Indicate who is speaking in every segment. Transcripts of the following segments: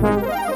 Speaker 1: Hola,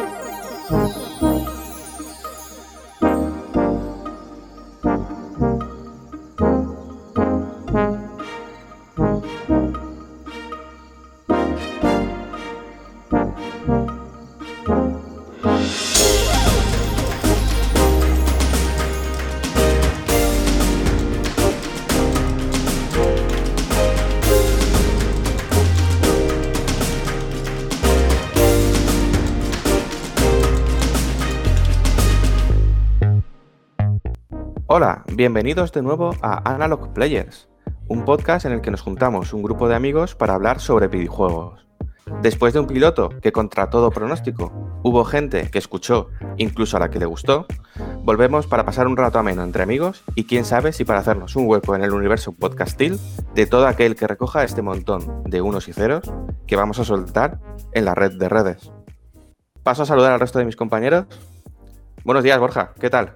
Speaker 1: bienvenidos de nuevo a Analog Players, un podcast en el que nos juntamos un grupo de amigos para hablar sobre videojuegos. Después de un piloto que contra todo pronóstico hubo gente que escuchó, incluso a la que le gustó, volvemos para pasar un rato ameno entre amigos y quién sabe si para hacernos un hueco en el universo podcastil de todo aquel que recoja este montón de unos y ceros que vamos a soltar en la red de redes. Paso a saludar al resto de mis compañeros. Buenos días, Borja, ¿qué tal?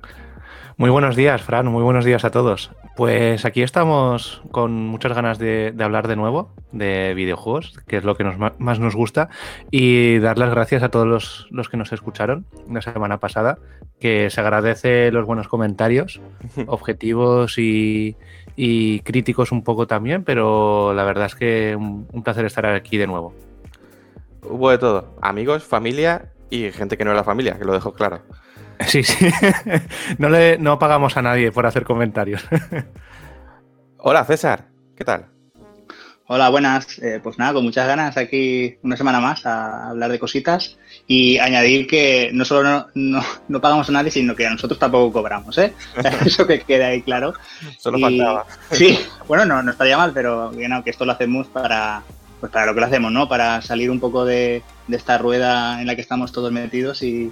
Speaker 2: Muy buenos días, Fran, muy buenos días a todos. Pues aquí estamos con muchas ganas de, de hablar de nuevo de videojuegos, que es lo que nos, más nos gusta, y dar las gracias a todos los, los, que nos escucharon la semana pasada, que se agradece los buenos comentarios, objetivos y, y críticos un poco también, pero la verdad es que un, un placer estar aquí de nuevo.
Speaker 1: Hubo de todo, amigos, familia y gente que no era familia, que lo dejo claro.
Speaker 2: Sí, sí. No, le, no pagamos a nadie por hacer comentarios.
Speaker 1: Hola, César. ¿Qué tal?
Speaker 3: Hola, buenas. Eh, pues nada, con muchas ganas aquí una semana más a hablar de cositas y añadir que no solo no, no, no pagamos a nadie, sino que a nosotros tampoco cobramos, ¿eh? Eso que quede ahí claro.
Speaker 1: Solo y, faltaba.
Speaker 3: Sí, bueno, no, no estaría mal, pero que esto lo hacemos para, pues para lo que lo hacemos, ¿no? Para salir un poco de, de esta rueda en la que estamos todos metidos y,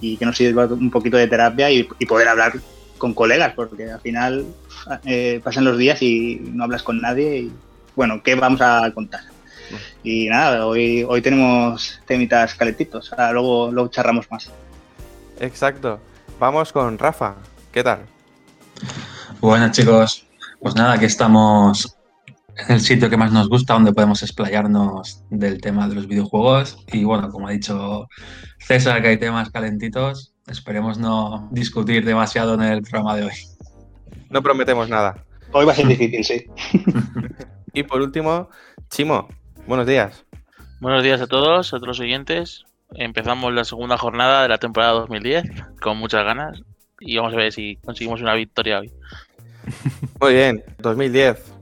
Speaker 3: y que nos sirva un poquito de terapia y, y poder hablar con colegas, porque al final eh, pasan los días y no hablas con nadie y bueno, ¿qué vamos a contar? Y nada, hoy, hoy tenemos temitas calentitos, ahora luego, luego charramos más.
Speaker 1: Exacto. Vamos con Rafa, ¿qué tal?
Speaker 4: Buenas chicos, pues nada, aquí estamos el sitio que más nos gusta, donde podemos explayarnos del tema de los videojuegos. Y bueno, como ha dicho César, que hay temas calentitos, esperemos no discutir demasiado en el programa de hoy.
Speaker 1: No prometemos nada.
Speaker 3: Hoy va a ser difícil, sí.
Speaker 1: y por último, Chimo, buenos días.
Speaker 5: Buenos días a todos, a todos los oyentes. Empezamos la segunda jornada de la temporada 2010 con muchas ganas y vamos a ver si conseguimos una victoria hoy.
Speaker 1: Muy bien, 2010.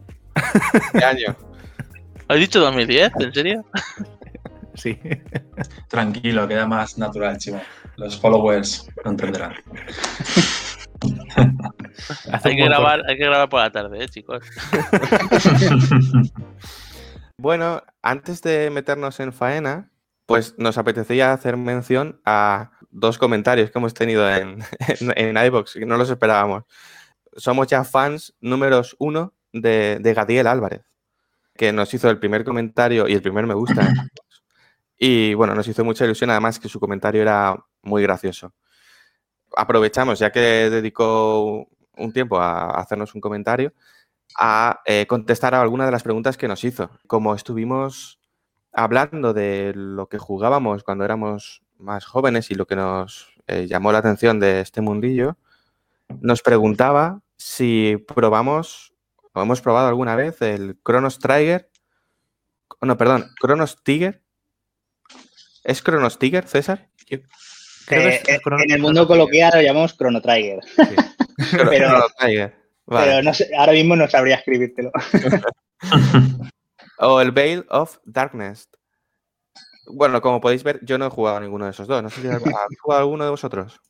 Speaker 1: ¿Qué año?
Speaker 5: ¿Has dicho 2010? ¿En serio?
Speaker 2: Sí.
Speaker 4: Tranquilo, queda más natural, Chimo. Los followers lo entenderán.
Speaker 5: hay, que grabar, hay que grabar por la tarde, ¿eh, chicos.
Speaker 1: bueno, antes de meternos en faena, pues nos apetecía hacer mención a dos comentarios que hemos tenido en, en, en iVoox, que no los esperábamos. Somos ya fans números uno de, Gadiel Álvarez, que nos hizo el primer comentario y el primer me gusta. y bueno, nos hizo mucha ilusión, además que su comentario era muy gracioso. Aprovechamos, ya que dedicó un tiempo a hacernos un comentario, a eh, contestar a alguna de las preguntas que nos hizo. Como estuvimos hablando de lo que jugábamos cuando éramos más jóvenes y lo que nos eh, llamó la atención de este mundillo, nos preguntaba si probamos o hemos probado alguna vez el Chronos Trigger. No, perdón, Chronos Tiger. ¿Es Chronos Tiger, César?
Speaker 3: Eh, es Chrono... En el mundo coloquial lo llamamos Chrono Trigger. Sí. pero, Chrono Trigger. Vale. pero no sé, ahora mismo no sabría escribírtelo.
Speaker 1: o el Veil of Darkness. Bueno, como podéis ver, yo no he jugado a ninguno de esos dos. No sé si habéis jugado alguno de vosotros.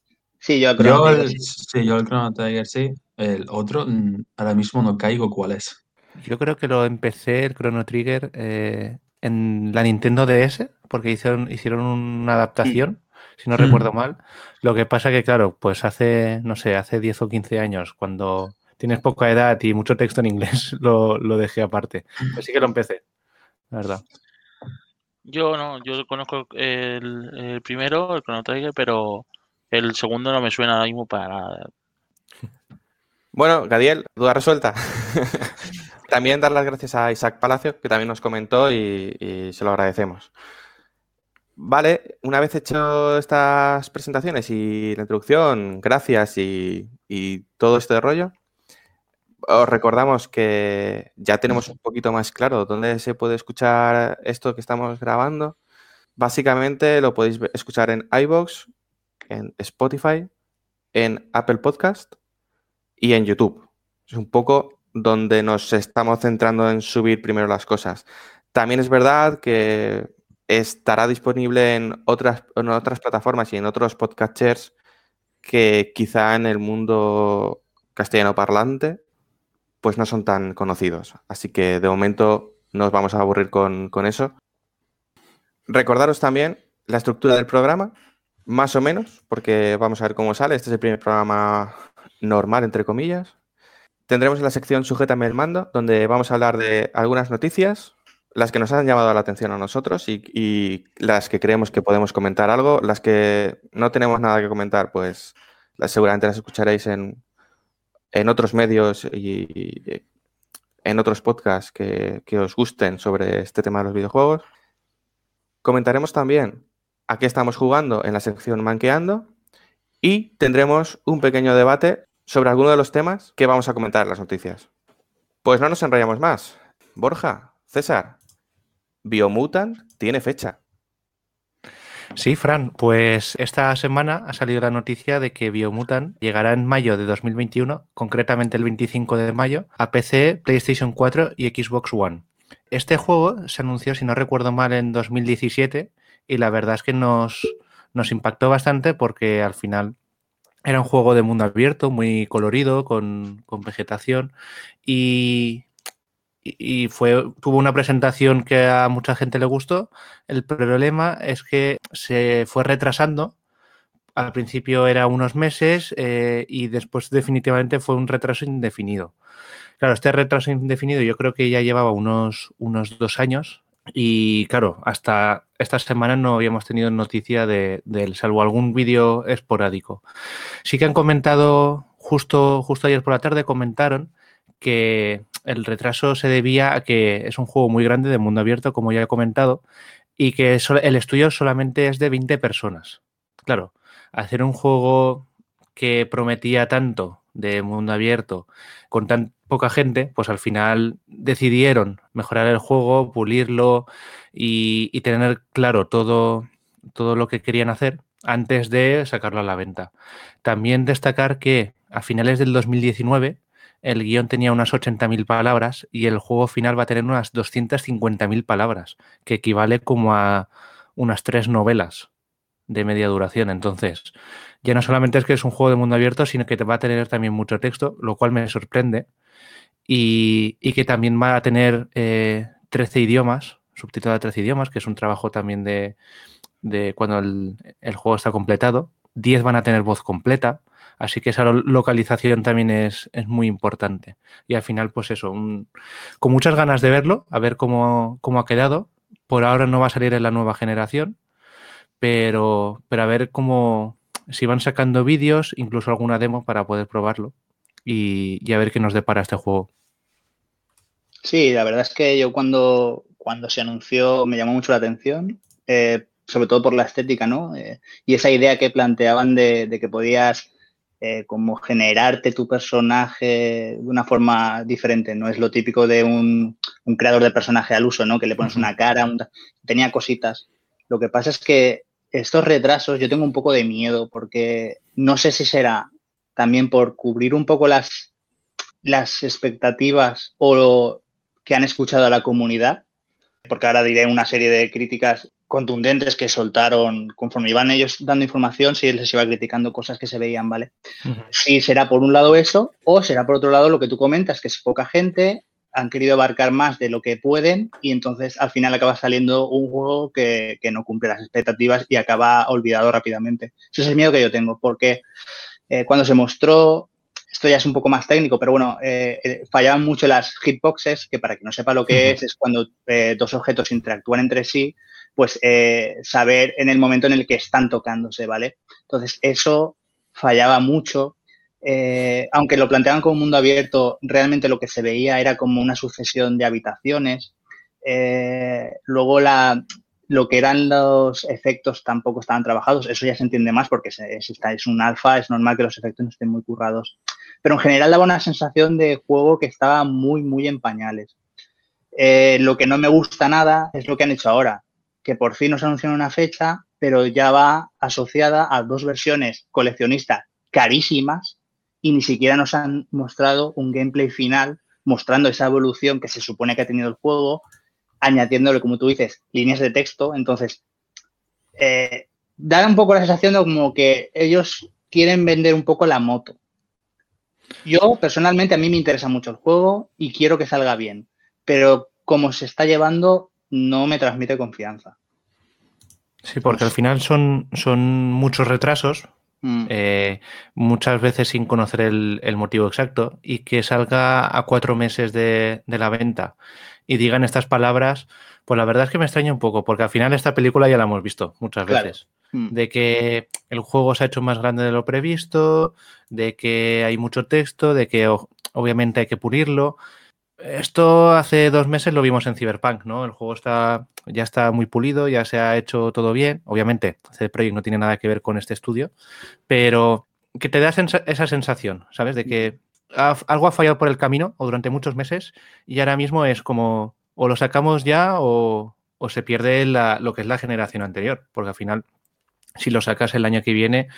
Speaker 3: Sí, yo
Speaker 4: el Chrono sí, yo el Chrono Trigger sí. El otro, mm, ahora mismo no caigo cuál es.
Speaker 2: Yo creo que lo empecé, el Chrono Trigger, eh, en la Nintendo DS, porque hicieron, hicieron una adaptación, mm. si no mm. recuerdo mal. Lo que pasa que, claro, pues hace, no sé, hace 10 o 15 años, cuando tienes poca edad y mucho texto en inglés, lo, lo dejé aparte. Así que lo empecé, la verdad.
Speaker 5: Yo no, yo conozco el, el primero, el Chrono Trigger, pero el segundo no me suena ahora mismo para nada.
Speaker 1: Bueno, Gadiel, duda resuelta. también dar las gracias a Isaac Palacio, que también nos comentó y, se lo agradecemos. Vale, una vez hecho estas presentaciones y la introducción, gracias y, y todo este rollo, os recordamos que ya tenemos un poquito más claro dónde se puede escuchar esto que estamos grabando. Básicamente lo podéis escuchar en iBox, en Spotify, en Apple Podcast y en YouTube. Es un poco donde nos estamos centrando en subir primero las cosas. También es verdad que estará disponible en otras, en otras plataformas y en otros podcasters que quizá en el mundo castellano parlante pues no son tan conocidos. Así que de momento nos vamos a aburrir con, con eso. Recordaros también la estructura del programa, más o menos, porque vamos a ver cómo sale. Este es el primer programa normal, entre comillas. Tendremos la sección Sujétame el mando, donde vamos a hablar de algunas noticias, las que nos han llamado la atención a nosotros y, las que creemos que podemos comentar algo. Las que no tenemos nada que comentar, pues seguramente las escucharéis en, en otros medios y, en otros podcasts que, que, os gusten sobre este tema de los videojuegos. Comentaremos también a qué estamos jugando en la sección Manqueando y tendremos un pequeño debate sobre alguno de los temas que vamos a comentar en las noticias. Pues no nos enrayamos más. Borja, César, Biomutant tiene fecha.
Speaker 2: Sí, Fran, pues esta semana ha salido la noticia de que Biomutant llegará en mayo de 2021, concretamente el 25 de mayo, a PC, PlayStation 4 y Xbox One. Este juego se anunció, si no recuerdo mal, en 2017 y la verdad es que nos, nos impactó bastante porque al final era un juego de mundo abierto, muy colorido, con, con vegetación y, y fue, tuvo una presentación que a mucha gente le gustó. El problema es que se fue retrasando. Al principio era unos meses eh, y después definitivamente fue un retraso indefinido. Claro, este retraso indefinido yo creo que ya llevaba unos, unos dos años y claro, hasta esta semana no habíamos tenido noticia de, él, salvo algún vídeo esporádico. Sí que han comentado, justo, justo ayer por la tarde comentaron que el retraso se debía a que es un juego muy grande de mundo abierto, como ya he comentado, y que el estudio solamente es de 20 personas. Claro, hacer un juego que prometía tanto de mundo abierto con tan poca gente, pues al final decidieron mejorar el juego, pulirlo y, tener claro todo, todo lo que querían hacer antes de sacarlo a la venta. También destacar que a finales del 2019 el guion tenía unas 80.000 palabras y el juego final va a tener unas 250.000 palabras, que equivale como a unas tres novelas de media duración. Entonces, ya no solamente es que es un juego de mundo abierto, sino que te va a tener también mucho texto, lo cual me sorprende. Y, que también va a tener eh, 13 idiomas, subtitulado a 13 idiomas, que es un trabajo también de, cuando el, juego está completado. 10 van a tener voz completa. Así que esa localización también es, muy importante. Y al final, pues eso, un, con muchas ganas de verlo, a ver cómo, cómo, ha quedado. Por ahora no va a salir en la nueva generación, pero, pero a ver cómo, si van sacando vídeos, incluso alguna demo para poder probarlo y, y, a ver qué nos depara este juego.
Speaker 3: Sí, la verdad es que yo cuando, cuando se anunció me llamó mucho la atención. Eh, sobre todo por la estética, ¿no? Eh, y esa idea que planteaban de, de que podías eh, como generarte tu personaje de una forma diferente. No es lo típico de un, un creador de personaje al uso, ¿no? Que le pones una cara, un, tenía cositas. Lo que pasa es que estos retrasos yo tengo un poco de miedo porque no sé si será también por cubrir un poco las, las expectativas o que han escuchado a la comunidad, porque ahora diré una serie de críticas contundentes que soltaron conforme iban ellos dando información, si les iba criticando cosas que se veían, ¿vale? Uh -huh. Si será por un lado eso, o será por otro lado lo que tú comentas, que es poca gente, han querido abarcar más de lo que pueden y entonces al final acaba saliendo un juego que, que no cumple las expectativas y acaba olvidado rápidamente. Ese es el miedo que yo tengo, porque eh, cuando se mostró esto ya es un poco más técnico, pero bueno, eh, eh, fallaban mucho las hitboxes, que para que no sepa lo que uh -huh. es, es cuando eh, dos objetos interactúan entre sí, pues saber en el momento en el que están tocándose, ¿vale? Entonces, eso fallaba mucho. Aunque lo planteaban como un mundo abierto, realmente lo que se veía era como una sucesión de habitaciones. Luego la, lo que eran los efectos tampoco estaban trabajados. Eso ya se entiende más porque es, es un alfa, es normal que los efectos no estén muy currados. Pero en general daba una sensación de juego que estaba muy, muy en pañales. Eh, lo que no me gusta nada es lo que han hecho ahora, que por fin nos anuncian una fecha, pero ya va asociada a dos versiones coleccionistas carísimas y ni siquiera nos han mostrado un gameplay final mostrando esa evolución que se supone que ha tenido el juego, añadiéndole, como tú dices, líneas de texto. Entonces, eh, da un poco la sensación de como que ellos quieren vender un poco la moto. Yo, personalmente, a mí me interesa mucho el juego y quiero que salga bien, pero como se está llevando, no me transmite confianza.
Speaker 2: Sí, porque al final son, son muchos retrasos,
Speaker 3: Mm.
Speaker 2: eh, muchas veces sin conocer el, el motivo exacto, y que salga a cuatro meses de, de la venta y digan estas palabras, pues la verdad es que me extraña un poco, porque al final esta película ya la hemos visto muchas
Speaker 3: Claro.
Speaker 2: veces.
Speaker 3: Mm.
Speaker 2: De que el juego se ha hecho más grande de lo previsto, de que hay mucho texto, de que obviamente hay que pulirlo. Esto hace dos meses lo vimos en Cyberpunk, ¿no? El juego está, ya está muy pulido, ya se ha hecho todo bien. Obviamente, CD Projekt no tiene nada que ver con este estudio, pero que te da esa sensación, ¿sabes? De que ha- algo ha fallado por el camino o durante muchos meses y ahora mismo es como o lo sacamos ya o, o se pierde la- lo que es la generación anterior, porque al final, si lo sacas el año que viene,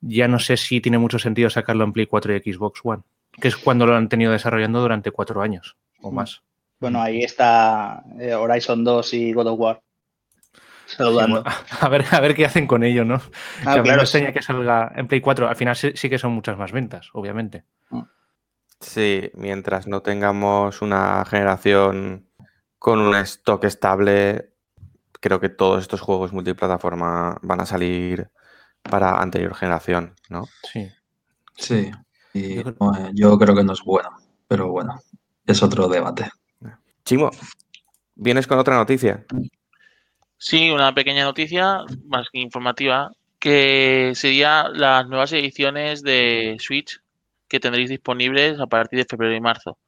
Speaker 2: ya no sé si tiene mucho sentido sacarlo en Play 4 y Xbox One, que es cuando lo han tenido desarrollando durante cuatro años o
Speaker 3: Mm.
Speaker 2: más.
Speaker 3: Bueno, ahí está eh, Horizon 2 y God of War. Saludando.
Speaker 2: A ver, a ver qué hacen con ello, ¿no?
Speaker 3: Ah,
Speaker 2: que
Speaker 3: claro,
Speaker 2: que salga en Play 4. Al final sí, sí que son muchas más ventas, obviamente.
Speaker 1: Sí, mientras no tengamos una generación con un stock estable, creo que todos estos juegos multiplataforma van a salir para anterior generación, ¿no?
Speaker 2: Sí.
Speaker 4: Sí. Y
Speaker 2: Yo creo-
Speaker 4: bueno, yo creo que no es bueno, pero bueno, es otro debate.
Speaker 1: Chimo, vienes con otra noticia.
Speaker 5: Sí, una pequeña noticia, más que informativa, que sería las nuevas ediciones de Switch que tendréis disponibles a partir de febrero y marzo,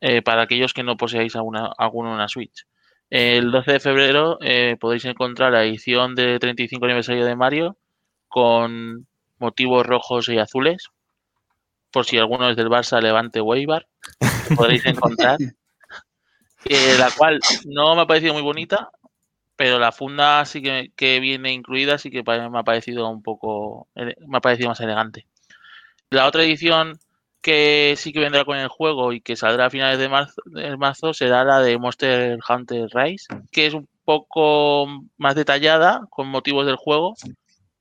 Speaker 5: eh, para aquellos que no poseáis alguna, alguna una Switch. El 12 de febrero eh, podéis encontrar la edición de 35 aniversario de Mario con motivos rojos y azules, por si alguno es del Barça, Levante o Eibar, podréis encontrar. eh, la cual no me ha parecido muy bonita, pero la funda sí que, que viene incluida, sí que me ha parecido un poco, me ha parecido más elegante. La otra edición que sí que vendrá con el juego y que saldrá a finales de marzo, será la de Monster Hunter Rise, que es un poco más detallada con motivos del juego,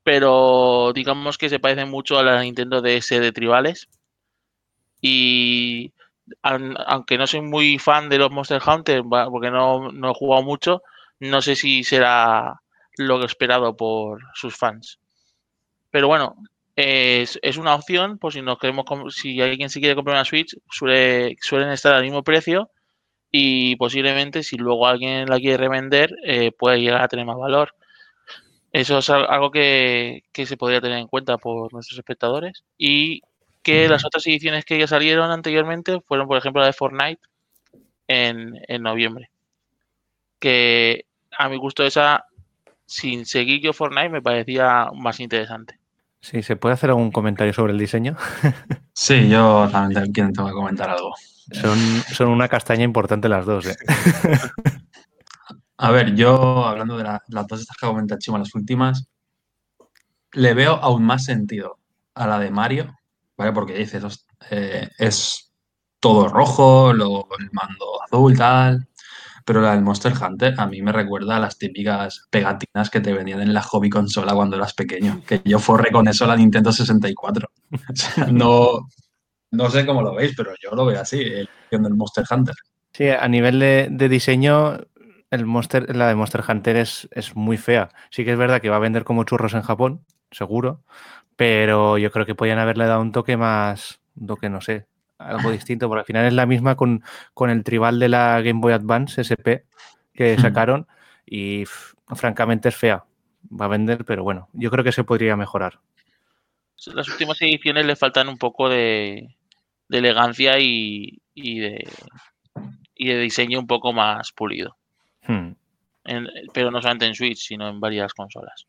Speaker 5: pero digamos que se parece mucho a la Nintendo DS de Tribales. Y aun- aunque no soy muy fan de los Monster Hunter, porque no, no he jugado mucho, no sé si será lo esperado por sus fans. Pero bueno, es, es una opción por si nos queremos, si alguien se quiere comprar una Switch, suele, suelen estar al mismo precio y posiblemente si luego alguien la quiere revender eh, puede llegar a tener más valor. Eso es al- algo que, que se podría tener en cuenta por nuestros espectadores. Y que las otras ediciones que ya salieron anteriormente fueron, por ejemplo, la de Fortnite en, en noviembre. Que a mi gusto esa, sin seguir yo Fortnite, me parecía más interesante.
Speaker 2: Sí, ¿se puede hacer algún comentario sobre el diseño?
Speaker 4: Sí, yo también te- tengo que comentar algo.
Speaker 2: Son, son una castaña importante las dos, ¿eh?
Speaker 4: A ver, yo hablando de la- las dos estas que comenta Chimo, las últimas, le veo aún más sentido a la de Mario, ¿vale? Porque dices, "Host- eh, es todo rojo, luego el mando azul, tal. Pero la del Monster Hunter a mí me recuerda a las típicas pegatinas que te venían en la hobby consola cuando eras pequeño. Que yo forré con eso la Nintendo 64. O sea, no, no sé cómo lo veis, pero yo lo veo así, el del Monster Hunter.
Speaker 2: Sí, a nivel de, de diseño, el Monster, la de Monster Hunter es, es muy fea. Sí que es verdad que va a vender como churros en Japón, seguro, pero yo creo que podían haberle dado un toque más, un toque, no sé, algo distinto, porque al final es la misma con, con el tribal de la Game Boy Advance SP que sacaron y francamente es fea. Va a vender, pero bueno, yo creo que se podría mejorar.
Speaker 5: Las últimas ediciones le faltan un poco de, de elegancia y, y de, y de diseño un poco más pulido.
Speaker 2: Hmm.
Speaker 5: en- pero no solamente en Switch, sino en varias consolas.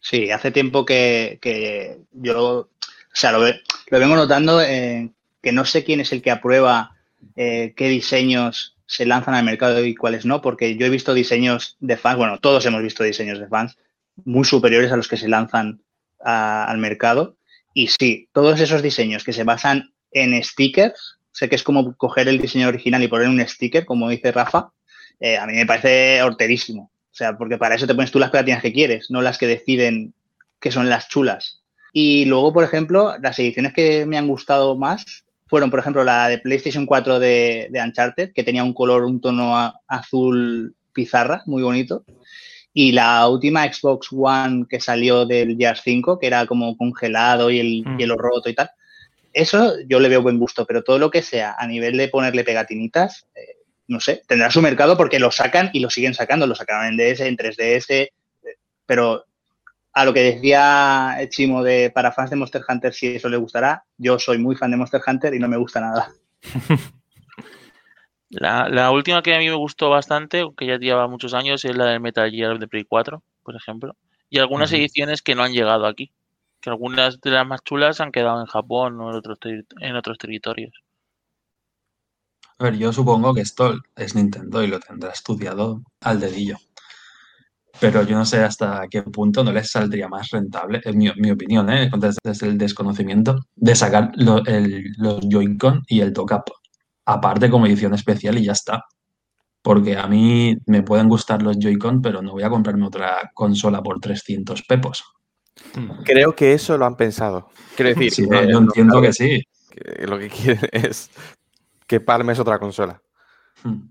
Speaker 3: Sí, hace tiempo que, que yo, o sea, lo, ve- lo vengo notando eh, que no sé quién es el que aprueba eh, qué diseños se lanzan al mercado y cuáles no, porque yo he visto diseños de fans, bueno, todos hemos visto diseños de fans muy superiores a los que se lanzan al mercado. Y sí, todos esos diseños que se basan en stickers, sé que es como coger el diseño original y poner un sticker, como dice Rafa, eh, a mí me parece horterísimo. O sea, porque para eso te pones tú las platinas que quieres, no las que deciden que son las chulas. Y luego, por ejemplo, las ediciones que me han gustado más fueron, por ejemplo, la de PlayStation 4 de, de Uncharted, que tenía un color, un tono a- azul pizarra, muy bonito. Y la última Xbox One que salió del Gears 5, que era como congelado y el
Speaker 2: Mm.
Speaker 3: hielo roto y tal. Eso yo le veo buen gusto, pero todo lo que sea a nivel de ponerle pegatinitas, eh, no sé, tendrá su mercado porque lo sacan y lo siguen sacando. Lo sacaron en DS, en 3DS, eh, pero a lo que decía Chimo de para fans de Monster Hunter, si eso le gustará, yo soy muy fan de Monster Hunter y no me gusta nada.
Speaker 5: La, la última que a mí me gustó bastante, que ya lleva muchos años, es la del Metal Gear de Play 4, por ejemplo. Y algunas ediciones que no han llegado aquí. Que algunas de las más chulas han quedado en Japón o en otros, en otros territorios.
Speaker 4: A ver, yo supongo que esto es Nintendo y lo tendrá estudiado al dedillo. Pero yo no sé hasta qué punto no les saldría más rentable, en mi, mi opinión, ¿eh? desde, desde el desconocimiento, de sacar lo- el- los Joy-Con y el Dock-Up aparte como edición especial y ya está. Porque a mí me pueden gustar los Joy-Con, pero no voy a comprarme otra consola por 300 pepos.
Speaker 1: Creo que eso lo han pensado. Quiero decir,
Speaker 4: Sí, no,
Speaker 1: eh,
Speaker 4: yo entiendo
Speaker 1: claro,
Speaker 4: que sí.
Speaker 1: que lo que quieren es que palmes otra consola.
Speaker 4: Hmm.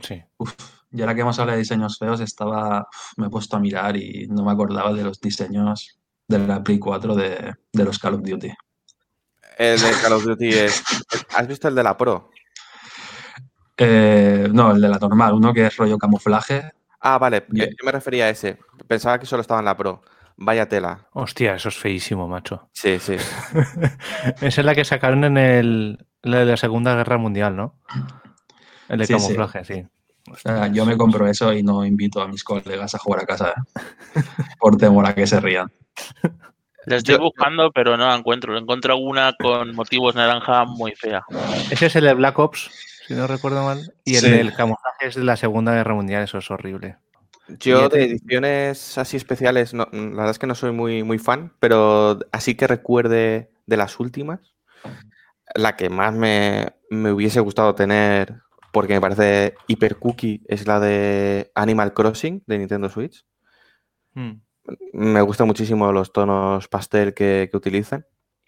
Speaker 2: Sí.
Speaker 4: Uf, y ahora que hemos hablado de diseños feos, estaba, me he puesto a mirar y no me acordaba de los diseños de la Play 4 de, de los Call of Duty.
Speaker 1: El de Call of Duty es. ¿Has visto el de la Pro?
Speaker 4: Eh, no, el de la normal, uno que es rollo camuflaje.
Speaker 1: Ah, vale. Yo me refería a ese. Pensaba que solo estaba en la Pro. Vaya tela.
Speaker 2: Hostia, eso es feísimo, macho.
Speaker 1: Sí, sí.
Speaker 2: Esa es la que sacaron en el, la de la Segunda Guerra Mundial, ¿no? El de
Speaker 4: Sí, sí.
Speaker 2: camuflaje, sí.
Speaker 4: Yo me compro eso y no invito a mis colegas a jugar a casa, ¿eh? por temor a que se rían.
Speaker 5: La estoy
Speaker 1: Yo-
Speaker 5: buscando, pero no la encuentro. Encuentro una con motivos naranja muy fea.
Speaker 2: Ese es el de Black Ops, si no recuerdo mal. Y el
Speaker 4: Sí.
Speaker 2: del camuflaje es de la Segunda Guerra Mundial, eso es horrible.
Speaker 1: Yo de ediciones así especiales, no, la verdad es que no soy muy, muy fan, pero así que recuerde de las últimas, la que más me, me hubiese gustado tener, porque me parece hiper cookie, es la de Animal Crossing de Nintendo Switch.
Speaker 2: Mm.
Speaker 1: Me gustan muchísimo los tonos pastel que, que utilizan.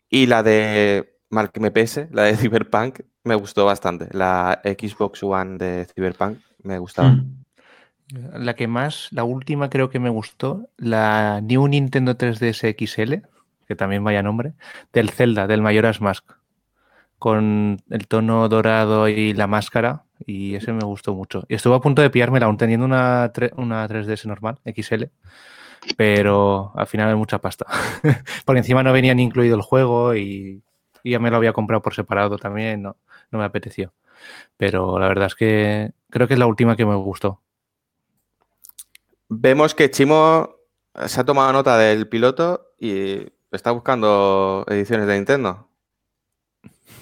Speaker 1: Y la de, mal que me pese, la de Cyberpunk, me gustó bastante. La Xbox One de Cyberpunk me gustaba.
Speaker 4: Hmm.
Speaker 2: La que más, la última creo que me gustó, la New Nintendo 3DS XL, que también vaya nombre, del Zelda, del Majora's Mask, con el tono dorado y la máscara, y ese me gustó mucho. Y estuve a punto de pillármela aún teniendo una, una 3DS normal, XL, pero al final es mucha pasta. Por encima no venía ni incluido el juego y, y ya me lo había comprado por separado también, no, no me apeteció. Pero la verdad es que creo que es la última que me gustó.
Speaker 1: Vemos que Chimo se ha tomado nota del piloto y está buscando ediciones de Nintendo.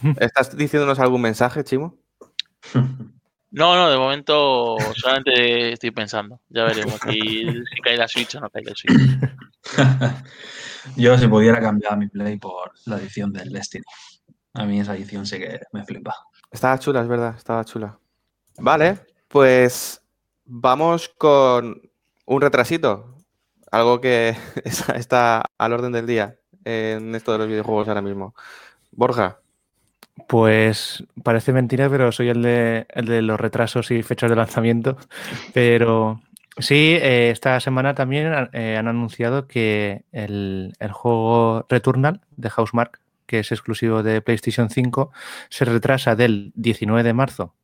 Speaker 1: ¿Estás diciéndonos algún mensaje, Chimo?
Speaker 5: No, no, de momento solamente estoy pensando. Ya veremos si, si cae la Switch o no cae la Switch.
Speaker 4: Yo si pudiera cambiar mi Play por la edición del Destiny. A mí esa edición sí que me flipa.
Speaker 1: Estaba chula, es verdad, estaba chula. Vale, pues vamos con un retrasito. Algo que está- está al orden del día en esto de los videojuegos ahora mismo. Borja,
Speaker 2: Pues parece mentira, pero soy el de, el de los retrasos y fechas de lanzamiento. Pero sí, eh, esta semana también eh, han anunciado que el, juego Returnal de Housemark, que es exclusivo de PlayStation 5, se retrasa del 19 de marzo.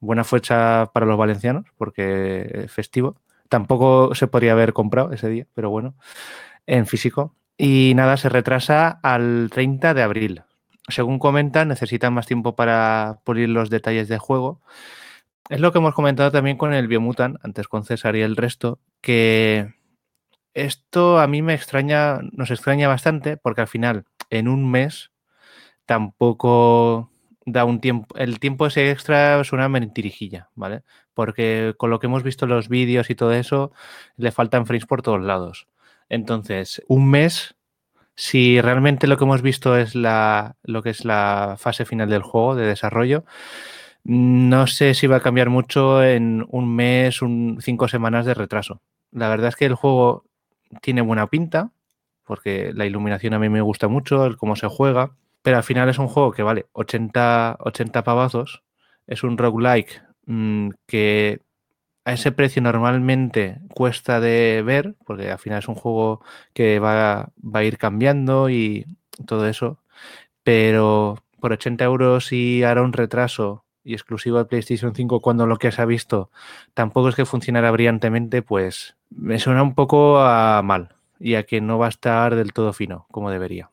Speaker 2: Buena fecha para los valencianos, porque es festivo. Tampoco se podría haber comprado ese día, pero bueno, en físico. Y nada, se retrasa al 30 de abril según comentan, necesitan más tiempo para pulir los detalles del juego, es lo que hemos comentado también con el Biomutant, antes con César y el resto, que esto a mí me extraña, nos extraña bastante, porque al final, en un mes, tampoco da un tiempo, el tiempo ese extra es una mentirijilla, ¿vale? Porque con lo que hemos visto en los vídeos y todo eso, le faltan frames por todos lados. Entonces, un mes, si realmente lo que hemos visto es la, lo que es la fase final del juego de desarrollo, no sé si va a cambiar mucho en un mes, un, cinco semanas de retraso. La verdad es que el juego tiene buena pinta, porque la iluminación a mí me gusta mucho, el cómo se juega, pero al final es un juego que vale 80, 80 pavazos, es un roguelike mmm, que a ese precio normalmente cuesta de ver, porque al final es un juego que va, va a ir cambiando y todo eso, pero por 80 euros y hará un retraso y exclusivo de PlayStation 5 cuando lo que se ha visto tampoco es que funcionara brillantemente, pues me suena un poco a mal y a que no va a estar del todo fino como debería.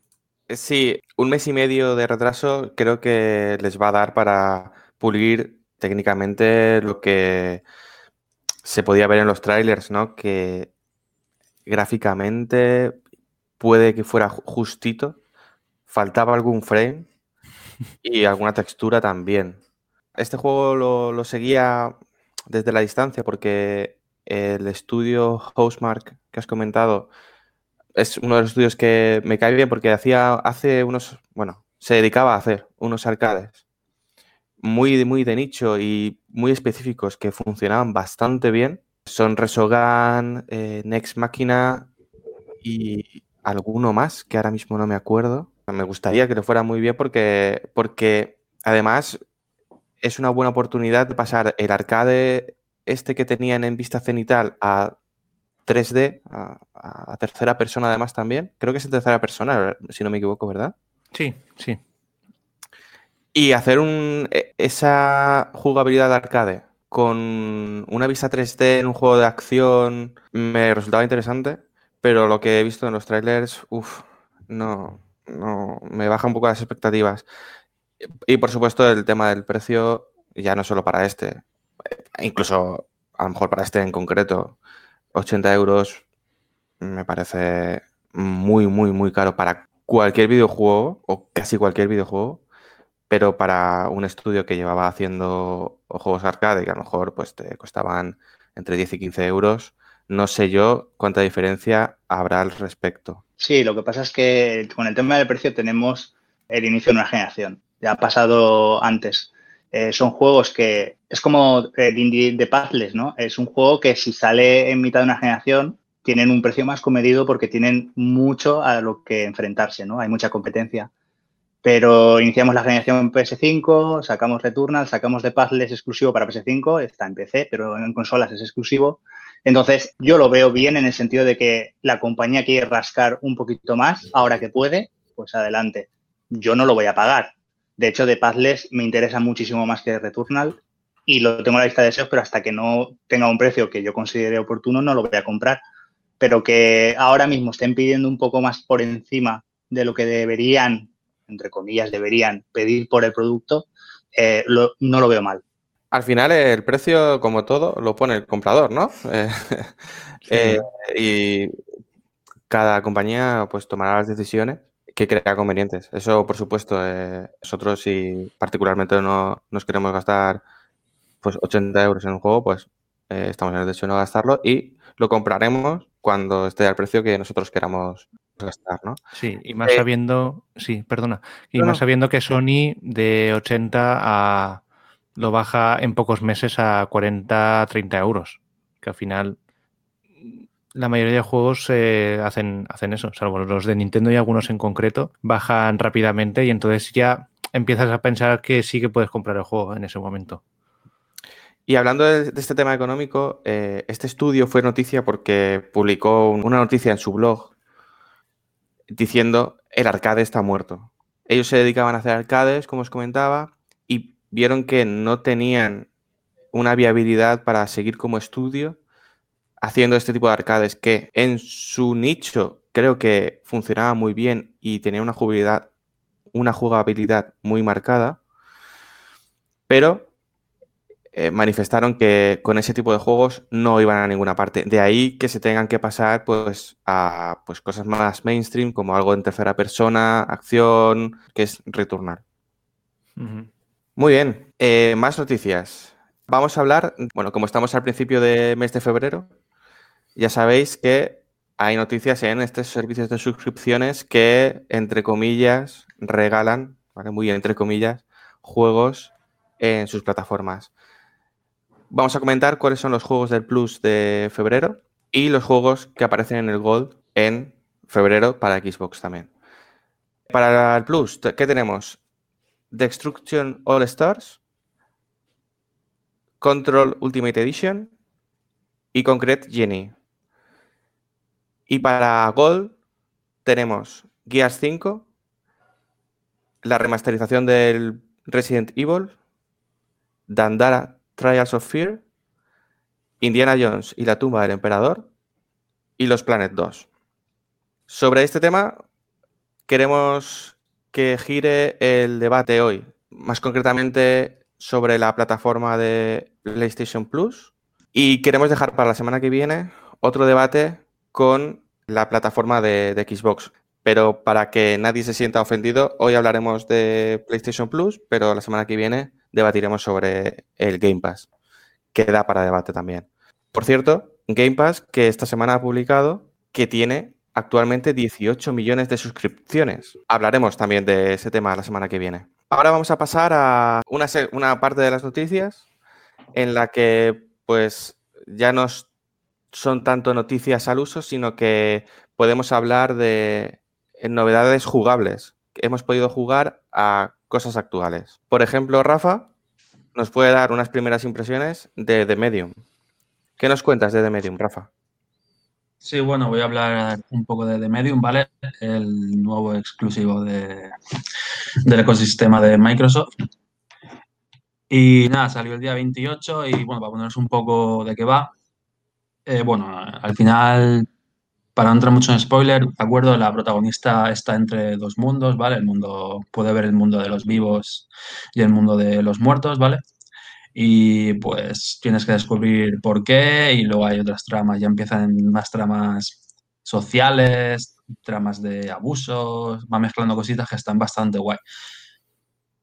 Speaker 1: Sí, un mes y medio de retraso creo que les va a dar para pulir técnicamente lo que se podía ver en los trailers, ¿no? Que gráficamente puede que fuera justito, faltaba algún frame y alguna textura también. Este juego lo, lo seguía desde la distancia porque el estudio Housemark que has comentado es uno de los estudios que me cae bien porque hacía hace unos, bueno, se dedicaba a hacer unos arcades muy, muy de nicho y muy específicos que funcionaban bastante bien. Son Resogan, eh, Next Máquina y alguno más que ahora mismo no me acuerdo. Me gustaría que lo fuera muy bien porque, porque además es una buena oportunidad de pasar el arcade este que tenían en vista cenital a 3D, a, a, tercera persona además también. Creo que es en tercera persona, si no me equivoco, ¿verdad?
Speaker 2: Sí, sí.
Speaker 1: Y hacer un, e, esa jugabilidad de arcade con una vista 3D en un juego de acción me resultaba interesante, pero lo que he visto en los trailers, uff, no, no, me baja un poco las expectativas. Y por supuesto el tema del precio, ya no solo para este, incluso a lo mejor para este en concreto, 80 euros me parece muy, muy, muy caro para cualquier videojuego o casi cualquier videojuego, pero para un estudio que llevaba haciendo juegos arcade que a lo mejor pues te costaban entre 10 y 15 euros, no sé yo cuánta diferencia habrá al respecto.
Speaker 3: Sí, lo que pasa es que con el tema del precio tenemos el inicio de una generación ya ha pasado antes. Eh, son juegos que es como el indie de Puzzles, ¿no? Es un juego que si sale en mitad de una generación tienen un precio más comedido porque tienen mucho a lo que enfrentarse, ¿no? Hay mucha competencia. Pero iniciamos la generación PS5, sacamos Returnal, sacamos de Puzzles exclusivo para PS5, está en PC, pero en consolas es exclusivo. Entonces, yo lo veo bien en el sentido de que la compañía quiere rascar un poquito más, ahora que puede, pues adelante. Yo no lo voy a pagar, de hecho, de Puzzles me interesa muchísimo más que Returnal y lo tengo en la lista de deseos, pero hasta que no tenga un precio que yo considere oportuno no lo voy a comprar. Pero que ahora mismo estén pidiendo un poco más por encima de lo que deberían, entre comillas, deberían pedir por el producto, eh, lo, no lo veo mal.
Speaker 1: Al final el precio, como todo, lo pone el comprador, ¿no? Eh, sí. eh, y cada compañía pues tomará las decisiones que crea convenientes. Eso, por supuesto, eh, nosotros si particularmente no nos queremos gastar pues 80 euros en un juego, pues eh, estamos en el derecho de no gastarlo y lo compraremos cuando esté al precio que nosotros queramos gastar, ¿no?
Speaker 2: Sí, y más eh, sabiendo, sí, perdona, y no, más sabiendo que Sony de 80 a lo baja en pocos meses a 40, 30 euros, que al final la mayoría de juegos eh, hacen, hacen eso, salvo los de Nintendo y algunos en concreto, bajan rápidamente y entonces ya empiezas a pensar que sí que puedes comprar el juego en ese momento.
Speaker 1: Y hablando de, de este tema económico, eh, este estudio fue noticia porque publicó una noticia en su blog diciendo el arcade está muerto. Ellos se dedicaban a hacer arcades, como os comentaba, y vieron que no tenían una viabilidad para seguir como estudio haciendo este tipo de arcades que en su nicho creo que funcionaba muy bien y tenía una jugabilidad, una jugabilidad muy marcada, pero eh, manifestaron que con ese tipo de juegos no iban a ninguna parte. De ahí que se tengan que pasar pues, a pues, cosas más mainstream, como algo en tercera persona, acción, que es retornar. Muy bien, eh, más noticias. Vamos a hablar, bueno, como estamos al principio de mes de febrero, ya sabéis que hay noticias en estos servicios de suscripciones que, entre comillas, regalan, muy entre comillas, juegos en sus plataformas. Vamos a comentar cuáles son los juegos del Plus de febrero y los juegos que aparecen en el Gold en febrero para Xbox también. Para el Plus, ¿qué tenemos? Destruction All Stars, Control Ultimate Edition y Concrete Genie. Y para Gold tenemos Gears 5, la remasterización del Resident Evil, Dandara Trials of Fear, Indiana Jones y la tumba del emperador y los Planet 2. Sobre este tema queremos que gire el debate hoy, más concretamente sobre la plataforma de PlayStation Plus y queremos dejar para la semana que viene otro debate con la plataforma de, de Xbox. Pero para que nadie se sienta ofendido, hoy hablaremos de PlayStation Plus, pero la semana que viene debatiremos sobre el Game Pass, que da para debate también. Por cierto, Game Pass que esta semana ha publicado que tiene actualmente 18 millones de suscripciones. Hablaremos también de ese tema la semana que viene. Ahora vamos a pasar a una, una parte de las noticias en la que pues ya no son tanto noticias al uso, sino que podemos hablar de novedades jugables. Hemos podido jugar a cosas actuales. Por ejemplo, Rafa nos puede dar unas primeras impresiones de The Medium. ¿Qué nos cuentas de The Medium, Rafa?
Speaker 4: Sí, bueno, voy a hablar un poco de The Medium, ¿vale? El nuevo exclusivo de, del ecosistema de Microsoft. Y nada, salió el día 28 y bueno, para ponernos un poco de qué va. Eh, bueno, al final para no entrar mucho en spoiler, de acuerdo, la protagonista está entre dos mundos, ¿vale? El mundo, puede ver el mundo de los vivos y el mundo de los muertos, ¿vale? Y pues tienes que descubrir por qué y luego hay otras tramas, ya empiezan más tramas sociales, tramas de abusos, va mezclando cositas que están bastante guay.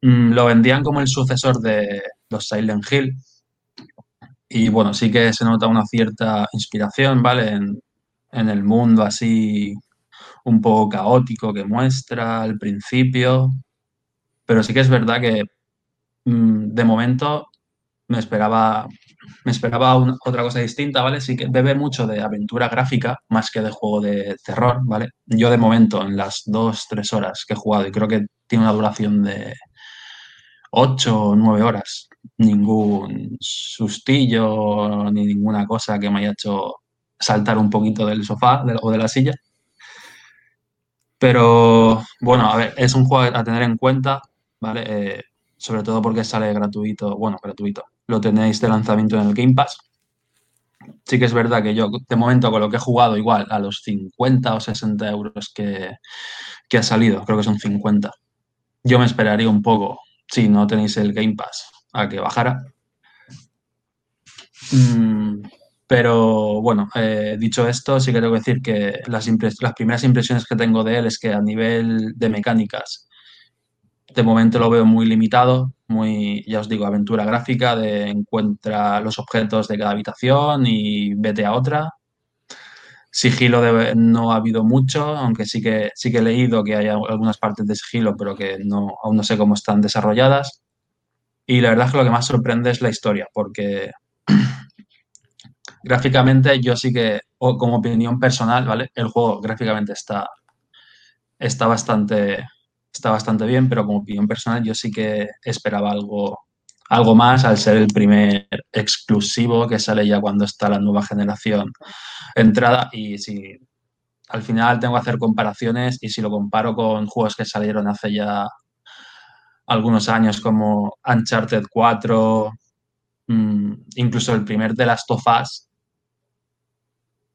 Speaker 4: Mm, lo vendían como el sucesor de los Silent Hill. Y bueno, sí que se nota una cierta inspiración, ¿vale? En el mundo así un poco caótico que muestra al principio. Pero sí que es verdad que mm, de momento me esperaba, me esperaba otra cosa distinta, ¿vale? Sí que bebe mucho de aventura gráfica más que de juego de terror, ¿vale? Yo de momento, en las dos, tres horas que he jugado, y creo que tiene una duración de ocho o nueve horas, ningún sustillo ni ninguna cosa que me haya hecho saltar un poquito del sofá o de la silla. Pero bueno, a ver, es un juego a tener en cuenta, ¿vale? Eh, sobre todo porque sale gratuito, bueno, gratuito. Lo tenéis de lanzamiento en el Game Pass. Sí que es verdad que yo, de momento, con lo que he jugado, igual a los 50 o 60 euros que, ha salido, creo que son 50. Yo me esperaría un poco, si no tenéis el Game Pass, a que bajara. Mm, pero bueno, eh, dicho esto, sí que tengo que decir que las, las primeras impresiones que tengo de él es que a nivel de mecánicas, de momento lo veo muy limitado, muy, ya os digo, aventura gráfica, de encuentra los objetos de cada habitación y vete a otra. Sigilo no ha habido mucho, aunque sí que, sí que he leído que hay algunas partes de sigilo, pero que no, aún no sé cómo están desarrolladas. Y la verdad es que lo que más sorprende es la historia, porque gráficamente yo sí que, como opinión personal, ¿vale? El juego gráficamente está, está, bastante, está bastante bien, pero como opinión personal yo sí que esperaba algo, algo más al ser el primer exclusivo que sale ya cuando está la nueva generación entrada y si al final tengo que hacer comparaciones y si lo comparo con juegos que salieron hace ya algunos años como Uncharted 4, mm, incluso el primer de las Tofas,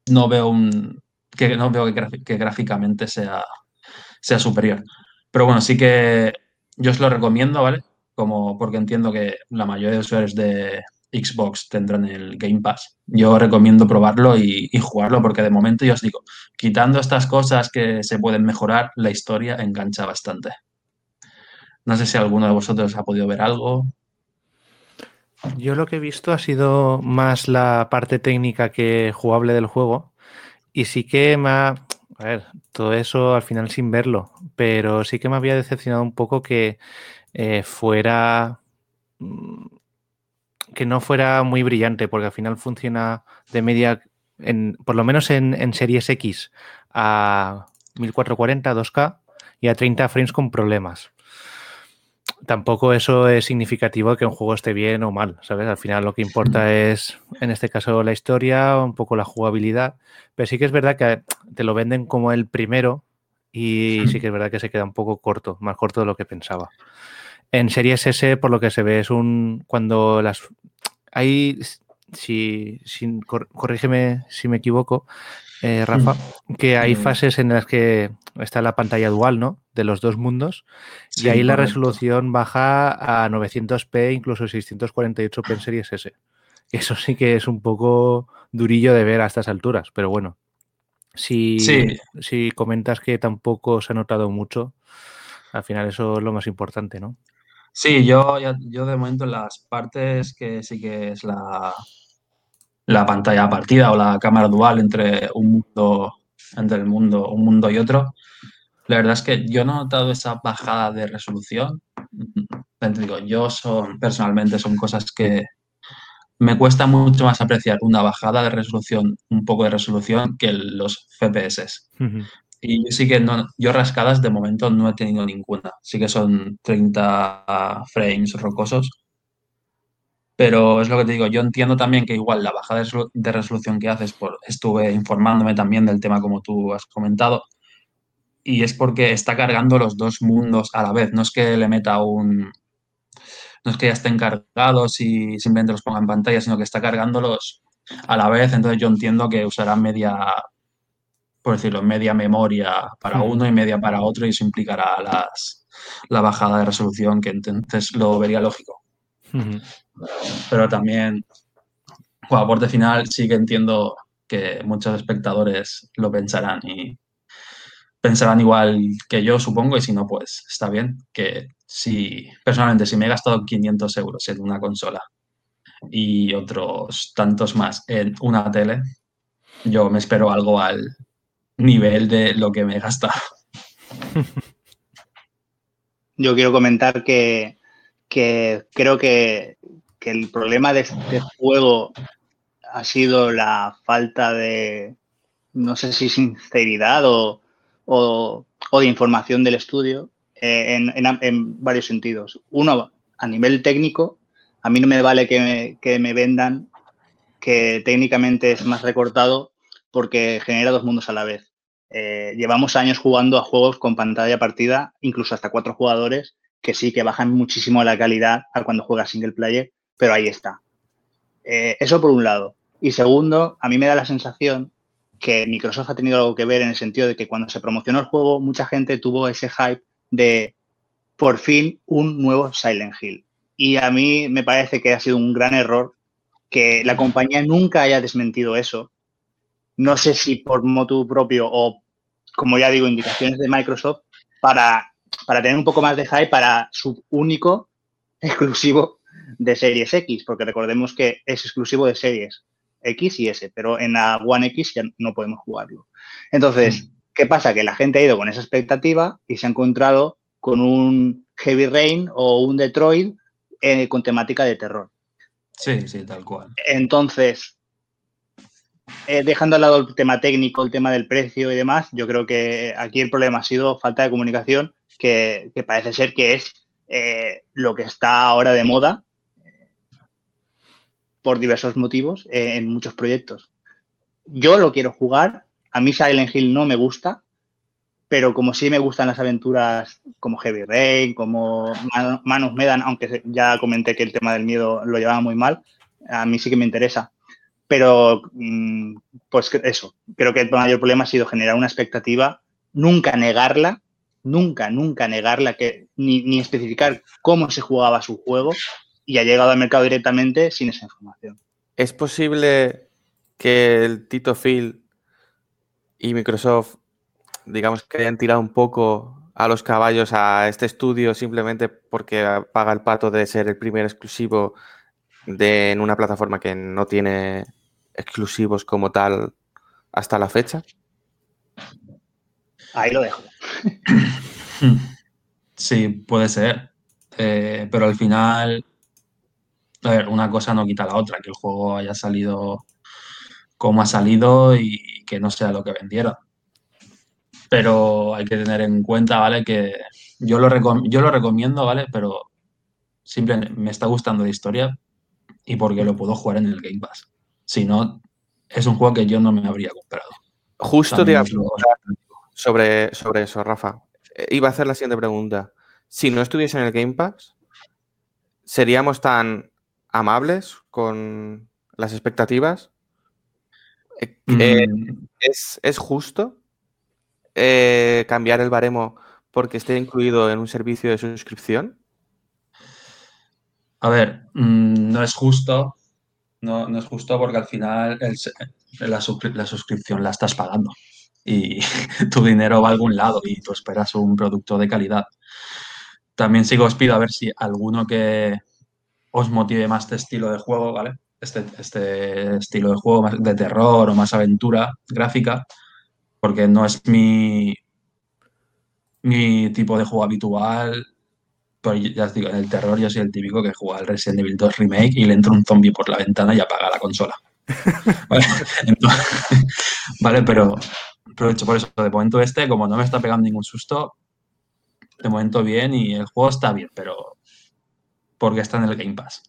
Speaker 4: no veo un que no veo que, gráficamente sea, sea superior. Pero bueno, sí que yo os lo recomiendo, ¿vale? Como porque entiendo que la mayoría de usuarios de, Xbox tendrán el Game Pass. Yo recomiendo probarlo y, jugarlo porque de momento yo os digo, quitando estas cosas que se pueden mejorar, la historia engancha bastante. No sé si alguno de vosotros ha podido ver algo.
Speaker 2: Yo lo que he visto ha sido más la parte técnica que jugable del juego y sí que me ha... A ver, todo eso al final sin verlo, pero sí que me había decepcionado un poco que eh, fuera mm, que no fuera muy brillante, porque al final funciona de media, en, por lo menos en, series X, a 1440, 2K y a 30 frames con problemas. Tampoco eso es significativo que un juego esté bien o mal, ¿sabes? Al final lo que importa es, en este caso, la historia, un poco la jugabilidad, pero sí que es verdad que te lo venden como el primero y sí que es verdad que se queda un poco corto, más corto de lo que pensaba. En Series S, por lo que se ve, es un. Cuando las. Hay. Si, corrígeme si me equivoco, eh, Rafa, que hay fases en las que está la pantalla dual, ¿no? De los dos mundos. y ahí la resolución baja a 900p, incluso 648p en Series S. Eso sí que es un poco durillo de ver a estas alturas, pero bueno. Si, si comentas que tampoco se ha notado mucho, al final eso es lo más importante, ¿no?
Speaker 4: Sí, yo, yo de momento en las partes que sí que es la, la pantalla partida o la cámara dual entre un mundo, entre el mundo, un mundo y otro, la verdad es que yo no he notado esa bajada de resolución. Digo, yo son, personalmente son cosas que me cuesta mucho más apreciar una bajada de resolución, un poco de resolución, que los FPS. Y yo sí que no, yo rascadas de momento no he tenido ninguna. Sí que son 30 frames rocosos. Pero es lo que te digo, yo entiendo también que igual la bajada de resolución que haces, por, estuve informándome también del tema como tú has comentado, y es porque está cargando los dos mundos a la vez. No es que le meta un... No es que ya estén cargados y simplemente los ponga en pantalla, sino que está cargándolos a la vez. Entonces yo entiendo que usará media por decirlo, media memoria para uno y media para otro y eso implicará las, la bajada de resolución, que entonces lo vería lógico. Pero también, como aporte final, sí que entiendo que muchos espectadores lo pensarán y pensarán igual que yo, supongo, y si no, pues está bien. Que si, personalmente, si me he gastado 500 euros en una consola y otros tantos más en una tele, yo me espero algo al, nivel de lo que me he gastado.
Speaker 3: Yo quiero comentar que, creo que, el problema de este juego ha sido la falta de, no sé si sinceridad o, de información del estudio eh, en, varios sentidos. Uno, a nivel técnico, a mí no me vale que que me vendan que técnicamente es más recortado porque genera dos mundos a la vez. Eh, llevamos años jugando a juegos con pantalla partida, incluso hasta cuatro jugadores, que sí que bajan muchísimo la calidad a cuando juegas single player, pero ahí está. Eh, eso por un lado. Y segundo, a mí me da la sensación que Microsoft ha tenido algo que ver en el sentido de que cuando se promocionó el juego, mucha gente tuvo ese hype de por fin un nuevo Silent Hill. Y a mí me parece que ha sido un gran error que la compañía nunca haya desmentido eso. No sé si por motu propio o como ya digo, indicaciones de Microsoft para, para tener un poco más de hype para su único exclusivo de Series X, porque recordemos que es exclusivo de Series X y S, pero en la One X ya no podemos jugarlo. Entonces, mm. ¿qué pasa? Que la gente ha ido con esa expectativa y se ha encontrado con un Heavy Rain o un Detroit eh, con temática de terror.
Speaker 4: Sí, sí, tal cual.
Speaker 3: Entonces, eh, dejando al lado el tema técnico, el tema del precio y demás, yo creo que aquí el problema ha sido falta de comunicación, que, parece ser que es eh, lo que está ahora de moda por diversos motivos eh, en muchos proyectos. Yo lo quiero jugar, a mí Silent Hill no me gusta, pero como sí me gustan las aventuras como Heavy Rain, como Manos Medan, aunque ya comenté que el tema del miedo lo llevaba muy mal, a mí sí que me interesa pero mm, pues eso, creo que el mayor problema ha sido generar una expectativa, nunca negarla, nunca, nunca negarla, que, ni, especificar cómo se jugaba su juego y ha llegado al mercado directamente sin esa información.
Speaker 1: ¿Es posible que el Tito Phil y Microsoft, digamos que hayan tirado un poco a los caballos a este estudio simplemente porque paga el pato de ser el primer exclusivo de, en una plataforma que no tiene exclusivos como tal hasta la fecha?
Speaker 3: Ahí lo dejo.
Speaker 4: Sí, puede ser. Eh, pero al final, a ver, una cosa no quita la otra, que el juego haya salido como ha salido y que no sea lo que vendieron. Pero hay que tener en cuenta, ¿vale? Que yo lo, yo lo recomiendo, ¿vale? Pero simplemente me está gustando la historia y porque lo puedo jugar en el Game Pass. Si no, es un juego que yo no me habría comprado.
Speaker 1: Justo te sobre, sobre eso, Rafa. Eh, iba a hacer la siguiente pregunta. Si no estuviese en el Game Pass, ¿seríamos tan amables con las expectativas? Eh, eh, mm. ¿es, justo cambiar el baremo porque esté incluido en un servicio de suscripción?
Speaker 4: A ver, mm, no es justo. No, no, es justo porque al final la, suscripción la estás pagando y tu dinero va a algún lado y tú esperas un producto de calidad. También sigo os pido a ver si alguno que os motive más este estilo de juego, ¿vale? Este, este estilo de juego más de terror o más aventura gráfica, porque no es mi, mi tipo de juego habitual. Pero ya os digo, en el terror yo soy el típico que juega al Resident Evil 2 Remake y le entra un zombie por la ventana y apaga la consola. ¿Vale? pero aprovecho por eso. De momento este, como no me está pegando ningún susto, de momento bien y el juego está bien, pero porque está en el Game Pass.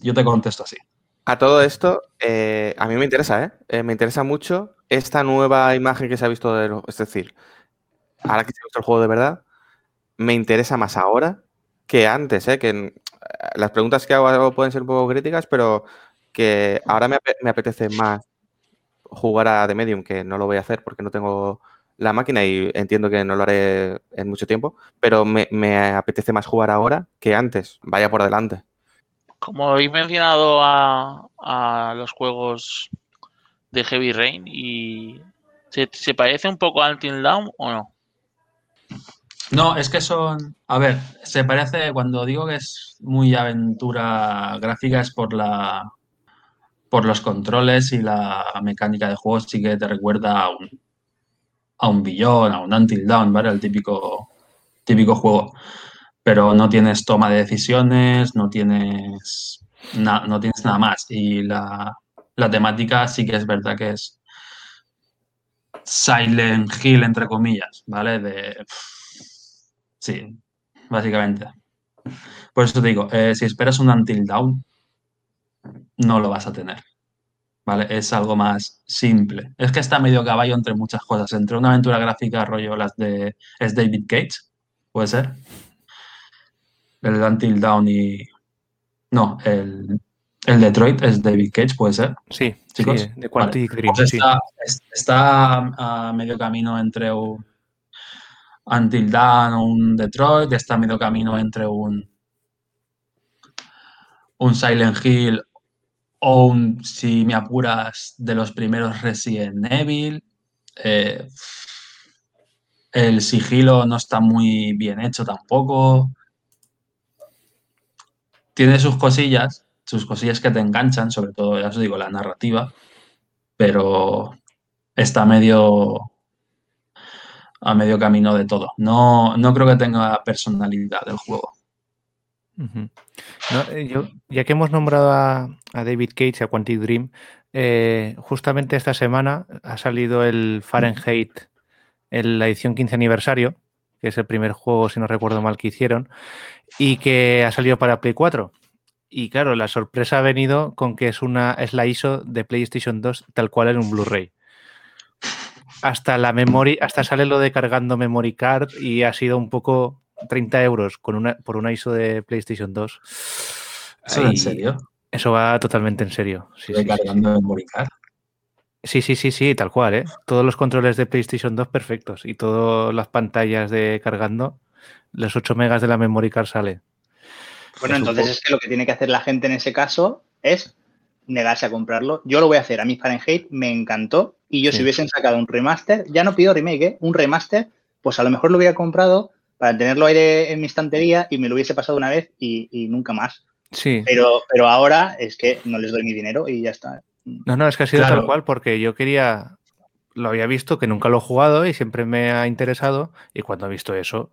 Speaker 4: Yo te contesto así.
Speaker 1: A todo esto, eh, a mí me interesa, ¿eh? ¿eh? Me interesa mucho esta nueva imagen que se ha visto, de, es decir, ahora que se ha visto el juego de verdad, me interesa más ahora que antes, ¿eh? Que eh, las preguntas que hago pueden ser un poco críticas, pero que ahora me, me apetece más jugar a The Medium, que no lo voy a hacer porque no tengo la máquina y entiendo que no lo haré en mucho tiempo, pero me, apetece más jugar ahora que antes. Vaya por delante.
Speaker 5: Como habéis mencionado a, los juegos de Heavy Rain, y ¿se, parece un poco a Until Dawn o no?
Speaker 4: No, es que son. A ver, se parece. Cuando digo que es muy aventura gráfica, es por la. Por los controles y la mecánica de juego, sí que te recuerda a un, a un billón, a un until down, ¿vale? El típico, típico juego. Pero no tienes toma de decisiones, no tienes, no tienes nada más. Y la, temática sí que es verdad que es Silent Hill, entre comillas, ¿vale? De, sí, básicamente. Por eso te digo, eh, si esperas un Until Down, no lo vas a tener. ¿Vale? Es algo más simple. Es que está medio caballo entre muchas cosas, entre una aventura gráfica rollo las de... es David Cage, puede ser. El Until Down y... No, el, el Detroit es David Cage, puede ser.
Speaker 2: Sí, chicos. de Quantic Dream,
Speaker 4: pues está, a medio camino entre un Until Dawn o un Detroit, está a medio camino entre un un Silent Hill o si me apuras de los primeros Resident Evil. Eh, el sigilo no está muy bien hecho tampoco. Tiene sus cosillas, sus cosillas que te enganchan, sobre todo, ya os digo, la narrativa, pero está medio a medio camino de todo. No, no creo que tenga personalidad el juego.
Speaker 2: Eh, ya que hemos nombrado a, David Cage, a Quantic Dream, eh, justamente esta semana ha salido el Fahrenheit, en la edición 15 aniversario, que es el primer juego, si no recuerdo mal, que hicieron, y que ha salido para Play 4. Y claro, la sorpresa ha venido con que es una es la ISO de PlayStation 2 tal cual en un Blu-ray. Hasta la memoria, hasta sale lo de cargando memory card y ha sido un poco 30 euros con una, por una ISO de PlayStation 2.
Speaker 4: ¿Eso en serio?
Speaker 2: Eso va totalmente en serio.
Speaker 4: Sí, sí, cargando
Speaker 2: sí, sí, sí, sí, tal cual, ¿eh? Todos los controles de PlayStation 2 perfectos y todas las pantallas de cargando, los 8 megas de la memory card sale.
Speaker 3: Bueno, entonces es que lo que tiene que hacer la gente en ese caso es negarse a comprarlo. Yo lo voy a hacer. A mí Fahrenheit me encantó y yo si hubiesen sacado un remaster, ya no pido remake, ¿eh? un remaster, pues a lo mejor lo hubiera comprado para tenerlo aire en mi estantería y me lo hubiese pasado una vez y, nunca más.
Speaker 2: Sí.
Speaker 3: Pero, pero ahora es que no les doy mi dinero y ya está.
Speaker 2: No, no, es que ha sido tal cual porque yo quería, lo había visto, que nunca lo he jugado y siempre me ha interesado y cuando he visto eso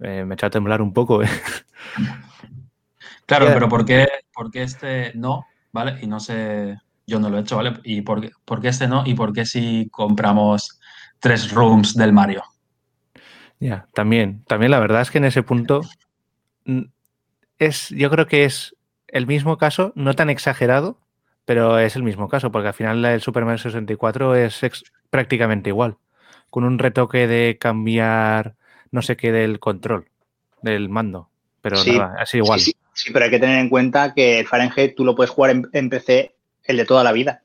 Speaker 2: eh, me echa a temblar un poco. ¿eh?
Speaker 4: Claro, pero ¿por qué, ¿por qué este no? ¿Vale? Y no sé, yo no lo he hecho, ¿vale? ¿Y por qué, por qué este no? ¿Y por qué si compramos tres rooms del Mario?
Speaker 2: Ya, también, también la verdad es que en ese punto es, yo creo que es el mismo caso, no tan exagerado, pero es el mismo caso, porque al final el Super Mario 64 es prácticamente igual, con un retoque de cambiar no sé qué del control, del mando, pero nada, así igual.
Speaker 3: Sí, sí, pero hay que tener en cuenta que el Fahrenheit tú lo puedes jugar en, PC el de toda la vida.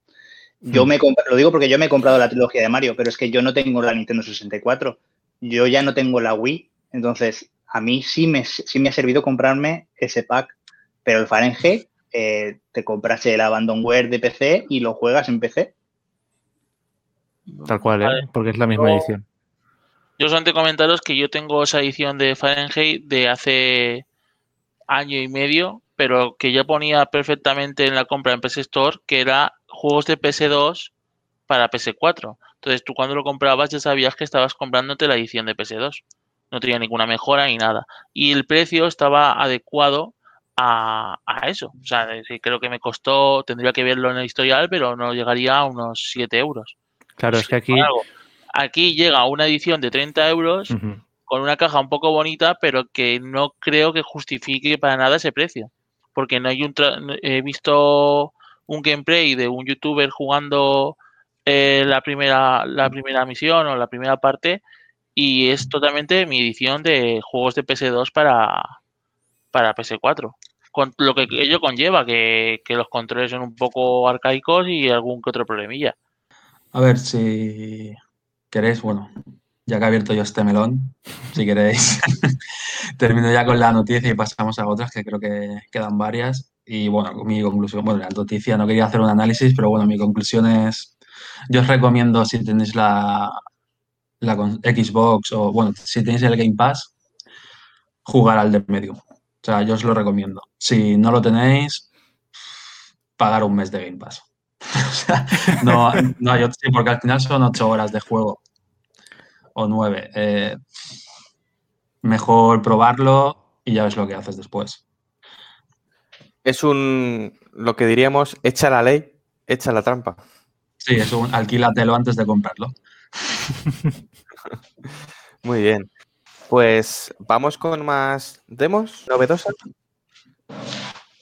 Speaker 3: Yo hmm. me lo digo porque yo me he comprado la trilogía de Mario, pero es que yo no tengo la Nintendo 64 yo ya no tengo la Wii, entonces a mí sí me, sí me ha servido comprarme ese pack, pero el Fahrenheit eh, te compras el Abandonware de PC y lo juegas en PC.
Speaker 2: Tal cual, ¿eh? porque es la misma edición.
Speaker 5: Yo solamente comentaros que yo tengo esa edición de Fahrenheit de hace año y medio, pero que ya ponía perfectamente en la compra en PS Store que era juegos de PS2 para PS4. Entonces tú cuando lo comprabas ya sabías que estabas comprándote la edición de PS2. No tenía ninguna mejora ni nada. Y el precio estaba adecuado a, eso. O sea, creo que me costó, tendría que verlo en el historial, pero no llegaría a unos 7 euros.
Speaker 2: Claro, es que aquí...
Speaker 5: aquí llega una edición de 30 euros con una caja un poco bonita, pero que no creo que justifique para nada ese precio. Porque no hay un... He visto un gameplay de un youtuber jugando eh, la, primera, la primera misión o la primera parte y es totalmente mi edición de juegos de PS2 para, para PS4. Con lo que ello conlleva, que, los controles son un poco arcaicos y algún que otro problemilla.
Speaker 4: A ver, si queréis, bueno, ya que he abierto yo este melón, si queréis, termino ya con la noticia y pasamos a otras que creo que quedan varias. Y bueno, mi conclusión, bueno, la noticia no quería hacer un análisis, pero bueno, mi conclusión es yo os recomiendo, si tenéis la, la Xbox o, bueno, si tenéis el Game Pass, jugar al de medio. O sea, yo os lo recomiendo. Si no lo tenéis, pagar un mes de Game Pass. o sea, no, no yo, sí, porque al final son ocho horas de juego o nueve. Eh, mejor probarlo y ya ves lo que haces después.
Speaker 1: Es un, lo que diríamos, echa la ley, echa la trampa.
Speaker 4: Sí, es un alquílatelo antes de comprarlo.
Speaker 1: Muy bien. Pues vamos con más demos novedosas.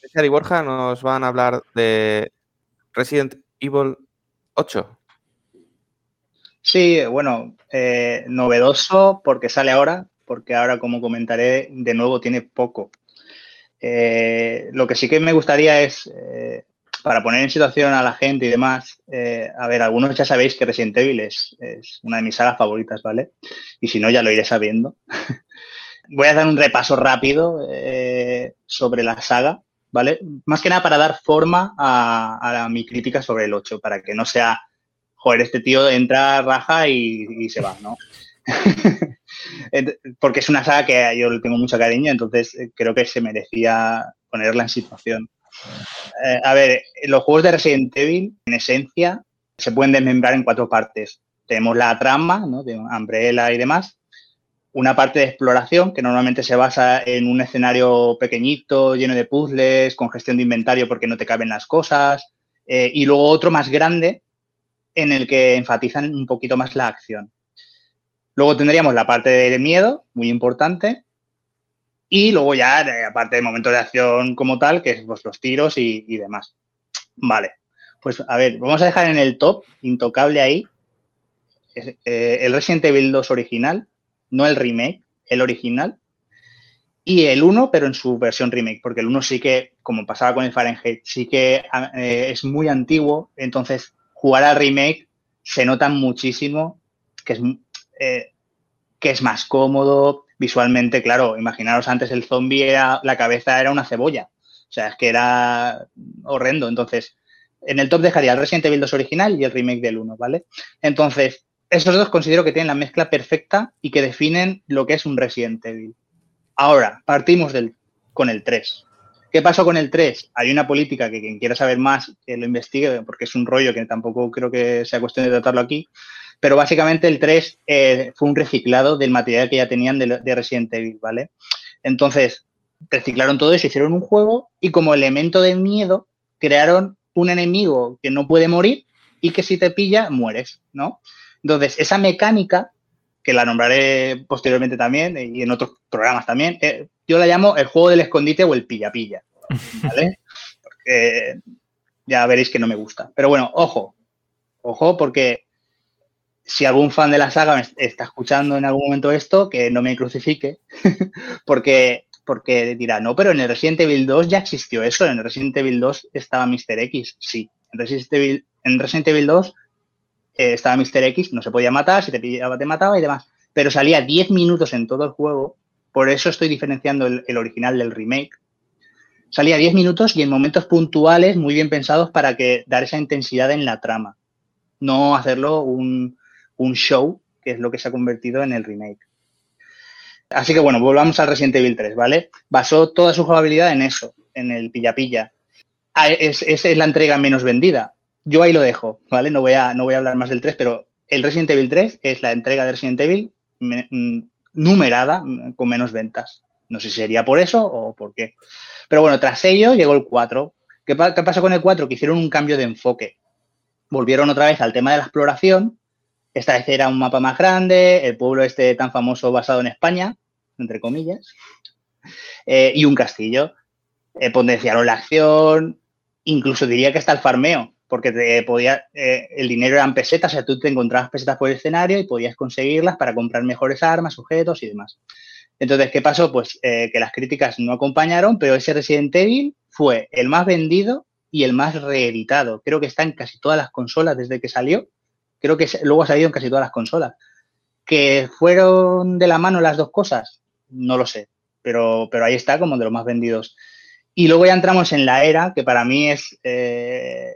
Speaker 1: César y Borja nos van a hablar de Resident Evil 8.
Speaker 3: Sí, bueno, eh, novedoso porque sale ahora, porque ahora, como comentaré, de nuevo tiene poco. Eh, lo que sí que me gustaría es eh, para poner en situación a la gente y demás, eh, a ver, algunos ya sabéis que Resident Evil es, una de mis sagas favoritas, ¿vale? Y si no, ya lo iré sabiendo. Voy a dar un repaso rápido eh, sobre la saga, ¿vale? Más que nada para dar forma a, mi crítica sobre el 8, para que no sea, joder, este tío entra, raja y, y se va, ¿no? Porque es una saga que yo le tengo mucho cariño, entonces eh, creo que se merecía ponerla en situación. Eh, a ver, los juegos de Resident Evil, en esencia, se pueden desmembrar en cuatro partes. Tenemos la trama, ¿no? de Umbrella y demás. Una parte de exploración, que normalmente se basa en un escenario pequeñito, lleno de puzzles, con gestión de inventario porque no te caben las cosas. Eh, y luego otro más grande, en el que enfatizan un poquito más la acción. Luego tendríamos la parte de miedo, muy importante, y luego ya, aparte del momento de acción como tal, que es pues, los tiros y, demás. Vale. Pues a ver, vamos a dejar en el top, intocable ahí, eh, el Resident Evil 2 original, no el remake, el original. Y el 1, pero en su versión remake, porque el 1 sí que, como pasaba con el Fahrenheit, sí que eh, es muy antiguo, entonces jugar al remake se nota muchísimo que es, eh, que es más cómodo, visualmente, claro, imaginaros antes el zombie era, la cabeza era una cebolla. O sea, es que era horrendo. Entonces, en el top dejaría el Resident Evil 2 original y el remake del 1, ¿vale? Entonces, esos dos considero que tienen la mezcla perfecta y que definen lo que es un Resident Evil. Ahora, partimos del, con el 3. ¿Qué pasó con el 3? Hay una política que quien quiera saber más, que lo investigue, porque es un rollo que tampoco creo que sea cuestión de tratarlo aquí. Pero básicamente el 3 eh, fue un reciclado del material que ya tenían de, de, Resident Evil, ¿vale? Entonces, reciclaron todo eso, hicieron un juego y como elemento de miedo crearon un enemigo que no puede morir y que si te pilla, mueres, ¿no? Entonces, esa mecánica, que la nombraré posteriormente también y en otros programas también, eh, yo la llamo el juego del escondite o el pilla-pilla, ¿vale? Porque ya veréis que no me gusta. Pero bueno, ojo, ojo, porque si algún fan de la saga está escuchando en algún momento esto, que no me crucifique, porque, porque dirá, no, pero en el Resident Evil 2 ya existió eso, en el Resident Evil 2 estaba Mr. X, sí, en Resident Evil, en Resident Evil 2 eh, estaba Mr. X, no se podía matar, si te pillaba te mataba y demás, pero salía 10 minutos en todo el juego por eso estoy diferenciando el, original del remake. Salía 10 minutos y en momentos puntuales muy bien pensados para que dar esa intensidad en la trama. No hacerlo un, show, que es lo que se ha convertido en el remake. Así que bueno, volvamos al Resident Evil 3, ¿vale? Basó toda su jugabilidad en eso, en el pilla-pilla. Ah, es, la entrega menos vendida. Yo ahí lo dejo, ¿vale? No voy, a, no voy a hablar más del 3, pero el Resident Evil 3 es la entrega de Resident Evil mm, numerada con menos ventas. No sé si sería por eso o por qué. Pero bueno, tras ello llegó el 4. ¿Qué, ¿Qué pasó con el 4? Que hicieron un cambio de enfoque. Volvieron otra vez al tema de la exploración. Esta vez era un mapa más grande, el pueblo este tan famoso basado en España, entre comillas, eh, y un castillo. Eh, potenciaron la acción, incluso diría que hasta el farmeo porque podía, eh, el dinero eran pesetas, o sea, tú te encontrabas pesetas por el escenario y podías conseguirlas para comprar mejores armas, objetos y demás. Entonces, ¿qué pasó? Pues eh, que las críticas no acompañaron, pero ese Resident Evil fue el más vendido y el más reeditado. Creo que está en casi todas las consolas desde que salió. Creo que luego ha salido en casi todas las consolas. ¿Que fueron de la mano las dos cosas? No lo sé, pero, pero ahí está como de los más vendidos. Y luego ya entramos en la era, que para mí es eh,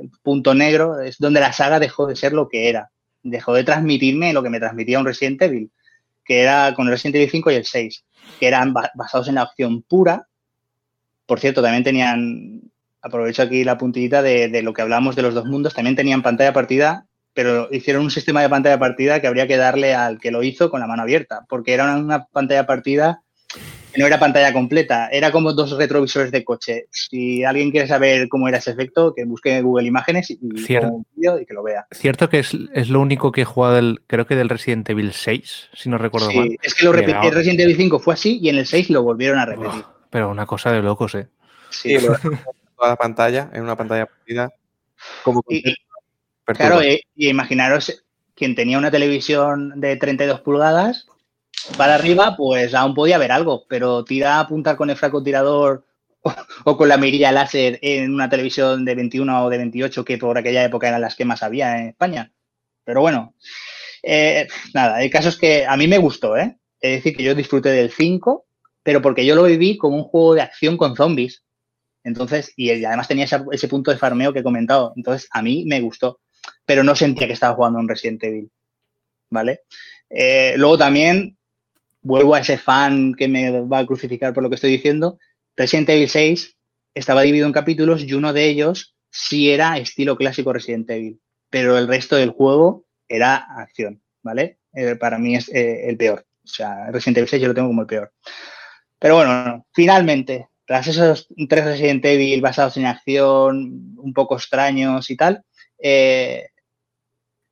Speaker 3: el punto negro, es donde la saga dejó de ser lo que era. Dejó de transmitirme lo que me transmitía un Resident Evil, que era con el Resident Evil 5 y el 6, que eran basados en la opción pura. Por cierto, también tenían, aprovecho aquí la puntillita de, lo que hablamos de los dos mundos, también tenían pantalla partida, pero hicieron un sistema de pantalla partida que habría que darle al que lo hizo con la mano abierta, porque era una pantalla partida no era pantalla completa, era como dos retrovisores de coche. Si alguien quiere saber cómo era ese efecto, que busque Google Imágenes y,
Speaker 2: Cierto.
Speaker 3: y que lo vea.
Speaker 2: Cierto que es, lo único que he jugado, del, creo que del Resident Evil 6, si no recuerdo
Speaker 3: sí,
Speaker 2: mal.
Speaker 3: Es que lo repetí, el Resident Evil 5 fue así y en el 6 lo volvieron a repetir.
Speaker 2: pero una cosa de locos, ¿eh?
Speaker 1: Sí, toda la pantalla, en una pantalla partida. Como
Speaker 3: y, claro, eh, y imaginaros quien tenía una televisión de 32 pulgadas para arriba, pues aún podía haber algo, pero tira a apuntar con el francotirador o, o con la mirilla láser en una televisión de 21 o de 28, que por aquella época eran las que más había en España. Pero bueno, eh, nada, el caso es que a mí me gustó, ¿eh? Es decir, que yo disfruté del 5, pero porque yo lo viví como un juego de acción con zombies. Entonces, y además tenía ese, punto de farmeo que he comentado. Entonces, a mí me gustó, pero no sentía que estaba jugando un Resident Evil. ¿Vale? Eh, luego también vuelvo a ese fan que me va a crucificar por lo que estoy diciendo, Resident Evil 6 estaba dividido en capítulos y uno de ellos sí era estilo clásico Resident Evil, pero el resto del juego era acción, ¿vale? Eh, para mí es eh, el peor. O sea, Resident Evil 6 yo lo tengo como el peor. Pero bueno, finalmente, tras esos tres Resident Evil basados en acción, un poco extraños y tal, eh,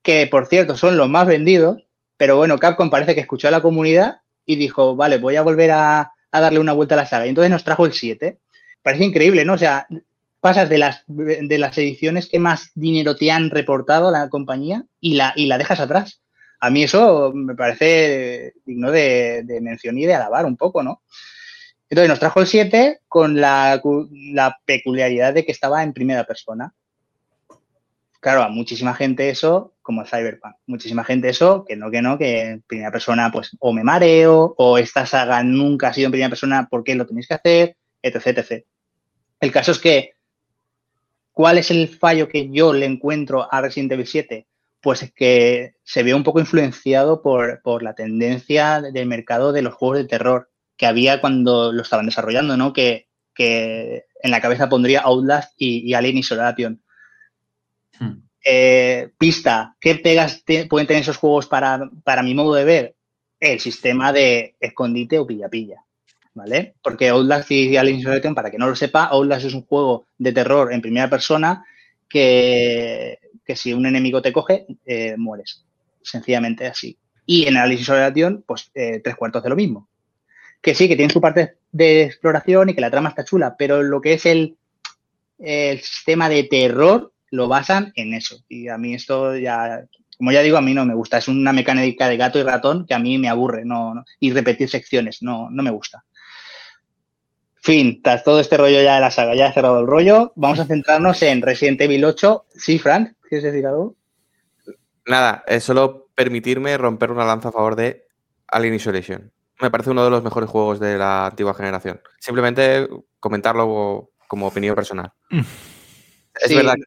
Speaker 3: que por cierto son los más vendidos, pero bueno, Capcom parece que escuchó a la comunidad y dijo, vale, voy a volver a, darle una vuelta a la saga. Y entonces nos trajo el 7. Parece increíble, ¿no? O sea, pasas de las, de las ediciones que más dinero te han reportado la compañía y la, y la dejas atrás. A mí eso me parece digno de, mención y de alabar un poco, ¿no? Entonces nos trajo el 7 con la, la, peculiaridad de que estaba en primera persona. Claro, a muchísima gente eso como Cyberpunk. Muchísima gente eso, que no, que no, que en primera persona pues o me mareo o esta saga nunca ha sido en primera persona, ¿por qué lo tenéis que hacer? Etc, etc. El caso es que, ¿cuál es el fallo que yo le encuentro a Resident Evil 7? Pues es que se ve un poco influenciado por, por la tendencia del mercado de los juegos de terror que había cuando lo estaban desarrollando, ¿no? Que, que en la cabeza pondría Outlast y, Alien Isolation. Eh, pista, ¿qué pegas pueden tener esos juegos para, para mi modo de ver? El sistema de escondite o pilla-pilla. ¿Vale? Porque Outlast y Alien Isolation, para que no lo sepa, Outlast es un juego de terror en primera persona que, si un enemigo te coge, eh, mueres. Sencillamente así. Y en Alien Isolation, pues eh, tres cuartos de lo mismo. Que sí, que tiene su parte de exploración y que la trama está chula, pero lo que es el, el sistema de terror lo basan en eso. Y a mí esto ya, como ya digo, a mí no me gusta. Es una mecánica de gato y ratón que a mí me aburre no, y repetir secciones, no, no me gusta. Fin, tras todo este rollo ya de la saga, ya he cerrado el rollo, vamos a centrarnos en Resident Evil 8. Sí, Frank, ¿quieres decir algo?
Speaker 1: Nada, es solo permitirme romper una lanza a favor de Alien Isolation me parece uno de los mejores juegos de la antigua generación. Simplemente comentarlo como opinión personal. Mm. Es, verdad, que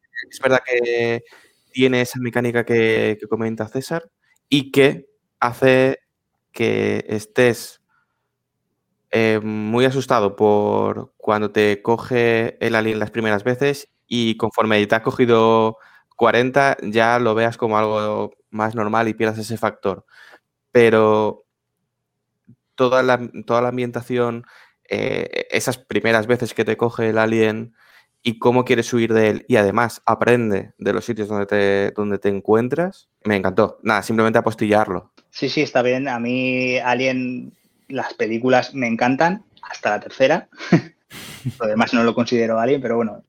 Speaker 1: tiene esa mecánica que, comenta César y que hace que estés eh, muy asustado por cuando te coge el alien las primeras veces y conforme te has cogido 40 ya lo veas como algo más normal y pierdas ese factor. Pero toda la, toda la ambientación, eh, esas primeras veces que te coge el alien y cómo quieres huir de él y además aprende de los sitios donde te, donde te encuentras, me encantó. Nada, simplemente apostillarlo.
Speaker 3: Sí, sí, está bien. A mí Alien, las películas me encantan, hasta la tercera. lo demás no lo considero Alien, pero bueno,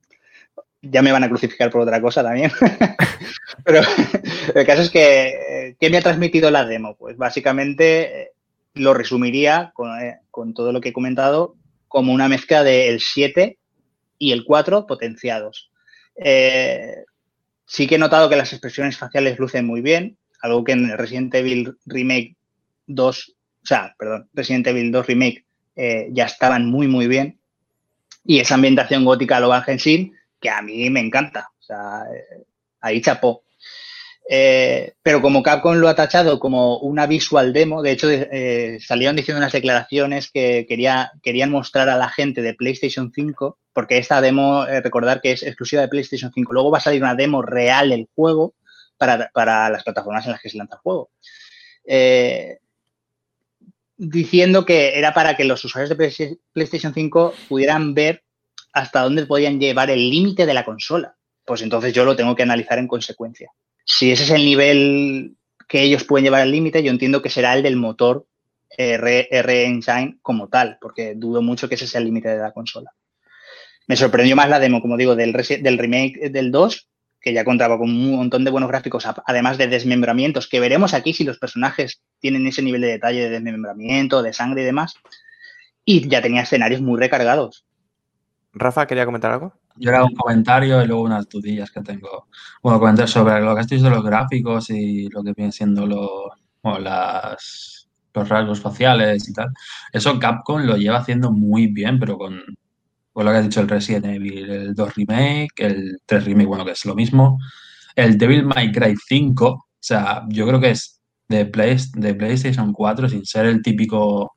Speaker 3: ya me van a crucificar por otra cosa también. pero el caso es que, ¿qué me ha transmitido la demo? Pues básicamente lo resumiría eh, con, todo lo que he comentado como una mezcla del 7 y el 4 potenciados. Eh, sí que he notado que las expresiones faciales lucen muy bien, algo que en Resident Evil Remake 2, o sea, perdón, Resident Evil 2 Remake eh, ya estaban muy, muy bien. Y esa ambientación gótica lo va Genshin, que a mí me encanta. O sea, ahí chapó. Eh, pero como Capcom lo ha tachado como una visual demo, de hecho eh, salieron diciendo unas declaraciones que quería, querían mostrar a la gente de PlayStation 5, porque esta demo, eh, recordar que es exclusiva de PlayStation 5, luego va a salir una demo real del juego para, las plataformas en las que se lanza el juego. diciendo que era para que los usuarios de PlayStation 5 pudieran ver hasta dónde podían llevar el límite de la consola. Pues entonces yo lo tengo que analizar en consecuencia si ese es el nivel que ellos pueden llevar al límite, yo entiendo que será el del motor R, Engine como tal, porque dudo mucho que ese sea el límite de la consola. Me sorprendió más la demo, como digo, del, del remake del 2, que ya contaba con un montón de buenos gráficos, además de desmembramientos, que veremos aquí si los personajes tienen ese nivel de detalle de desmembramiento, de sangre y demás. Y ya tenía escenarios muy recargados.
Speaker 1: Rafa, ¿quería comentar algo?
Speaker 4: Yo era un comentario y luego unas dudillas que tengo. Bueno, comentar sobre lo que has dicho de los gráficos y lo que vienen siendo los, las, los rasgos faciales y tal. Eso Capcom lo lleva haciendo muy bien, pero con, lo que has dicho el Resident Evil, el 2 Remake, el 3 Remake, bueno, que es lo mismo. El Devil May Cry 5, o sea, yo creo que es de, Play, de PlayStation 4 sin ser el típico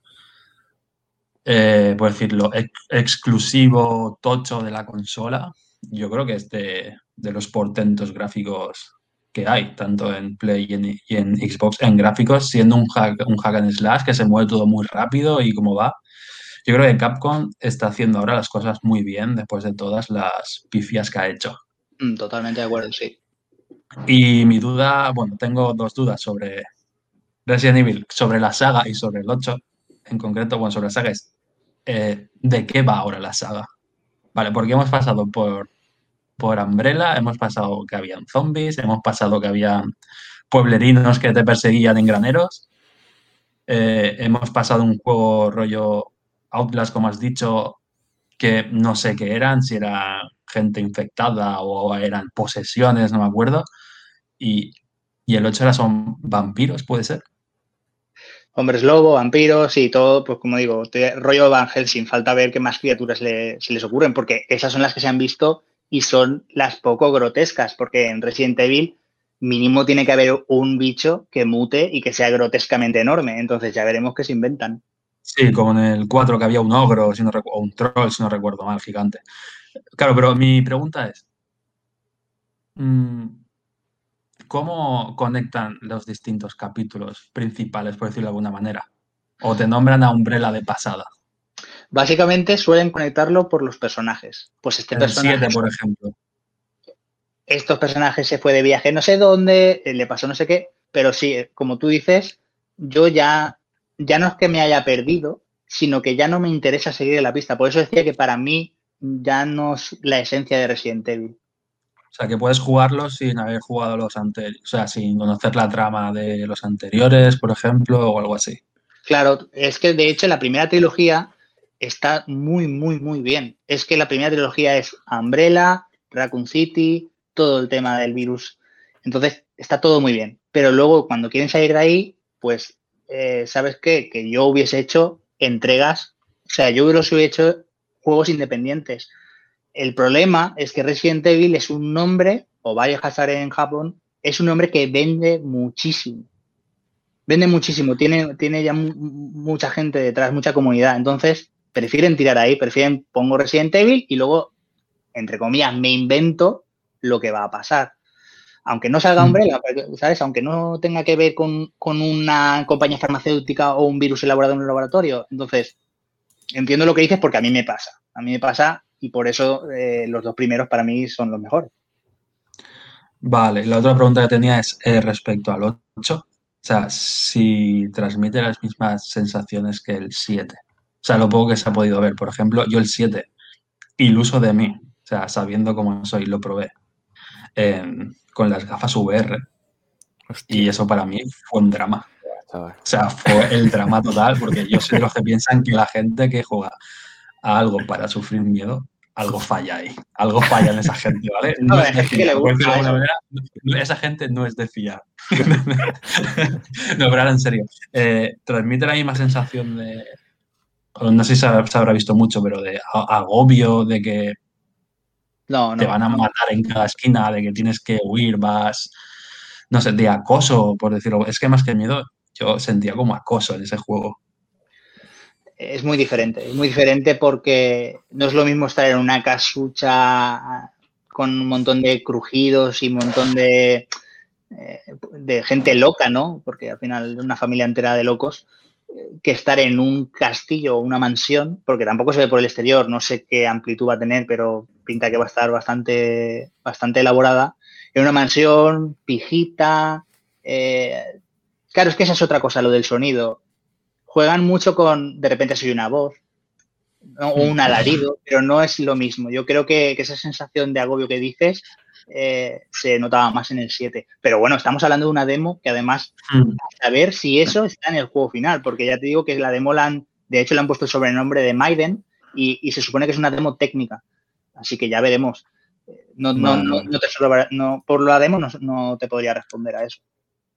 Speaker 4: eh, por decirlo, exclusivo tocho de la consola, yo creo que es de, los portentos gráficos que hay, tanto en Play y en, Xbox, en gráficos, siendo un hack, un hack and slash que se mueve todo muy rápido y cómo va. Yo creo que Capcom está haciendo ahora las cosas muy bien después de todas las pifias que ha hecho.
Speaker 3: Mm, totalmente de acuerdo, sí.
Speaker 4: Y mi duda, bueno, tengo dos dudas sobre Resident Evil, sobre la saga y sobre el 8. En concreto, bueno, sobre la saga es eh, de qué va ahora la saga. Vale, porque hemos pasado por, por Umbrella, hemos pasado que habían zombies, hemos pasado que había pueblerinos que te perseguían en graneros, eh, hemos pasado un juego rollo Outlast, como has dicho, que no sé qué eran, si era gente infectada o eran posesiones, no me acuerdo. Y Y el 8 era son vampiros, ¿puede ser?
Speaker 3: Hombres lobo, vampiros y todo, pues como digo, rollo Van Helsing, falta ver qué más criaturas se les ocurren, porque esas son las que se han visto y son las poco grotescas, porque en Resident Evil mínimo tiene que haber un bicho que mute y que sea grotescamente enorme, entonces ya veremos qué se inventan.
Speaker 4: Sí, como en el 4 que había un ogro, o un troll, si no recuerdo mal, gigante. Claro, pero mi pregunta es, mm, ¿cómo conectan los distintos capítulos principales, por decirlo de alguna manera? ¿O te nombran a Umbrella de pasada?
Speaker 3: Básicamente suelen conectarlo por los personajes. Pues este personaje.
Speaker 4: por ejemplo.
Speaker 3: Estos personajes se fue de viaje no sé dónde, eh, le pasó no sé qué, pero sí, eh, como tú dices, yo ya, ya no es que me haya perdido, sino que ya no me interesa seguir la pista. Por eso decía que para mí ya no es la esencia de Resident Evil.
Speaker 4: Sea, que puedes jugarlos sin haber jugado los anteriores, o sea, sin conocer la trama de los anteriores, por ejemplo, o algo así.
Speaker 3: Claro, es que de hecho la primera trilogía está muy, muy, muy bien. Es que la primera trilogía es Umbrella, Raccoon City, todo el tema del virus. Entonces, está todo muy bien. Pero luego, cuando quieren salir de ahí, pues, eh, ¿sabes qué? Que yo hubiese hecho entregas, o sea, yo hubiese hecho juegos independientes. El problema es que Resident Evil es un nombre, o Biohazard en Japón, es un nombre que vende muchísimo. Vende muchísimo, tiene, tiene ya mucha gente detrás, mucha comunidad. Entonces, prefieren tirar ahí, prefieren pongo Resident Evil y luego, entre comillas, me invento lo que va a pasar. Aunque no salga mm. Umbrella, ¿sabes? Aunque no tenga que ver con, una compañía farmacéutica o un virus elaborado en un laboratorio. Entonces, entiendo lo que dices porque a mí me pasa. A mí me pasa y por eso eh, los dos primeros para mí son los mejores.
Speaker 4: Vale, la otra pregunta que tenía es eh, respecto al 8. O sea, si transmite las mismas sensaciones que el 7. O sea, lo poco que se ha podido ver. Por ejemplo, yo el 7, iluso de mí, o sea, sabiendo cómo soy, lo probé con las gafas VR. Y eso para mí fue un drama. O sea, fue el drama total, porque yo soy de los que piensan que la gente que juega a algo para sufrir miedo, algo falla ahí. Algo falla en esa gente, ¿vale? No, es de fiar. esa gente no es de fiar. no, pero ahora en serio. Eh, transmite la misma sensación de, no sé si se habrá visto mucho, pero de agobio, de que te van a matar en cada esquina, de que tienes que huir, vas, no sé, de acoso, por decirlo. Es que más que miedo, yo sentía como acoso en ese juego.
Speaker 3: Es muy diferente, es muy diferente porque no es lo mismo estar en una casucha con un montón de crujidos y un montón de, eh, de gente loca, ¿no? Porque al final una familia entera de locos que estar en un castillo una mansión, porque tampoco se ve por el exterior, no sé qué amplitud va a tener, pero pinta que va a estar bastante, bastante elaborada. En una mansión, pijita. Eh, claro, es que esa es otra cosa, lo del sonido. Juegan mucho con, de repente soy una voz, o un alarido, pero no es lo mismo. Yo creo que esa sensación de agobio que dices eh, se notaba más en el 7. Pero bueno, estamos hablando de una demo que además, mm. a ver si eso está en el juego final, porque ya te digo que la demo la han, de hecho le han puesto el sobrenombre de Maiden y, se supone que es una demo técnica. Así que ya veremos. No, no, no, no por la demo no, te podría responder a eso.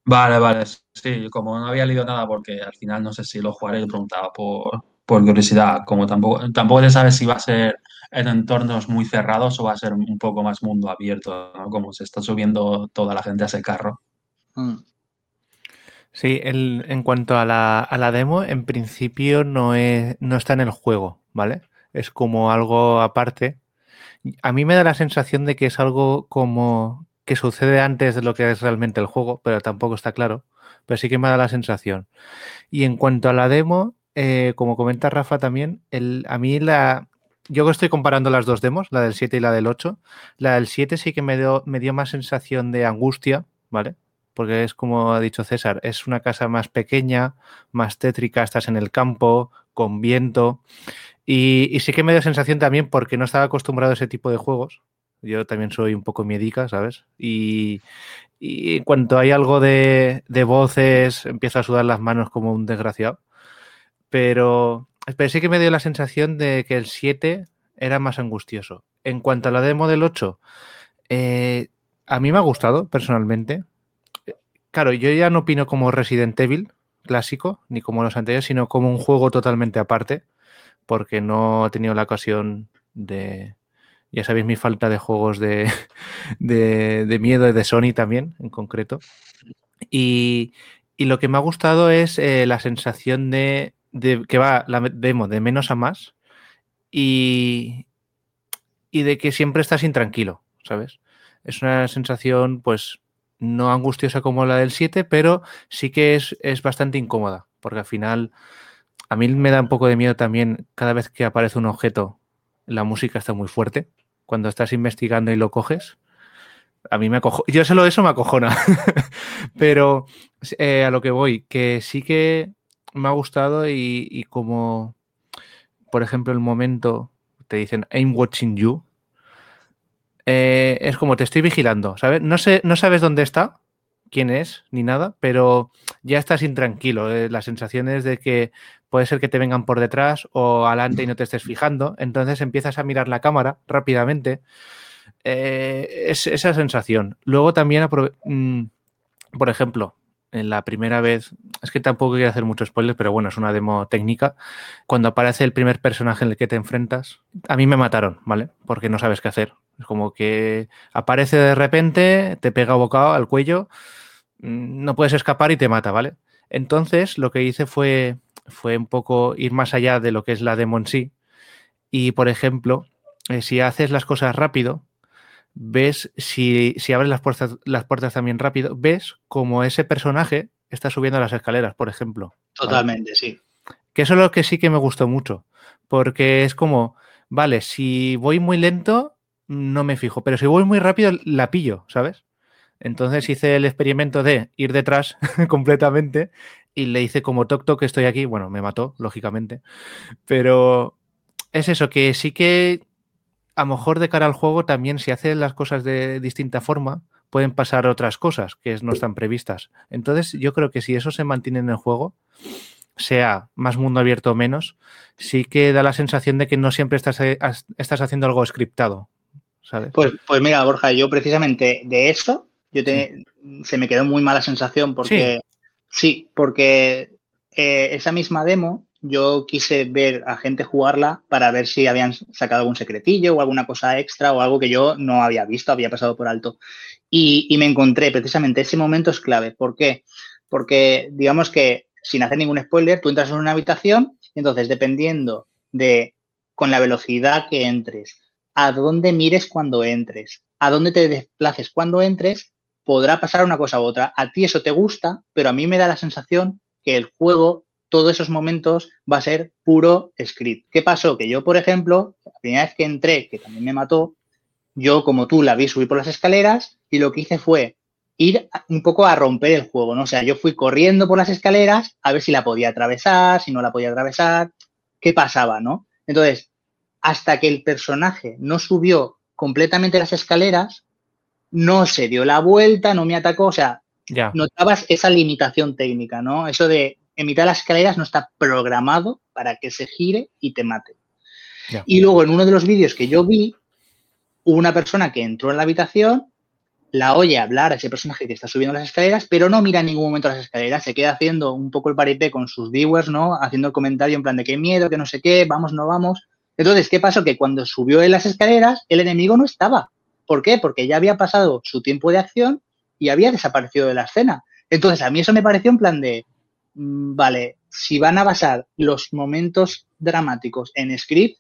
Speaker 4: Vale, vale. Sí, como no había leído nada porque al final no sé si lo jugaré, yo preguntaba por, por curiosidad. Como tampoco, tampoco se sabe si va a ser en entornos muy cerrados o va a ser un poco más mundo abierto, ¿no? Como se está subiendo toda la gente a ese carro. Mm.
Speaker 2: Sí, en cuanto a la, demo, en principio no, no está en el juego, ¿vale? Es como algo aparte. A mí me da la sensación de que es algo como que sucede antes de lo que es realmente el juego, pero tampoco está claro. Pero sí que me da la sensación. Y en cuanto a la demo, eh, como comenta Rafa también, el, a mí la, yo estoy comparando las dos demos, la del 7 y la del 8. La del 7 sí que me dio, me dio más sensación de angustia, ¿vale? Porque es como ha dicho César, es una casa más pequeña, más tétrica, estás en el campo, con viento. Y, sí que me dio sensación también porque no estaba acostumbrado a ese tipo de juegos. Yo también soy un poco miedica, ¿sabes? Y, en cuanto hay algo de, de voces, empiezo a sudar las manos como un desgraciado. Pero pero sí que me dio la sensación de que el 7 era más angustioso. En cuanto a la demo del 8, eh, a mí me ha gustado personalmente. claro, yo ya no opino como Resident Evil clásico, ni como los anteriores, sino como un juego totalmente aparte, porque no he tenido la ocasión de, ya sabéis mi falta de juegos de, de, miedo y de Sony también, en concreto. Y, lo que me ha gustado es eh, la sensación de, de, que va la demo de menos a más y, y de que siempre estás intranquilo, ¿sabes? Es una sensación, pues, no angustiosa como la del 7, pero sí que es, es bastante incómoda, porque al final a mí me da un poco de miedo también cada vez que aparece un objeto, la música está muy fuerte. Cuando estás investigando y lo coges, a mí me acojo. Yo solo eso me acojona. pero eh, a lo que voy, que sí que me ha gustado y, como, por ejemplo, el momento te dicen I'm watching you, eh, es como te estoy vigilando, ¿sabes? No, sé, no sabes dónde está, quién es, ni nada, pero ya estás intranquilo. Eh, la sensación es de que puede ser que te vengan por detrás o adelante y no te estés fijando. Entonces empiezas a mirar la cámara rápidamente. Eh, es esa sensación. Luego también, mm, por ejemplo, en la primera vez, es que tampoco quiero hacer mucho spoiler, pero bueno, es una demo técnica. Cuando aparece el primer personaje en el que te enfrentas, a mí me mataron, ¿vale? Porque no sabes qué hacer. Es como que aparece de repente, te pega bocado al cuello, mm, no puedes escapar y te mata, ¿vale? Entonces, lo que hice fue, fue un poco ir más allá de lo que es la demo en sí. Y, por ejemplo, eh, si haces las cosas rápido, ves, si, si abres las puertas, las puertas también rápido, ves como ese personaje está subiendo las escaleras, por ejemplo.
Speaker 3: Totalmente, sí.
Speaker 2: Que eso es lo que sí que me gustó mucho, porque es como, vale, si voy muy lento, no me fijo, pero si voy muy rápido, la pillo, ¿sabes? Entonces hice el experimento de ir detrás completamente y le hice como toc toc estoy aquí. Bueno, me mató, lógicamente. Pero es eso, que sí que a lo mejor de cara al juego también si haces las cosas de distinta forma, pueden pasar otras cosas que no están previstas. Entonces yo creo que si eso se mantiene en el juego, sea más mundo abierto o menos, sí que da la sensación de que no siempre estás, eh, estás haciendo algo scriptado. ¿sabes?
Speaker 3: Pues, pues mira, Borja, yo precisamente de eso, yo se me quedó muy mala sensación porque sí, porque eh, esa misma demo yo quise ver a gente jugarla para ver si habían sacado algún secretillo o alguna cosa extra o algo que yo no había visto, había pasado por alto. Y, me encontré precisamente ese momento es clave. ¿Por qué? Porque digamos que sin hacer ningún spoiler, tú entras en una habitación y entonces dependiendo de con la velocidad que entres, a dónde mires cuando entres, a dónde te desplaces cuando entres, podrá pasar una cosa u otra. A ti eso te gusta, pero a mí me da la sensación que el juego todos esos momentos va a ser puro script. ¿Qué pasó? Que yo, por ejemplo, la primera vez que entré, que también me mató, yo como tú la vi subir por las escaleras y lo que hice fue ir un poco a romper el juego, ¿no? O sea, yo fui corriendo por las escaleras a ver si la podía atravesar, si no la podía atravesar, qué pasaba, ¿no? Entonces, hasta que el personaje no subió completamente las escaleras, no se dio la vuelta, no me atacó, o sea, notabas esa limitación técnica, ¿no? Eso de en mitad de las escaleras no está programado para que se gire y te mate. Y luego en uno de los vídeos que yo vi, hubo una persona que entró en la habitación, la oye hablar a ese personaje que está subiendo las escaleras, pero no mira en ningún momento las escaleras, se queda haciendo un poco el paripé con sus viewers, ¿no? Haciendo el comentario en plan de qué miedo, que no sé qué, vamos, no vamos. Entonces, ¿qué pasó? Que cuando subió en las escaleras, el enemigo no estaba. ¿Por qué? Porque ya había pasado su tiempo de acción y había desaparecido de la escena. Entonces, a mí eso me pareció en plan de, vale, si van a basar los momentos dramáticos en script,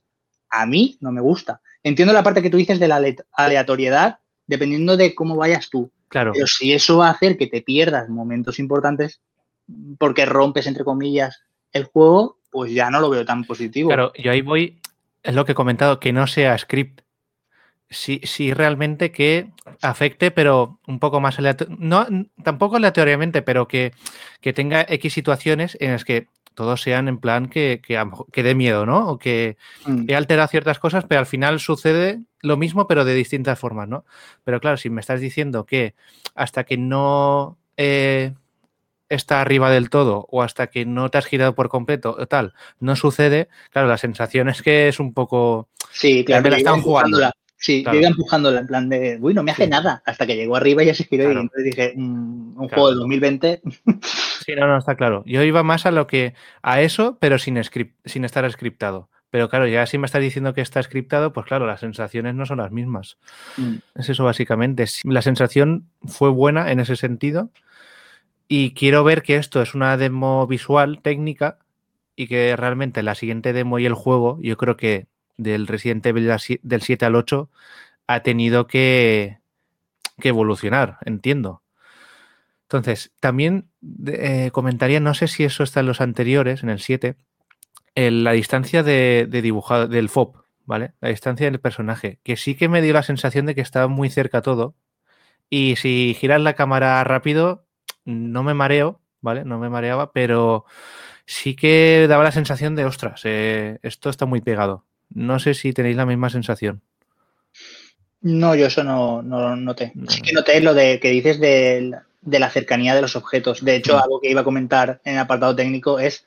Speaker 3: a mí no me gusta. Entiendo la parte que tú dices de la aleatoriedad, dependiendo de cómo vayas tú.
Speaker 2: Claro.
Speaker 3: Pero si eso va a hacer que te pierdas momentos importantes porque rompes, entre comillas, el juego, pues ya no lo veo tan positivo.
Speaker 2: Claro, yo ahí voy, es lo que he comentado, que no sea script sí, sí realmente que afecte, pero un poco más no tampoco aleatoriamente, pero que, tenga X situaciones en las que todos sean en plan que, que, dé miedo, ¿no? O que, mm. he alterado ciertas cosas, pero al final sucede lo mismo, pero de distintas formas, ¿no? Pero claro, si me estás diciendo que hasta que no eh, está arriba del todo o hasta que no te has girado por completo o tal, no sucede, claro, la sensación es que es un poco...
Speaker 3: Sí, claro,
Speaker 2: me la están jugando
Speaker 3: Sí,
Speaker 2: Claro.
Speaker 3: yo iba empujando en plan de, uy, no me hace
Speaker 2: Sí.
Speaker 3: nada, hasta que llegó arriba y ya se giró
Speaker 2: Claro.
Speaker 3: y entonces dije, mm, un
Speaker 2: Claro.
Speaker 3: juego de 2020,
Speaker 2: Sí, no, no, está claro. Yo iba más a lo que, a eso, pero sin, script, sin estar scriptado. Pero claro, ya si me estás diciendo que está scriptado, pues claro, las sensaciones no son las mismas.
Speaker 3: mm,
Speaker 2: Es eso básicamente. La sensación fue buena en ese sentido. Y quiero ver que esto es una demo visual, técnica, y que realmente la siguiente demo y el juego, yo creo que del Resident Evil del si- del 7 al 8 ha tenido que, que evolucionar, entiendo. Entonces, también eh, comentaría, no sé si eso está en los anteriores, en el 7, el- la distancia de, de dibujado, del FOB, ¿vale? La distancia del personaje, que sí que me dio la sensación de que estaba muy cerca todo. Y si giras la cámara rápido, no me mareo, ¿vale? No me mareaba, pero sí que daba la sensación de, ostras, eh, esto está muy pegado. No sé si tenéis la misma sensación.
Speaker 3: no, yo eso no, no noté.
Speaker 2: No,
Speaker 3: Sí que noté lo de que dices de, de la cercanía de los objetos. De hecho,
Speaker 2: Mm.
Speaker 3: algo que iba a comentar en el apartado técnico es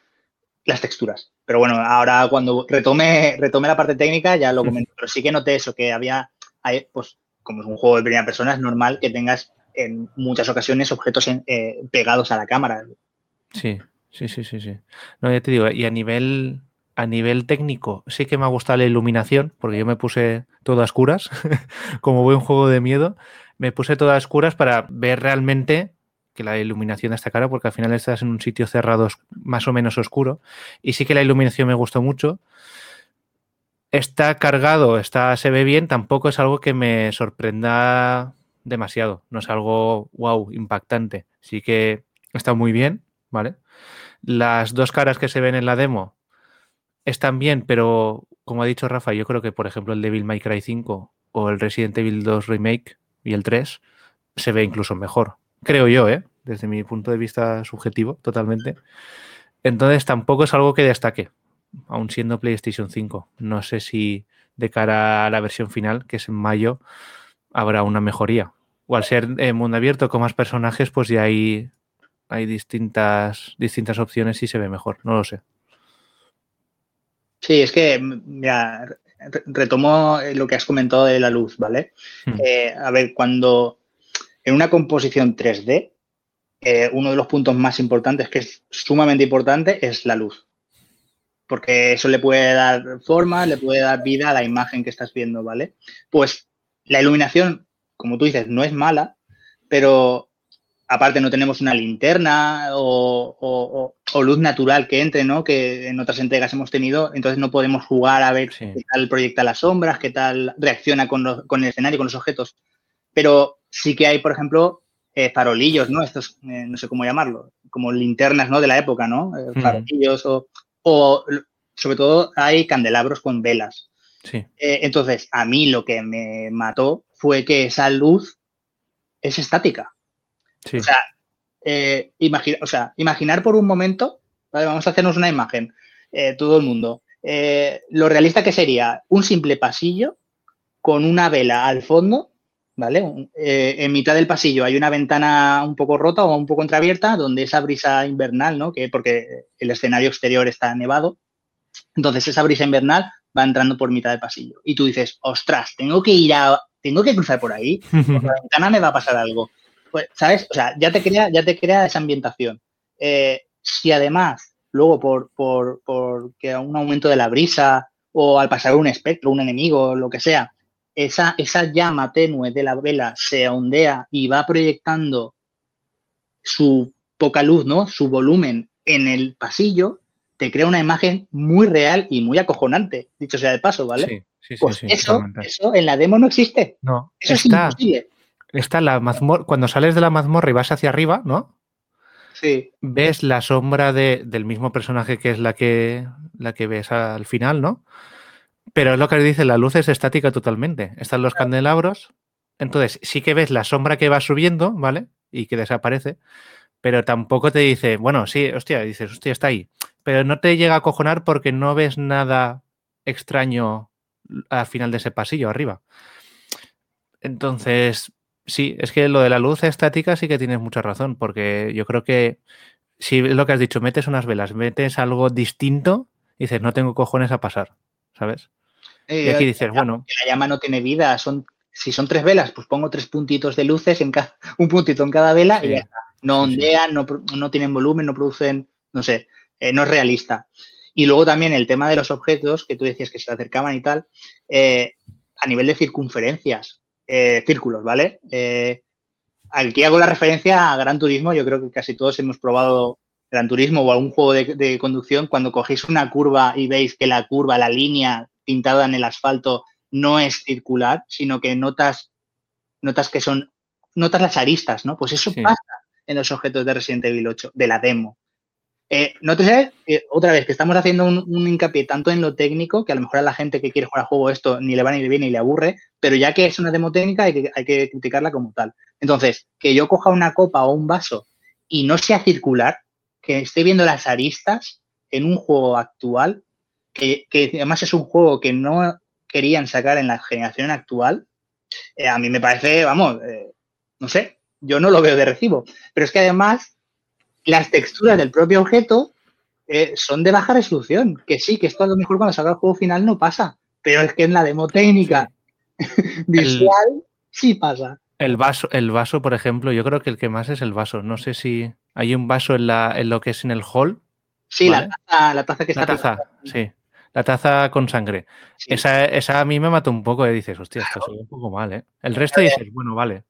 Speaker 3: las texturas. Pero bueno, ahora cuando retome, retome la parte técnica ya lo
Speaker 2: Mm.
Speaker 3: comento. Pero sí que noté eso, que había, hay, pues como es un juego de primera persona, es normal que tengas en muchas ocasiones objetos en- eh, pegados a la cámara.
Speaker 2: Sí, sí, sí, sí, sí. No, ya te digo, y a nivel, a nivel técnico, sí que me ha gustado la iluminación, porque yo me puse todo a oscuras, como buen juego de miedo, me puse todo a oscuras para ver realmente que la iluminación está cara, porque al final estás en un sitio cerrado más o menos oscuro, y sí que la iluminación me gustó mucho. Está cargado, está, se ve bien, tampoco es algo que me sorprenda demasiado, no es algo wow, impactante. Sí que está muy bien, ¿vale? Las dos caras que se ven en la demo están bien, pero como ha dicho Rafa, yo creo que, por ejemplo, el Devil May Cry 5 o el Resident Evil 2 Remake y el 3 se ve incluso mejor. Creo yo, ¿eh? Desde mi punto de vista subjetivo, totalmente. Entonces tampoco es algo que destaque, aún siendo PlayStation 5. No sé si de cara a la versión final, que es en mayo, habrá una mejoría. O al ser eh, mundo abierto con más personajes, pues ya hay, hay distintas, distintas opciones y se ve mejor. No lo sé.
Speaker 3: Sí, es que, mira, re- retomo eh, lo que has comentado de la luz, ¿vale?
Speaker 2: Hmm.
Speaker 3: Eh, a ver, cuando en una composición 3D, eh, uno de los puntos más importantes, que es sumamente importante, es la luz. Porque eso le puede dar forma, le puede dar vida a la imagen que estás viendo, ¿vale? Pues la iluminación, como tú dices, no es mala, pero aparte no tenemos una linterna o, o- o- o luz natural que entre, ¿no? Que en otras entregas hemos tenido, entonces no podemos jugar a ver
Speaker 2: Sí.
Speaker 3: qué tal proyecta las sombras, qué tal reacciona con, los- con el escenario, con los objetos. Pero sí que hay, por ejemplo, eh, farolillos, ¿no? Estos, eh, no sé cómo llamarlo, como linternas, ¿no? De la época, ¿no? Eh,
Speaker 2: Mm.
Speaker 3: farolillos o, o, sobre todo hay candelabros con velas.
Speaker 2: Sí,
Speaker 3: entonces, a mí lo que me mató fue que esa luz es estática.
Speaker 2: Sí.
Speaker 3: O sea, eh, imagina- o sea, imaginar por un momento, ¿vale? vamos a hacernos una imagen, eh, todo el mundo, eh, lo realista que sería un simple pasillo con una vela al fondo, ¿vale? Eh, en mitad del pasillo hay una ventana un poco rota o un poco entreabierta donde esa brisa invernal, ¿no? Que porque el escenario exterior está nevado, entonces esa brisa invernal va entrando por mitad del pasillo y tú dices, ostras, tengo que ir a, tengo que cruzar por ahí, por la ventana me va a pasar algo. Pues, ¿sabes? O sea, ya te crea, ya te crea esa ambientación. Eh, si además, luego por, por, por que un aumento de la brisa o al pasar un espectro, un enemigo, lo que sea, esa, esa llama tenue de la vela se ondea y va proyectando su poca luz, ¿no? Su volumen en el pasillo, te crea una imagen muy real y muy acojonante, dicho sea de paso, ¿vale?
Speaker 2: Sí, sí, sí,
Speaker 3: pues
Speaker 2: sí,
Speaker 3: eso, eso en la demo no existe.
Speaker 2: No,
Speaker 3: Eso es imposible.
Speaker 2: Está la mazmorra. Cuando sales de la mazmorra y vas hacia arriba, ¿no?
Speaker 3: Sí.
Speaker 2: Ves la sombra de- del mismo personaje que es la que, la que ves al final, ¿no? Pero es lo que dice, la luz es estática totalmente. Están los candelabros. Entonces, sí que ves la sombra que va subiendo, ¿vale? Y que desaparece. Pero tampoco te dice, bueno, sí, hostia, dices, hostia, está ahí. Pero no te llega a cojonar porque no ves nada extraño al final de ese pasillo arriba. Entonces, sí, es que lo de la luz estática sí que tienes mucha razón, porque yo creo que si lo que has dicho, metes unas velas, metes algo distinto, dices, no tengo cojones a pasar, ¿sabes? y aquí dices, bueno.
Speaker 3: La llama no tiene vida, son si son tres velas, pues pongo tres puntitos de luces en cada, un puntito en cada vela y ya está. No ondean, no, no, tienen volumen, no producen, no sé, eh, no es realista. Y luego también el tema de los objetos, que tú decías que se acercaban y tal, eh, a nivel de circunferencias, eh, círculos, ¿vale? aquí hago la referencia a Gran Turismo, yo creo que casi todos hemos probado Gran Turismo o algún juego de, de conducción, cuando cogéis una curva y veis que la curva, la línea pintada en el asfalto no es circular, sino que notas, notas que son, notas las aristas, ¿no? Pues eso pasa en los objetos de Resident Evil 8, de la demo. Eh, no te sé, eh, otra vez, que estamos haciendo un, hincapié tanto en lo técnico, que a lo mejor a la gente que quiere jugar al juego esto ni le va ni le viene ni le aburre, pero ya que es una demo técnica hay que, hay que criticarla como tal. Entonces, que yo coja una copa o un vaso y no sea circular, que esté viendo las aristas en un juego actual, que, que además es un juego que no querían sacar en la generación actual, eh, a mí me parece, vamos, no sé, yo no lo veo de recibo. Pero es que además las texturas del propio objeto eh, son de baja resolución. Que sí, que esto a lo mejor cuando salga el juego final no pasa. Pero es que en la demo técnica visual sí pasa.
Speaker 2: El vaso, el vaso, por ejemplo, yo creo que el que más es el vaso. No sé si hay un vaso en, la, en lo que es en el hall.
Speaker 3: Sí, la, taza, la taza que
Speaker 2: la
Speaker 3: está.
Speaker 2: Taza, sí la taza con sangre. Esa, esa, a mí me mató un poco, y ¿eh? dices, hostia, esto se ve un poco mal, ¿eh? El resto dices, bueno, vale.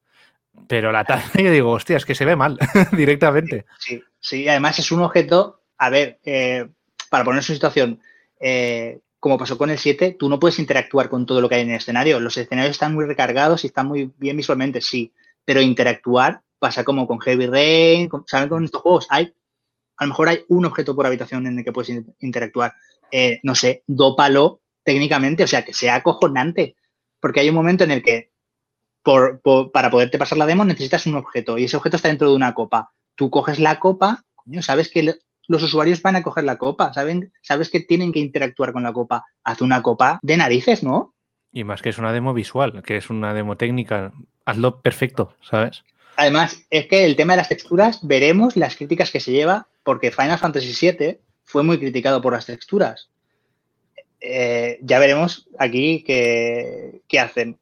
Speaker 2: Pero la taza, yo digo, hostia, es que se ve mal directamente.
Speaker 3: Sí, sí, además es un objeto, a ver, eh, para poner su situación, eh, como pasó con el 7, tú no puedes interactuar con todo lo que hay en el escenario. Los escenarios están muy recargados y están muy bien visualmente, sí, pero interactuar pasa como con Heavy Rain, ¿saben? Con estos juegos hay, a lo mejor hay un objeto por habitación en el que puedes interactuar eh, no sé, dópalo técnicamente, o sea, que sea acojonante. Porque hay un momento en el que por, para poderte pasar la demo necesitas un objeto y ese objeto está dentro de una copa. Tú coges la copa, sabes que los usuarios van a coger la copa, saben, sabes que tienen que interactuar con la copa. Haz una copa de narices, ¿no?
Speaker 2: Y más que es una demo visual, que es una demo técnica, hazlo perfecto, ¿sabes?
Speaker 3: Además, es que el tema de las texturas, veremos las críticas que se lleva, porque Final Fantasy VII fue muy criticado por las texturas. Eh, ya veremos aquí qué, hacen.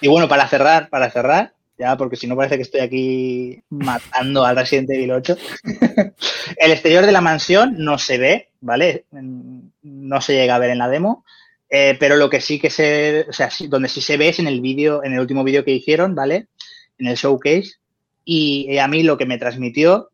Speaker 3: Y bueno, para cerrar, para cerrar, ya porque si no parece que estoy aquí matando al Resident Evil 8. el exterior de la mansión no se ve, ¿vale? No se llega a ver en la demo. Eh, pero lo que sí que se, o sea, donde sí se ve es en el vídeo, en el último vídeo que hicieron, ¿vale? En el showcase. Y a mí lo que me transmitió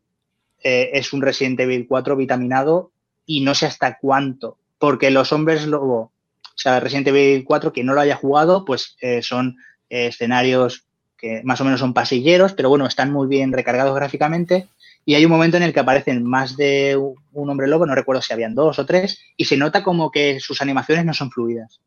Speaker 3: eh, es un Resident Evil 4 vitaminado y no sé hasta cuánto, porque los hombres lobo, o sea, Resident Evil 4, quien no lo haya jugado, pues eh, son eh, escenarios que más o menos son pasilleros, pero bueno, están muy bien recargados gráficamente. Y hay un momento en el que aparecen más de un hombre lobo, no recuerdo si habían dos o tres, y se nota como que sus animaciones no son fluidas.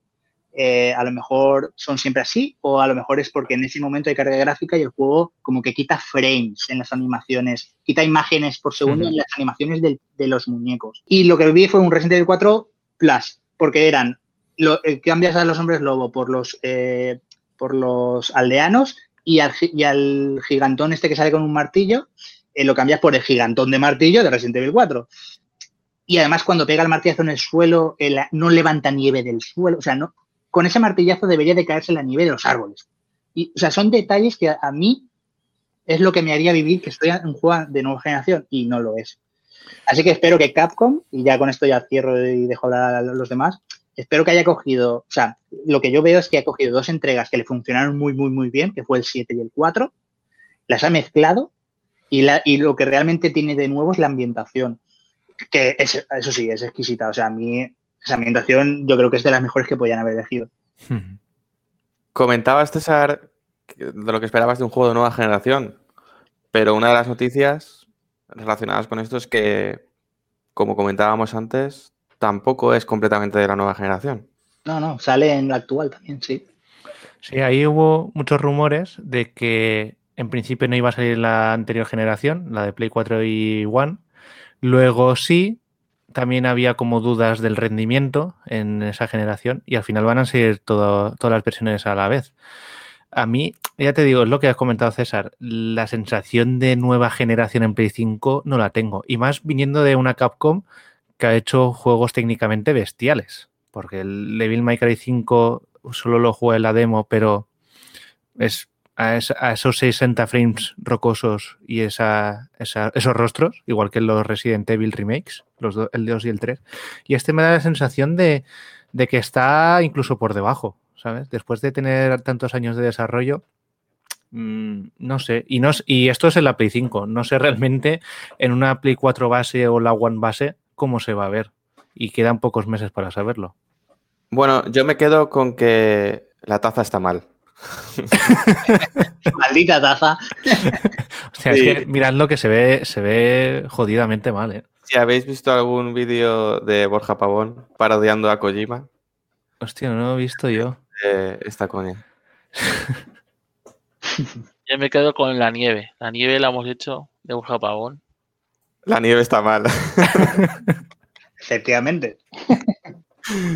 Speaker 3: Eh, a lo mejor son siempre así o a lo mejor es porque en ese momento hay carga gráfica y el juego como que quita frames en las animaciones, quita imágenes por segundo en las animaciones de, los muñecos. Y lo que vi fue un Resident Evil 4 Plus, porque eran, lo, eh, cambias a los hombres lobo por los, eh, por los aldeanos y al, gigantón este que sale con un martillo, lo cambias por el gigantón de martillo de Resident Evil 4 y además cuando pega el martillazo en el suelo, no levanta nieve del suelo, o sea, no, con ese martillazo debería de caerse la nieve de los árboles. Y, o sea, son detalles que a, mí es lo que me haría vivir que estoy en un juego de nueva generación y no lo es. Así que espero que Capcom, y ya con esto ya cierro y dejo a los demás, espero que haya cogido, o sea, lo que yo veo es que ha cogido dos entregas que le funcionaron muy, muy, muy bien, que fue el 7 y el 4, las ha mezclado y, la, y lo que realmente tiene de nuevo es la ambientación, que eso sí, es exquisita. O sea, a mí esa ambientación yo creo que es de las mejores que podían haber elegido.
Speaker 1: Comentabas, César, de lo que esperabas de un juego de nueva generación, pero una de las noticias relacionadas con esto es que, como comentábamos antes, tampoco es completamente de la nueva generación.
Speaker 3: No, no, sale en la actual también, sí.
Speaker 2: Sí, ahí hubo muchos rumores de que en principio no iba a salir la anterior generación, la de Play 4 y One. Luego sí, también había como dudas del rendimiento en esa generación y al final van a ser todas las versiones a la vez. A mí, ya te digo, es lo que has comentado César, la sensación de nueva generación en Play 5 no la tengo. Y más viniendo de una Capcom que ha hecho juegos técnicamente bestiales. porque el Devil May Cry 5 solo lo jugué en la demo, pero es a, esos 60 frames rocosos y esa, esos rostros, igual que los Resident Evil remakes, el 2 y el 3. Y este me da la sensación de, que está incluso por debajo, ¿sabes? Después de tener tantos años de desarrollo, mm, no sé. Y, y esto es en la Play 5. No sé realmente en una Play 4 base o la One base cómo se va a ver. Y quedan pocos meses para saberlo.
Speaker 1: Bueno, yo me quedo con que la taza está mal.
Speaker 3: Maldita taza.
Speaker 2: o sea, es que mirad lo que se ve, se ve jodidamente mal, ¿eh?
Speaker 1: Si habéis visto algún vídeo de Borja Pavón parodiando a Kojima.
Speaker 2: Hostia, no lo he visto yo.
Speaker 1: Eh, esta coña.
Speaker 5: Yo me quedo con la nieve. La nieve la hemos hecho de Borja Pavón.
Speaker 1: La nieve está mal.
Speaker 3: Efectivamente.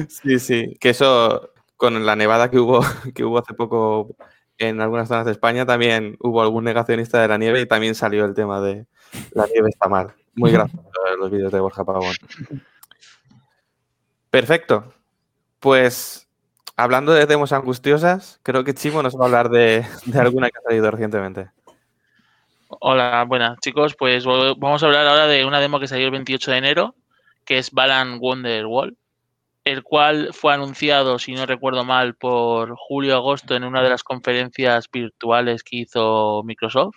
Speaker 1: Sí, sí. Que eso con la nevada que hubo, que hubo hace poco en algunas zonas de España, también hubo algún negacionista de la nieve y también salió el tema de la nieve está mal. Muy gracioso los vídeos de Borja Pavón. Perfecto. Pues hablando de demos angustiosas, creo que Chimo nos va a hablar de, de alguna que ha salido recientemente.
Speaker 5: Hola, buenas chicos. Pues vamos a hablar ahora de una demo que salió el 28 de enero, que es Balan Wonderwall el cual fue anunciado, si no recuerdo mal, por julio-agosto en una de las conferencias virtuales que hizo Microsoft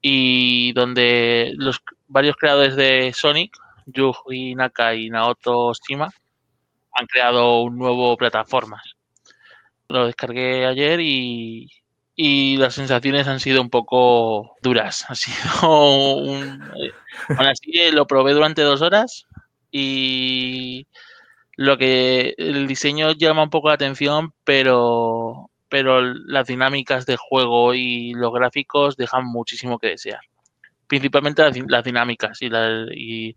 Speaker 5: y donde los varios creadores de Sonic, Yuji Naka y Naoto Shima, han creado un nuevo plataformas. Lo descargué ayer y, y las sensaciones han sido un poco duras. Ha sido un... Eh, aún así lo probé durante dos horas y lo que el diseño llama un poco la atención, pero, pero las dinámicas de juego y los gráficos dejan muchísimo que desear. Principalmente las, dinámicas y,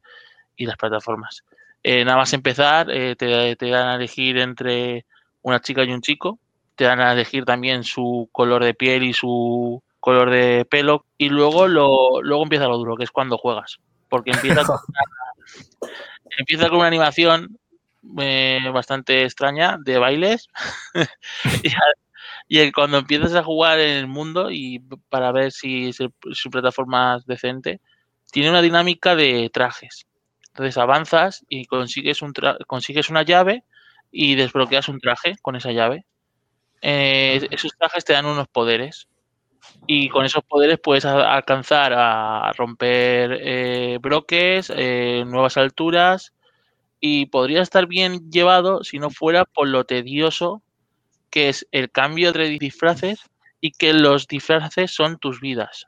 Speaker 5: y, las plataformas. Eh, nada más empezar, eh, te, dan a elegir entre una chica y un chico. Te dan a elegir también su color de piel y su color de pelo. Y luego, lo, luego empieza lo duro, que es cuando juegas. Porque empieza empieza con una animación eh, bastante extraña de bailes. y, cuando empiezas a jugar en el mundo y para ver si su plataforma es decente, tiene una dinámica de trajes. Entonces avanzas y consigues, un consigues una llave y desbloqueas un traje con esa llave. Eh, esos trajes te dan unos poderes y con esos poderes puedes alcanzar a romper eh, bloques, nuevas alturas y podría estar bien llevado si no fuera por lo tedioso que es el cambio de disfraces y que los disfraces son tus vidas.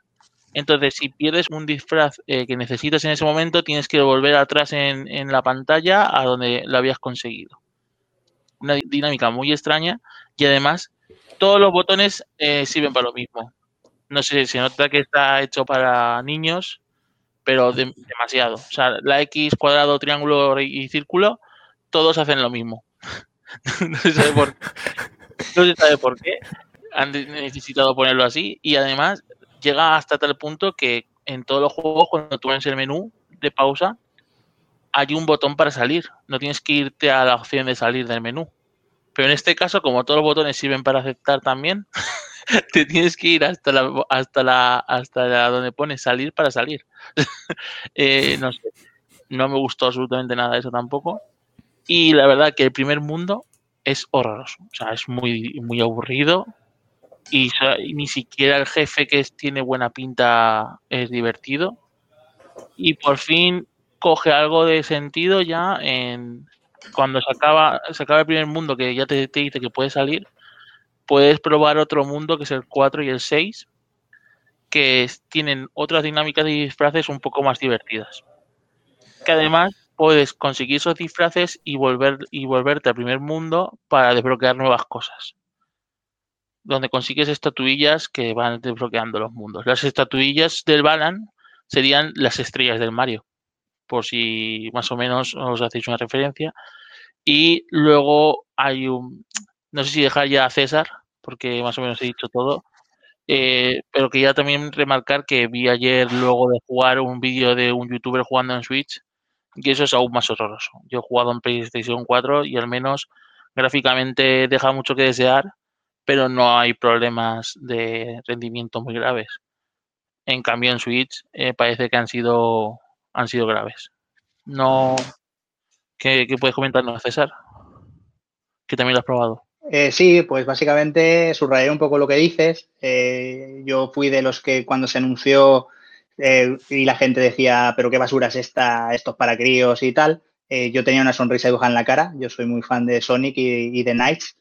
Speaker 5: Entonces, si pierdes un disfraz eh, que necesitas en ese momento, tienes que volver atrás en, la pantalla a donde lo habías conseguido. Una dinámica muy extraña y además todos los botones eh, sirven para lo mismo. No sé, se nota que está hecho para niños pero demasiado. O sea, la X, cuadrado, triángulo y círculo, todos hacen lo mismo. no, se sabe por, no se sabe por qué han necesitado ponerlo así y además llega hasta tal punto que en todos los juegos cuando tú ves el menú de pausa hay un botón para salir, no tienes que irte a la opción de salir del menú. Pero en este caso, como todos los botones sirven para aceptar también, te tienes que ir hasta la, hasta la, hasta donde pone salir para salir. Eh, no no me gustó absolutamente nada eso tampoco. Y la verdad que el primer mundo es horroroso, o sea, es muy, muy aburrido y, ni siquiera el jefe que tiene buena pinta es divertido. Y por fin coge algo de sentido ya en cuando se acaba, se acaba el primer mundo que ya te, te dice que puede salir puedes probar otro mundo que es el 4 y el 6, que tienen otras dinámicas de disfraces un poco más divertidas. Que además puedes conseguir esos disfraces y, volver, y volverte al primer mundo para desbloquear nuevas cosas. Donde consigues estatuillas que van desbloqueando los mundos. Las estatuillas del Balan serían las estrellas del Mario, por si más o menos os hacéis una referencia. Y luego hay un. No sé si dejar ya a César, porque más o menos he dicho todo. Eh, pero quería también remarcar que vi ayer, luego de jugar un vídeo de un youtuber jugando en Switch, Y eso es aún más horroroso. Yo he jugado en PlayStation 4 y al menos gráficamente deja mucho que desear, pero no hay problemas de rendimiento muy graves. En cambio, en Switch eh, parece que han sido, han sido graves. No. ¿Qué, qué puedes comentarnos, César? Que también lo has probado.
Speaker 3: Eh, sí, pues básicamente subrayé un poco lo que dices. Eh, yo fui de los que cuando se anunció eh, y la gente decía, pero qué basura es esta, estos para críos y tal, yo tenía una sonrisa dibujada en la cara. Yo soy muy fan de Sonic y, de Knights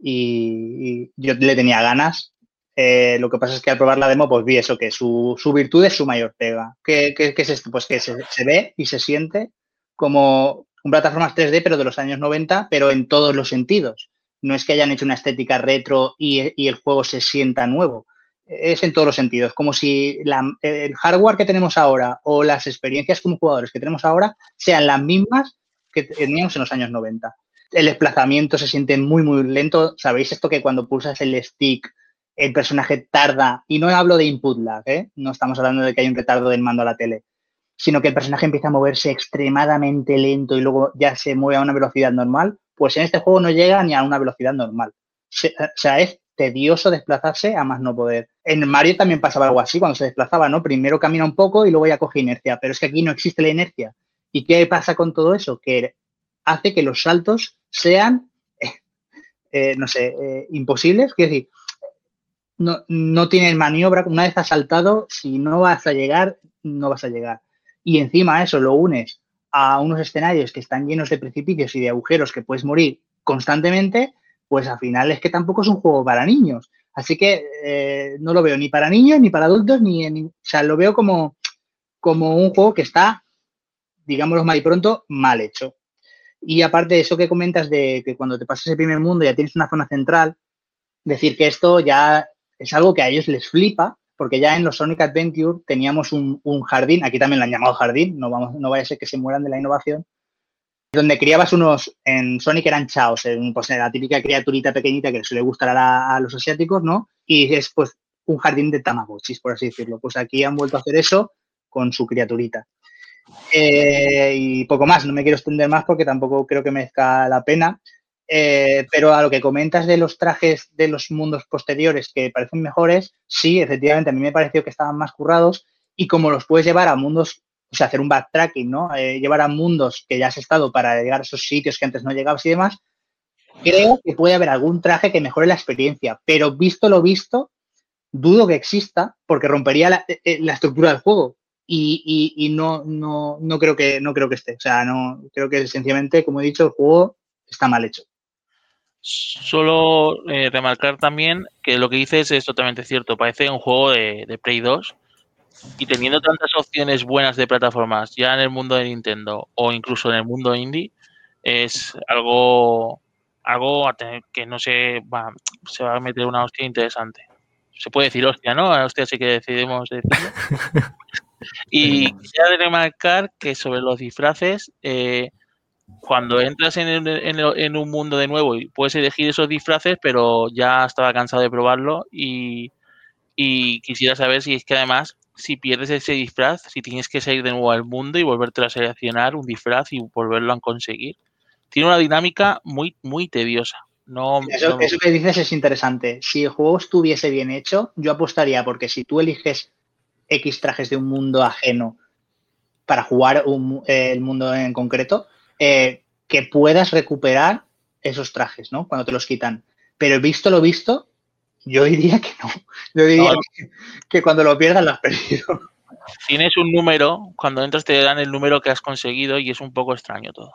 Speaker 3: y, yo le tenía ganas. Eh, lo que pasa es que al probar la demo, pues vi eso, que su, su virtud es su mayor pega. ¿Qué, qué, qué es esto? Pues que se, se ve y se siente como un plataformas 3D, pero de los años 90, pero en todos los sentidos. No es que hayan hecho una estética retro y, y el juego se sienta nuevo. Es en todos los sentidos, como si la, el hardware que tenemos ahora o las experiencias como jugadores que tenemos ahora sean las mismas que teníamos en los años 90. El desplazamiento se siente muy, muy lento. ¿Sabéis esto que cuando pulsas el stick el personaje tarda? Y no hablo de input lag, ¿eh? no estamos hablando de que hay un retardo del mando a la tele sino que el personaje empieza a moverse extremadamente lento y luego ya se mueve a una velocidad normal, pues en este juego no llega ni a una velocidad normal. o sea, es tedioso desplazarse a más no poder. En Mario también pasaba algo así cuando se desplazaba, ¿no? Primero camina un poco y luego ya coge inercia, pero es que aquí no existe la inercia. ¿Y qué pasa con todo eso? Que hace que los saltos sean, eh, no sé, eh, imposibles. Quiero decir, no, no tienes maniobra. Una vez has saltado, si no vas a llegar, no vas a llegar y encima eso lo unes a unos escenarios que están llenos de precipicios y de agujeros que puedes morir constantemente, pues al final es que tampoco es un juego para niños. Así que eh, no lo veo ni para niños, ni para adultos, ni, ni, o sea, lo veo como, como un juego que está, digámoslo mal y pronto, mal hecho. Y aparte de eso que comentas de que cuando te pasas el primer mundo ya tienes una zona central, decir que esto ya es algo que a ellos les flipa, porque ya en los Sonic Adventure teníamos un, jardín, aquí también lo han llamado jardín, no, vamos, no vaya a ser que se mueran de la innovación, donde criabas unos, en Sonic eran chaos, en, pues la típica criaturita pequeñita que suele gustar a, a, los asiáticos, ¿no? Y es pues un jardín de tamagotchis, por así decirlo. Pues aquí han vuelto a hacer eso con su criaturita. Eh, y poco más, no me quiero extender más porque tampoco creo que merezca la pena. Eh, pero a lo que comentas de los trajes de los mundos posteriores que parecen mejores, sí, efectivamente, a mí me pareció que estaban más currados y como los puedes llevar a mundos, o sea, hacer un backtracking, ¿no? Eh, llevar a mundos que ya has estado para llegar a esos sitios que antes no llegabas y demás, creo que puede haber algún traje que mejore la experiencia, pero visto lo visto, dudo que exista porque rompería la, eh, estructura del juego. Y, y, y no, no, no, creo que, no creo que esté. O sea, no creo que sencillamente, como he dicho, el juego está mal hecho.
Speaker 5: Solo eh, remarcar también que lo que dices es totalmente cierto. Parece un juego de, de, Play 2 y teniendo tantas opciones buenas de plataformas ya en el mundo de Nintendo o incluso en el mundo indie, es algo, algo que no se va, se va a meter una hostia interesante. Se puede decir hostia, ¿no? Hostia sí que decidimos decirlo. y quisiera remarcar que sobre los disfraces, eh, cuando entras en, en, en, un mundo de nuevo y puedes elegir esos disfraces, pero ya estaba cansado de probarlo y, y, quisiera saber si es que además, si pierdes ese disfraz, si tienes que salir de nuevo al mundo y volverte a seleccionar un disfraz y volverlo a conseguir. Tiene una dinámica muy, muy tediosa. No,
Speaker 3: eso,
Speaker 5: no...
Speaker 3: eso que dices es interesante. Si el juego estuviese bien hecho, yo apostaría porque si tú eliges X trajes de un mundo ajeno para jugar un, eh, el mundo en concreto, eh, que puedas recuperar esos trajes, ¿no? Cuando te los quitan. Pero visto lo visto, yo diría que no. Yo diría no. Que, que, cuando lo pierdas lo has perdido.
Speaker 5: Tienes un número, cuando entras te dan el número que has conseguido y es un poco extraño todo.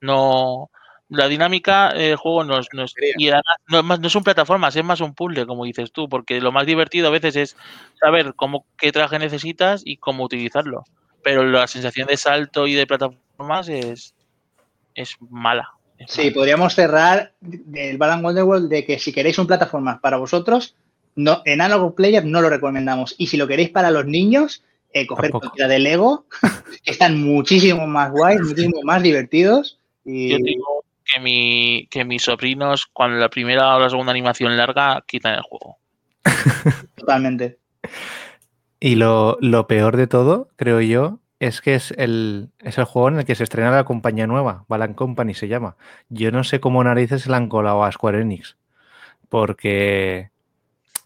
Speaker 5: No. La dinámica del juego no es, no es, y además, no, es más, no un plataformas, es más un puzzle, como dices tú, porque lo más divertido a veces es saber cómo, qué traje necesitas y cómo utilizarlo. Pero la sensación de salto y de plataformas es, es mala. Es
Speaker 3: sí, mala. podríamos cerrar el Balan Wonderworld de que si queréis un plataformas para vosotros, no, en Analog Player no lo recomendamos. Y si lo queréis para los niños, eh, coger cualquiera de Lego, que están muchísimo más guays, muchísimo más divertidos. Y...
Speaker 5: Yo digo que, mi, que mis sobrinos, cuando la primera o la segunda animación larga, quitan el juego.
Speaker 3: Totalmente.
Speaker 2: Y lo, lo, peor de todo, creo yo, es que es el, es el juego en el que se estrena la compañía nueva, Balan Company se llama. Yo no sé cómo narices la han colado a Square Enix, porque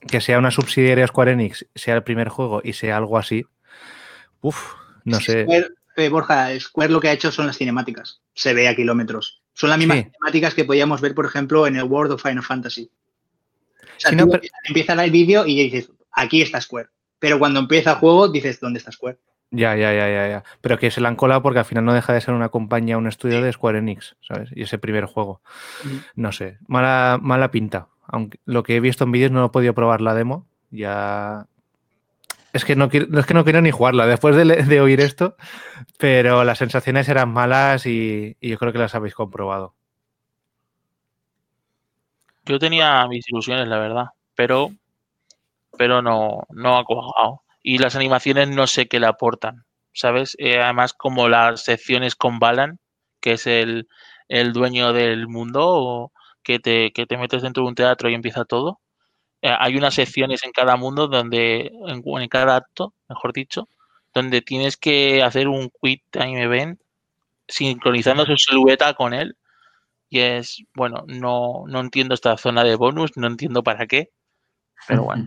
Speaker 2: que sea una subsidiaria Square Enix, sea el primer juego y sea algo así, uff, no sé.
Speaker 3: Square, eh, Borja, Square lo que ha hecho son las cinemáticas. Se ve a kilómetros. Son las mismas
Speaker 2: Sí.
Speaker 3: cinemáticas que podíamos ver, por ejemplo, en el World of Final Fantasy. O sea,
Speaker 2: Sí, no, pero-
Speaker 3: empieza el vídeo y dices, aquí está Square. Pero cuando empieza el juego, dices, ¿dónde está Square?
Speaker 2: Ya, ya, ya, ya, ya. Pero que se la han colado porque al final no deja de ser una compañía, un estudio de Square Enix, ¿sabes? Y ese primer juego. No sé, mala, mala pinta. Aunque lo que he visto en vídeos no he podido probar la demo. Ya. Es que no quiero, no es que no quiero ni jugarla después de, oír esto, pero las sensaciones eran malas y, y yo creo que las habéis comprobado.
Speaker 5: Yo tenía mis ilusiones, la verdad, pero, pero no, no ha cuajado. Y las animaciones no sé qué le aportan, ¿sabes? Eh, además, como las secciones con Balan, que es el, el dueño del mundo, o que te, que te metes dentro de un teatro y empieza todo. eh, hay unas secciones en cada mundo donde, en, en cada acto, mejor dicho, donde tienes que hacer un quick time event sincronizando su silueta con él. Y es, bueno, no, no entiendo esta zona de bonus, no entiendo para qué, pero bueno.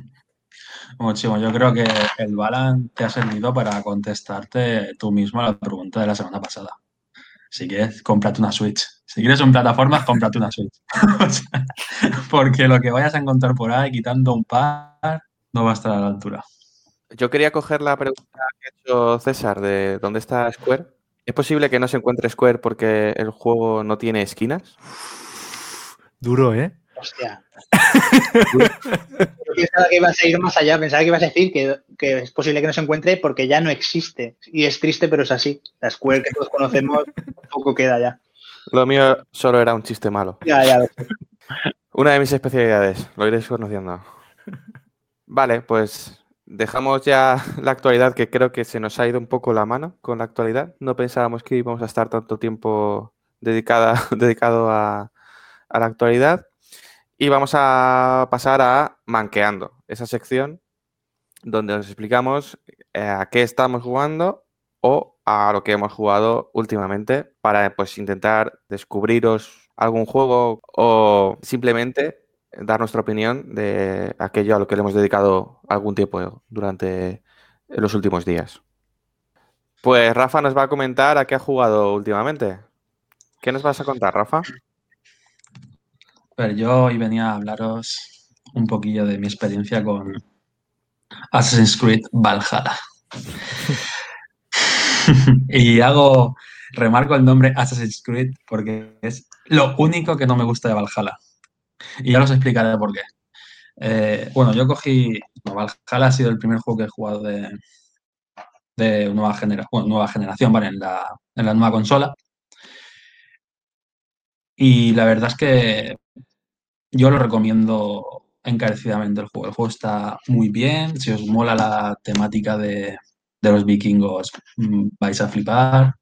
Speaker 4: Bueno, Chimo, yo creo que el Balan te ha servido para contestarte tú mismo a la pregunta de la semana pasada. Si quieres, cómprate una Switch. Si quieres en plataformas, cómprate una Switch. O sea, porque lo que vayas a encontrar por ahí, quitando un par, no va a estar a la altura.
Speaker 1: Yo quería coger la pregunta que ha hecho César de dónde está Square. ¿Es posible que no se encuentre Square porque el juego no tiene esquinas?
Speaker 2: Duro, ¿eh?
Speaker 3: Hostia. Yo pensaba que ibas a ir más allá, pensaba que ibas a decir que, que es posible que no se encuentre porque ya no existe. Y es triste, pero es así. La Square que todos conocemos, poco queda ya.
Speaker 1: Lo mío solo era un chiste malo.
Speaker 3: Ya, ya.
Speaker 1: Una de mis especialidades, lo iréis conociendo. Vale, pues dejamos ya la actualidad, que creo que se nos ha ido un poco la mano con la actualidad. No pensábamos que íbamos a estar tanto tiempo dedicada, dedicado a, a la actualidad. Y vamos a pasar a Manqueando, esa sección donde nos explicamos eh, a qué estamos jugando o a lo que hemos jugado últimamente para pues intentar descubriros algún juego o simplemente dar nuestra opinión de aquello a lo que le hemos dedicado algún tiempo durante los últimos días. Pues Rafa nos va a comentar a qué ha jugado últimamente. ¿Qué nos vas a contar, Rafa?
Speaker 4: Pero yo hoy venía a hablaros un poquillo de mi experiencia con Assassin's Creed Valhalla. y hago, remarco el nombre Assassin's Creed porque es lo único que no me gusta de Valhalla. Y ya os explicaré por qué. Eh, bueno, yo cogí. Valhalla ha sido el primer juego que he jugado de, de nueva, generación, ¿vale? En la nueva consola. Y la verdad es que yo lo recomiendo encarecidamente el juego. El juego está muy bien. Si os mola la temática de, de los vikingos, mm, vais a flipar.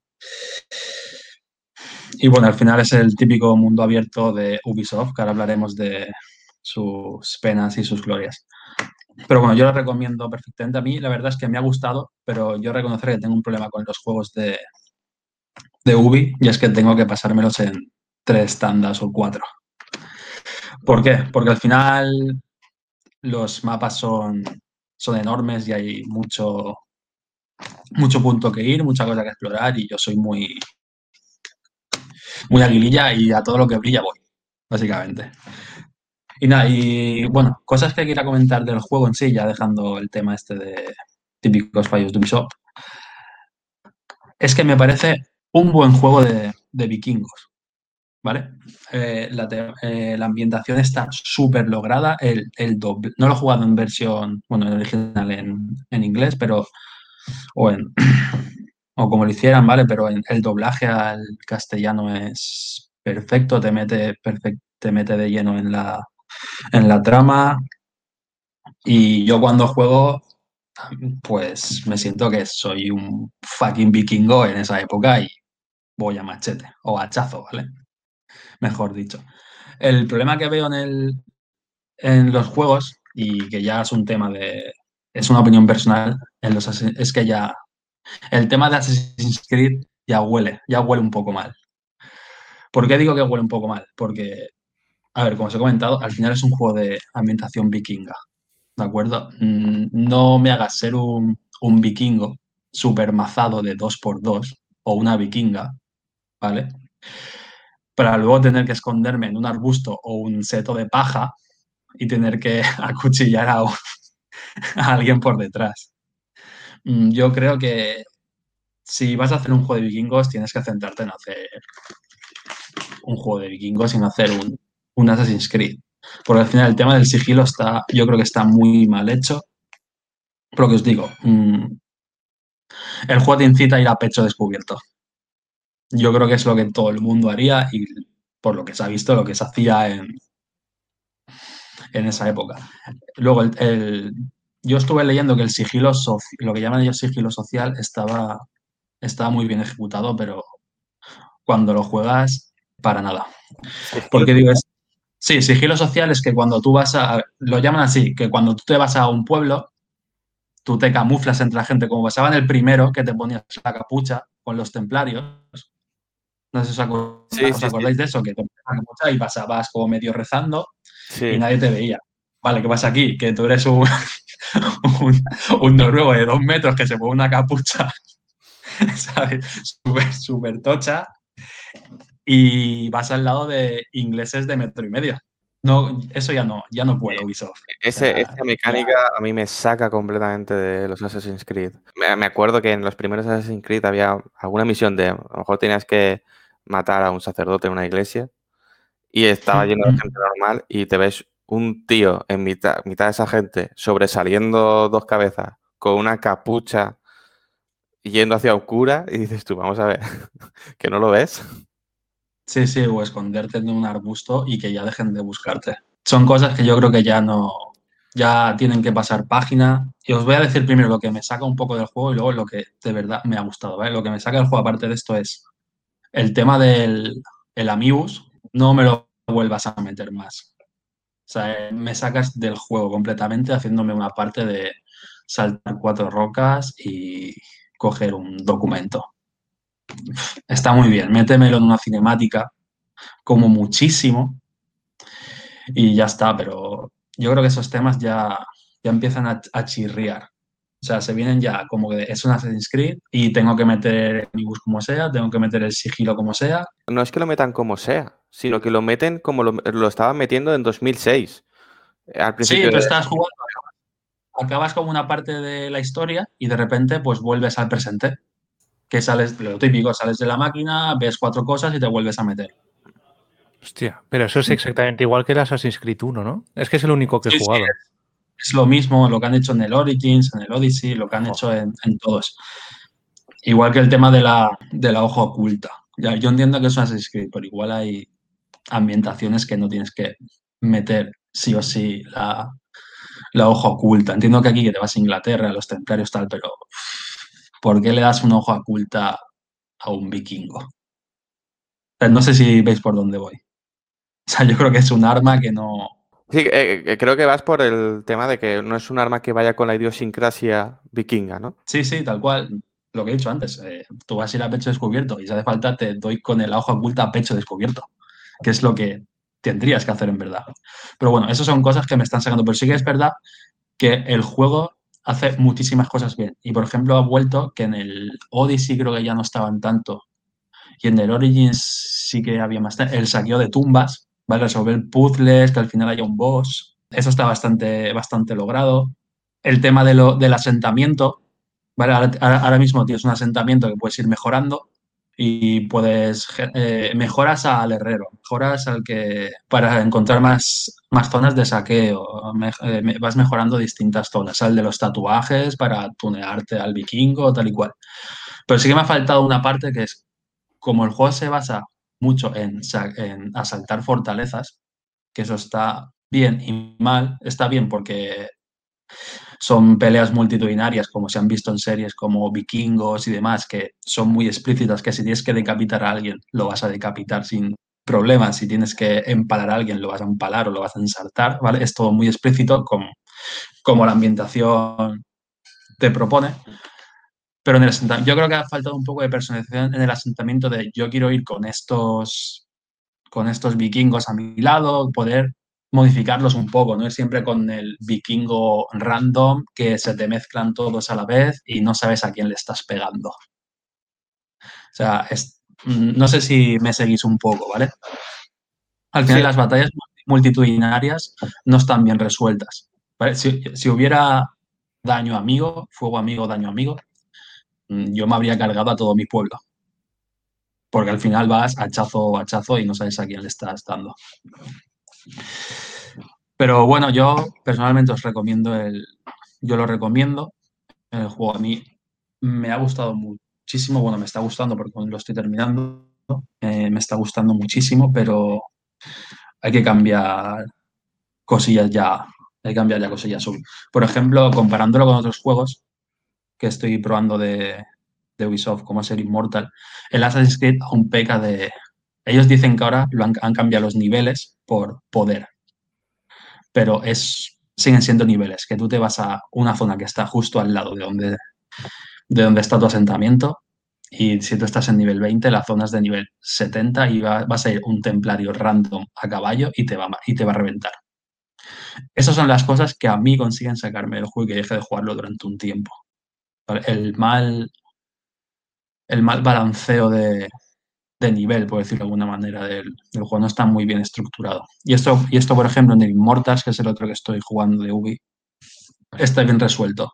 Speaker 4: Y bueno, al final es el típico mundo abierto de Ubisoft, que ahora hablaremos de sus penas y sus glorias. Pero bueno, yo lo recomiendo perfectamente. A mí la verdad es que me ha gustado, pero yo reconocer que tengo un problema con los juegos de, de Ubi y es que tengo que pasármelos en tres tandas o cuatro. ¿Por qué? Porque al final los mapas son, son enormes y hay mucho, mucho punto que ir, mucha cosa que explorar y yo soy muy, muy aguililla y a todo lo que brilla voy, básicamente. Y nada, y bueno, cosas que quiera comentar del juego en sí, ya dejando el tema este de típicos fallos de Ubisoft, es que me parece un buen juego de, de vikingos, ¿vale? Eh, la, eh, la ambientación está súper lograda, el, el doble, no lo he jugado en versión, bueno, en original en, en inglés, pero, o en, o como lo hicieran, ¿vale? Pero en- el doblaje al castellano es perfecto, te mete, perfec- te mete de lleno en la, en la trama. Y yo cuando juego, pues me siento que soy un fucking vikingo en esa época y voy a machete o hachazo, ¿vale? Mejor dicho. El problema que veo en, el, en los juegos, y que ya es un tema de. es una opinión personal, en los, es que ya el tema de Assassin's Creed ya huele, ya huele un poco mal. ¿Por qué digo que huele un poco mal? Porque, a ver, como os he comentado, al final es un juego de ambientación vikinga, ¿de acuerdo? Mm, no me hagas ser un, un vikingo super mazado de 2x2 o una vikinga, ¿vale? Para luego tener que esconderme en un arbusto o un seto de paja y tener que acuchillar a, alguien por detrás. Mm, yo creo que si vas a hacer un juego de vikingos, tienes que centrarte en hacer un juego de vikingos y no hacer un, un Assassin's Creed. Porque al final el tema del sigilo está, yo creo que está muy mal hecho. Pero que os digo, mm, el juego te incita a ir a pecho descubierto. Yo creo que es lo que todo el mundo haría y por lo que se ha visto, lo que se hacía en, en esa época. Luego, el, yo estuve leyendo que el sigilo, lo que llaman ellos sigilo social, estaba, estaba muy bien ejecutado, pero cuando lo juegas, para nada. Porque digo, sí, sigilo social es que cuando tú vas a, lo llaman así, que cuando tú te vas a un pueblo, tú te camuflas entre la gente, como pasaba en el primero, que te ponías la capucha con los templarios. No sé si os, acordáis de eso, que te y pasabas como medio rezando y nadie te veía. Vale, ¿qué pasa aquí? Que tú eres un, un, noruego de dos metros que se pone una capucha, ¿sabes? Súper, súper tocha. Y vas al lado de ingleses de metro y medio. No, eso ya no, ya no puedo, Ubisoft.
Speaker 1: Ese, esa mecánica a mí me saca completamente de los Assassin's Creed. Me, me, acuerdo que en los primeros Assassin's Creed había alguna misión de, a lo mejor tenías que matar a un sacerdote en una iglesia y estaba lleno de gente normal y te ves un tío en mitad, mitad de esa gente sobresaliendo dos cabezas con una capucha yendo hacia oscura y dices tú, vamos a ver, que no lo ves.
Speaker 4: Sí, sí, o esconderte en un arbusto y que ya dejen de buscarte. Son cosas que yo creo que ya no, ya tienen que pasar página. Y os voy a decir primero lo que me saca un poco del juego y luego lo que de verdad me ha gustado. Lo que me saca del juego aparte de esto es el tema del el Amibus, no me lo vuelvas a meter más. O sea, me sacas del juego completamente haciéndome una parte de saltar cuatro rocas y coger un documento. Está muy bien, métemelo en una cinemática, como muchísimo, y ya está, pero yo creo que esos temas ya, ya empiezan a, chirriar. O sea, se vienen ya como que es un Assassin's Creed y tengo que meter el bus como sea, tengo que meter el sigilo como sea.
Speaker 1: No es que lo metan como sea, sino que lo meten como lo, lo estaban metiendo en 2006.
Speaker 4: Al principio sí, tú estás jugando, acabas como una parte de la historia y de repente pues vuelves al presente. Que sales, lo típico, sales de la máquina, ves cuatro cosas y te vuelves a meter.
Speaker 2: Hostia, pero eso es exactamente igual que el Assassin's Creed 1, ¿no? Es que es el único que he jugado.
Speaker 4: Es, lo mismo, lo que han hecho en el Origins, en el Odyssey, lo que han hecho en, todos. Igual que el tema de la, de la hoja oculta. Ya, yo entiendo que es un Assassin's Creed, pero igual hay, ambientaciones que no tienes que meter sí o sí la, hoja oculta. Entiendo que aquí que te vas a Inglaterra, a los templarios tal, pero ¿por qué le das una hoja oculta a un vikingo? No sé si veis por dónde voy. O sea, yo creo que es un arma que no...
Speaker 1: Sí, eh, eh, creo que vas por el tema de que no es un arma que vaya con la idiosincrasia vikinga, ¿no?
Speaker 4: Sí, sí, tal cual. Lo que he dicho antes, eh, tú vas a ir a pecho descubierto y si hace falta te doy con la hoja oculta a pecho descubierto que es lo que tendrías que hacer en verdad. Pero bueno, esas son cosas que me están sacando. Pero sí que es verdad que el juego hace muchísimas cosas bien. Y por ejemplo, ha vuelto que en el Odyssey creo que ya no estaban tanto. Y en el Origins sí que había más. El saqueo de tumbas, ¿vale? Resolver puzzles, que al final haya un boss. Eso está bastante, bastante logrado. El tema de lo, del asentamiento, ¿vale? Ahora, ahora mismo tienes un asentamiento que puedes ir mejorando y puedes eh, mejoras al herrero, mejoras al que para encontrar más, más zonas de saqueo, eh, vas mejorando distintas zonas, al de los tatuajes para tunearte al vikingo, tal y cual. Pero sí que me ha faltado una parte que es, como el juego se basa mucho en, asaltar fortalezas, que eso está bien y mal, está bien porque son peleas multitudinarias, como se han visto en series como Vikingos y demás, que son muy explícitas, que si tienes que decapitar a alguien, lo vas a decapitar sin problemas, si tienes que empalar a alguien, lo vas a empalar o lo vas a ensartar, ¿vale? Es todo muy explícito como la ambientación te propone. Pero en el yo creo que ha faltado un poco de personalización en el asentamiento de yo quiero ir con estos, con estos vikingos a mi lado, poder modificarlos un poco, no es siempre con el vikingo random que se te mezclan todos a la vez y no sabes a quién le estás pegando. O sea, mm, no sé si me seguís un poco, ¿vale? Al final las batallas multitudinarias no están bien resueltas. Si, hubiera daño amigo, fuego amigo, daño amigo, yo me habría cargado a todo mi pueblo. Porque al final vas hachazo a hachazo y no sabes a quién le estás dando. Pero bueno, yo personalmente os recomiendo el. Yo lo recomiendo. El juego a mí me ha gustado muchísimo. Bueno, me está gustando porque lo estoy terminando. Eh, me está gustando muchísimo, pero hay que cambiar cosillas ya. Hay que cambiar ya cosillas. Por ejemplo, comparándolo con otros juegos que estoy probando de, Ubisoft, como ser Immortal, el Assassin's Creed aún peca de. Ellos dicen que ahora lo han, han cambiado los niveles por poder pero es, siguen siendo niveles, que tú te vas a una zona que está justo al lado de donde, de donde está tu asentamiento y si tú estás en nivel 20, la zona es de nivel 70 y va, a ser un templario random a caballo y te va, y te va a reventar. Esas son las cosas que a mí consiguen sacarme del juego y que deje de jugarlo durante un tiempo. El mal, el mal balanceo de, de nivel, por decirlo de alguna manera, del, juego. No está muy bien estructurado. Y esto, y esto, por ejemplo, en el Immortals, que es el otro que estoy jugando de Ubi, está bien resuelto.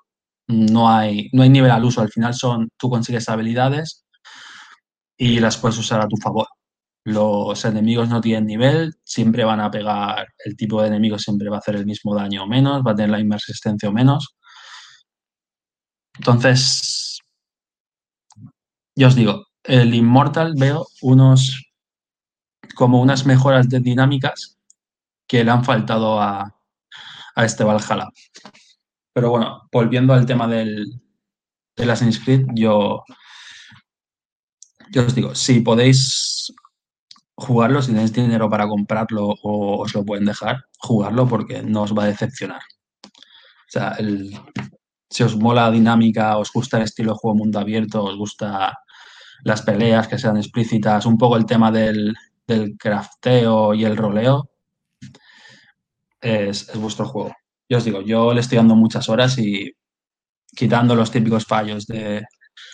Speaker 4: No hay, no hay nivel al uso. Al final son, tú consigues habilidades y las puedes usar a tu favor. Los enemigos no tienen nivel, siempre van a pegar, el tipo de enemigo siempre va a hacer el mismo daño o menos, va a tener la misma resistencia o menos. Entonces, yo os digo, el Immortal veo unos como unas mejoras de dinámicas que le han faltado a, este Valhalla. Pero bueno, volviendo al tema del, del Assassin's Creed, yo, yo os digo, si podéis jugarlo, si tenéis dinero para comprarlo o os lo pueden dejar, jugarlo porque no os va a decepcionar. O sea, si os mola la dinámica, os gusta el estilo juego mundo abierto, os gusta las peleas que sean explícitas, un poco el tema del, crafteo y el roleo, es, vuestro juego. Yo os digo, yo le estoy dando muchas horas y quitando los típicos fallos de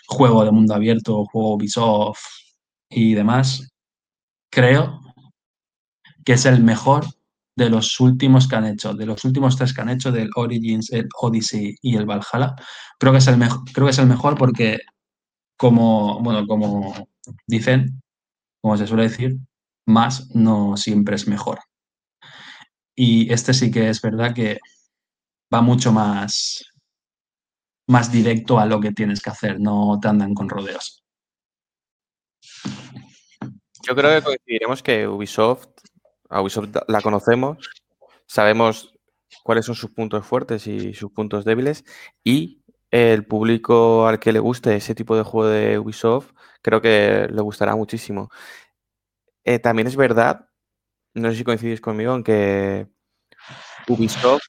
Speaker 4: juego de mundo abierto, juego Ubisoft y demás, creo que es el mejor de los últimos que han hecho, de los últimos tres que han hecho, del Origins, el Odyssey y el Valhalla. Creo que es el, mejor, creo que es el mejor porque como, bueno, como dicen, como se suele decir, más no siempre es mejor. Y este sí que es verdad que va mucho más, más directo a lo que tienes que hacer, no te andan con rodeos.
Speaker 1: Yo creo que coincidiremos que Ubisoft, a Ubisoft la conocemos, sabemos cuáles son sus puntos fuertes y sus puntos débiles y el público al que le guste ese tipo de juego de Ubisoft, creo que le gustará muchísimo. Eh, también es verdad, no sé si coincidís conmigo, en que Ubisoft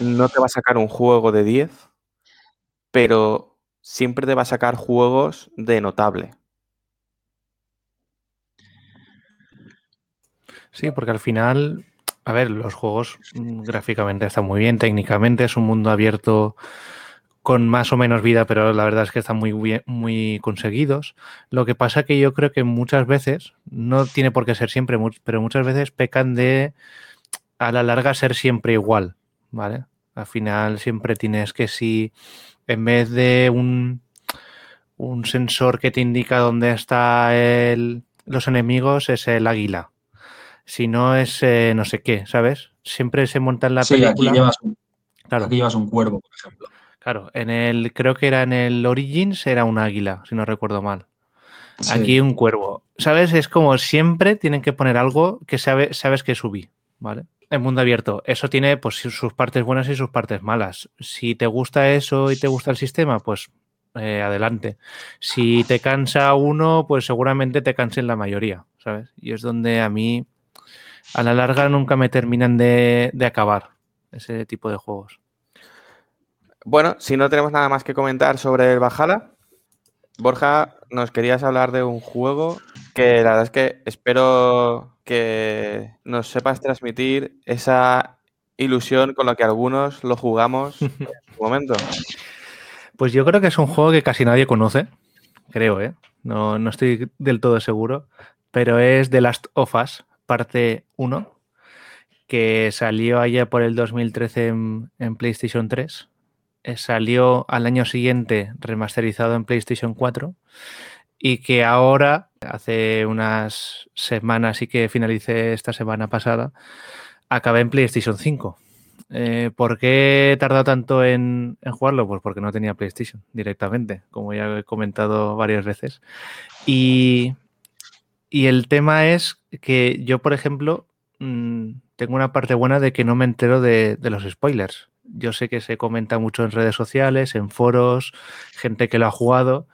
Speaker 1: no te va a sacar un juego de 10, pero siempre te va a sacar juegos de notable.
Speaker 2: Sí, porque al final, a ver, los juegos gráficamente están muy bien, técnicamente es un mundo abierto con más o menos vida, pero la verdad es que están muy, muy conseguidos. Lo que pasa que yo creo que muchas veces, no tiene por qué ser siempre, pero muchas veces pecan de a la larga ser siempre igual, ¿vale? Al final siempre tienes que si en vez de un, un sensor que te indica dónde están los enemigos es el águila. Si no es eh, no sé qué, ¿sabes? Siempre se monta en la
Speaker 4: sí, Aquí llevas, claro. aquí llevas un cuervo, por ejemplo.
Speaker 2: Claro, en el, creo que era en el Origins, era un águila, si no recuerdo mal. Aquí un cuervo. ¿Sabes? Es como siempre tienen que poner algo que sabe, sabes que subí, ¿vale? En mundo abierto. Eso tiene pues, sus partes buenas y sus partes malas. Si te gusta eso y te gusta el sistema, pues eh, adelante. Si te cansa uno, pues seguramente te cansen la mayoría, ¿sabes? Y es donde a mí, a la larga, nunca me terminan de acabar ese tipo de juegos.
Speaker 1: Bueno, si no tenemos nada más que comentar sobre el Bajala, Borja, nos querías hablar de un juego que la verdad es que espero que nos sepas transmitir esa ilusión con la que algunos lo jugamos en su momento.
Speaker 2: Pues yo creo que es un juego que casi nadie conoce, creo, ¿eh? No, no estoy del todo seguro, pero es The Last of Us, parte 1, que salió allá por el 2013 en, en PlayStation 3 eh, salió al año siguiente remasterizado en PlayStation 4 y que ahora, hace unas semanas y que finalicé esta semana pasada, acabé en PlayStation 5. Eh, ¿Por qué he tardado tanto en, en, jugarlo? Pues porque no tenía PlayStation directamente, como ya he comentado varias veces. Y, y el tema es que yo, por ejemplo, mmm, tengo una parte buena de que no me entero de, los spoilers yo sé que se comenta mucho en redes sociales, en foros, gente que lo ha jugado,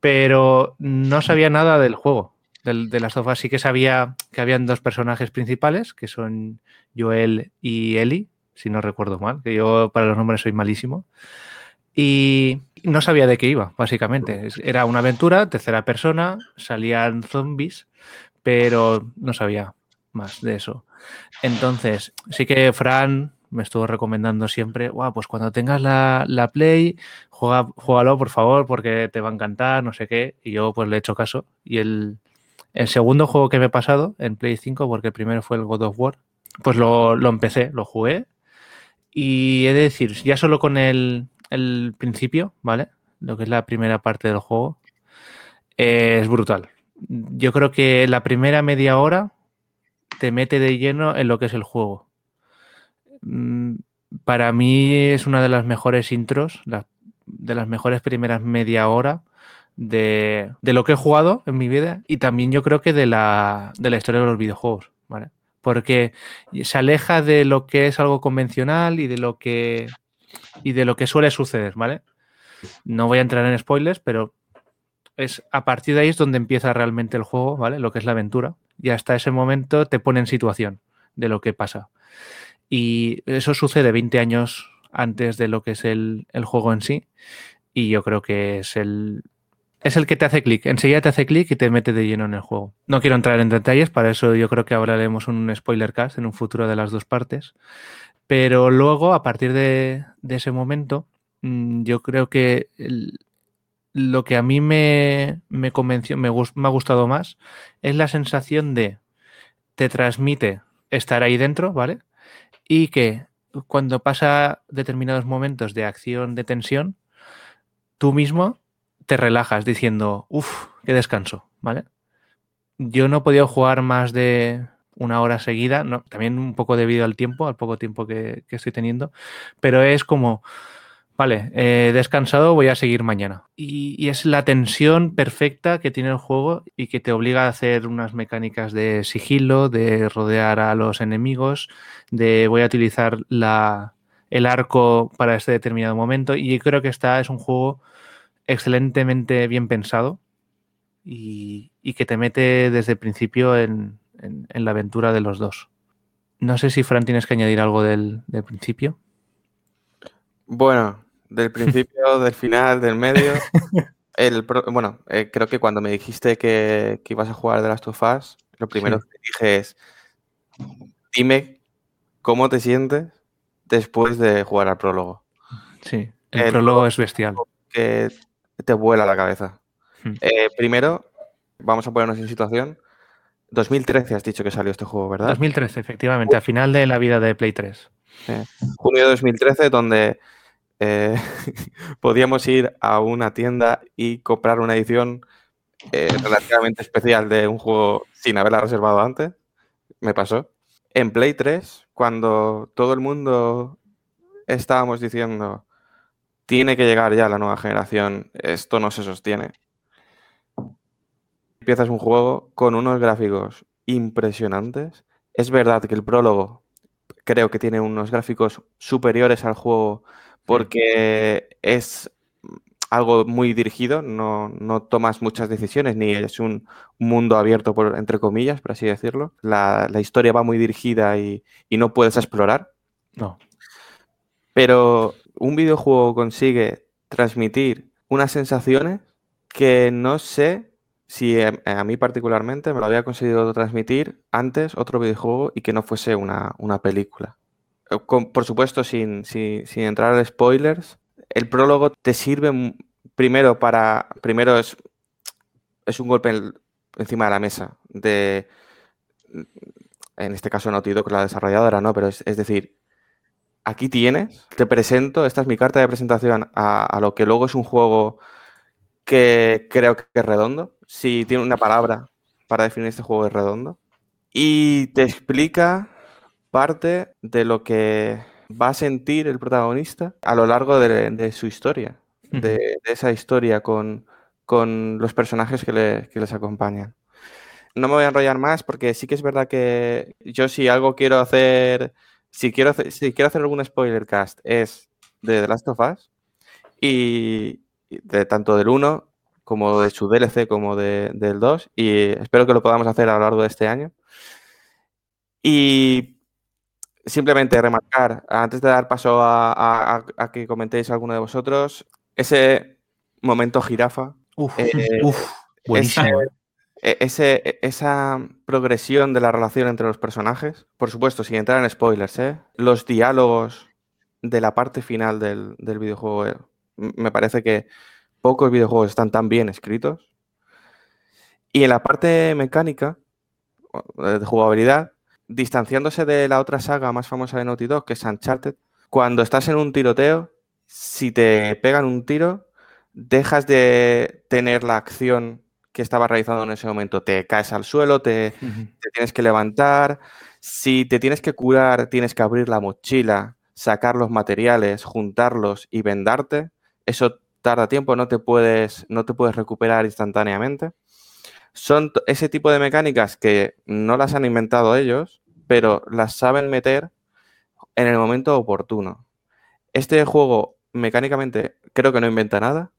Speaker 2: pero no sabía nada del juego. De las sofás sí que sabía que habían dos personajes principales, que son Joel y Ellie, si no recuerdo mal, que yo para los nombres soy malísimo. Y no sabía de qué iba, básicamente. Era una aventura, tercera persona, salían zombies, pero no sabía más de eso. Entonces, sí que Fran me estuvo recomendando siempre, wow, pues cuando tengas la, la Play, juega, juégalo por favor porque te va a encantar, no sé qué. Y yo pues le he hecho caso. Y el, el segundo juego que me he pasado en Play 5, porque el primero fue el God of War, pues lo, lo empecé, lo jugué. Y he de decir, ya solo con el, el principio, ¿vale? Lo que es la primera parte del juego, eh, es brutal. Yo creo que la primera media hora te mete de lleno en lo que es el juego. Mm, para mí es una de las mejores intros, de las mejores primeras media hora de, de, lo que he jugado en mi vida y también yo creo que de la, de la historia de los videojuegos, ¿vale? Porque se aleja de lo que es algo convencional y de lo que y de lo que suele suceder, ¿vale? No voy a entrar en spoilers, pero es a partir de ahí es donde empieza realmente el juego, ¿vale? Lo que es la aventura. Y hasta ese momento te pone en situación de lo que pasa. Y eso sucede 20 años antes de lo que es el, el juego en sí. Y yo creo que es el, es el que te hace clic. Enseguida te hace clic y te mete de lleno en el juego. No quiero entrar en detalles, para eso yo creo que ahora haremos un spoiler cast en un futuro de las dos partes. Pero luego, a partir de, ese momento, mm, yo creo que lo que a mí me, convenció, me, me, ha gustado más, es la sensación de te transmite estar ahí dentro, ¿vale? y que cuando pasa determinados momentos de acción, de tensión, tú mismo te relajas diciendo, uff, qué descanso, ¿vale? Yo no he podido jugar más de una hora seguida, no, también un poco debido al tiempo, al poco tiempo que, estoy teniendo, pero es como, vale, eh, descansado, voy a seguir mañana. Y, y, es la tensión perfecta que tiene el juego y que te obliga a hacer unas mecánicas de sigilo, de rodear a los enemigos, de voy a utilizar la, el arco para este determinado momento. Y creo que esta es un juego excelentemente bien pensado y, y que te mete desde el principio en, en, en, la aventura de los dos. No sé si Fran tienes que añadir algo del, del principio.
Speaker 1: Bueno, del principio, del final, del medio. El, bueno, eh, creo que cuando me dijiste que, que, ibas a jugar de las of Us, lo primero sí. que dije es, dime cómo te sientes después de jugar al prólogo.
Speaker 2: Sí, el, el prólogo es bestial.
Speaker 1: Que te vuela la cabeza. Hmm. Eh, primero, vamos a ponernos en situación. 2013 has dicho que salió este juego, ¿verdad?
Speaker 2: 2013, efectivamente, a final de la vida de Play 3.
Speaker 1: Eh, junio de 2013, donde eh, podíamos ir a una tienda y comprar una edición eh, relativamente especial de un juego sin haberla reservado antes. Me pasó. En Play 3, cuando todo el mundo estábamos diciendo tiene que llegar ya la nueva generación, esto no se sostiene. Empiezas un juego con unos gráficos impresionantes. Es verdad que el prólogo creo que tiene unos gráficos superiores al juego porque es algo muy dirigido, no, no, tomas muchas decisiones, ni es un mundo abierto, por, entre comillas, por así decirlo. La, la historia va muy dirigida y, y, no puedes explorar.
Speaker 2: No.
Speaker 1: Pero un videojuego consigue transmitir unas sensaciones que no sé si a, a mí particularmente me lo había conseguido transmitir antes otro videojuego y que no fuese una, una película. Eh, por supuesto, sin, sin, entrar en spoilers, el prólogo te sirve primero para. Primero es, es un golpe en- encima de la mesa. De. En este caso, Naughty Dog, la desarrolladora, ¿no? Pero es, es decir, aquí tienes, te presento, esta es mi carta de presentación a, a lo que luego es un juego que creo que es redondo. Si tiene una palabra para definir este juego es redondo. Y te explica parte de lo que va a sentir el protagonista a lo largo de, de su historia, de, de esa historia con, con los personajes que, le- que les acompañan. No me voy a enrollar más porque sí que es verdad que yo si algo quiero hacer, si quiero hacer, si quiero hacer algún spoiler cast es de The Last of Us y y de tanto del 1 como de su DLC como de- del 2 y espero que lo podamos hacer a lo largo de este año. Y simplemente remarcar, antes de dar paso a, a- a- a que comentéis alguno de vosotros, ese momento jirafa,
Speaker 2: Uf,
Speaker 1: eh,
Speaker 2: uf, buenísimo.
Speaker 1: ese- e- ese- e- esa progresión de la relación entre los personajes, por supuesto, sin entrar en spoilers, ¿eh? los diálogos de la parte final del, del videojuego, eh, me parece que pocos videojuegos están tan bien escritos. Y en la parte mecánica, eh, de jugabilidad, distanciándose de la otra saga más famosa de Naughty Dog, que es Uncharted, cuando estás en un tiroteo, si te pegan un tiro, dejas de tener la acción que estaba realizando en ese momento. Te caes al suelo, te, te tienes que levantar. Si te tienes que curar, tienes que abrir la mochila, sacar los materiales, juntarlos y vendarte. Eso tarda tiempo, no te puedes, no te puedes recuperar instantáneamente. Son ese tipo de mecánicas que no las han inventado ellos, pero las saben meter en el momento oportuno. Este juego mecánicamente creo que no inventa nada,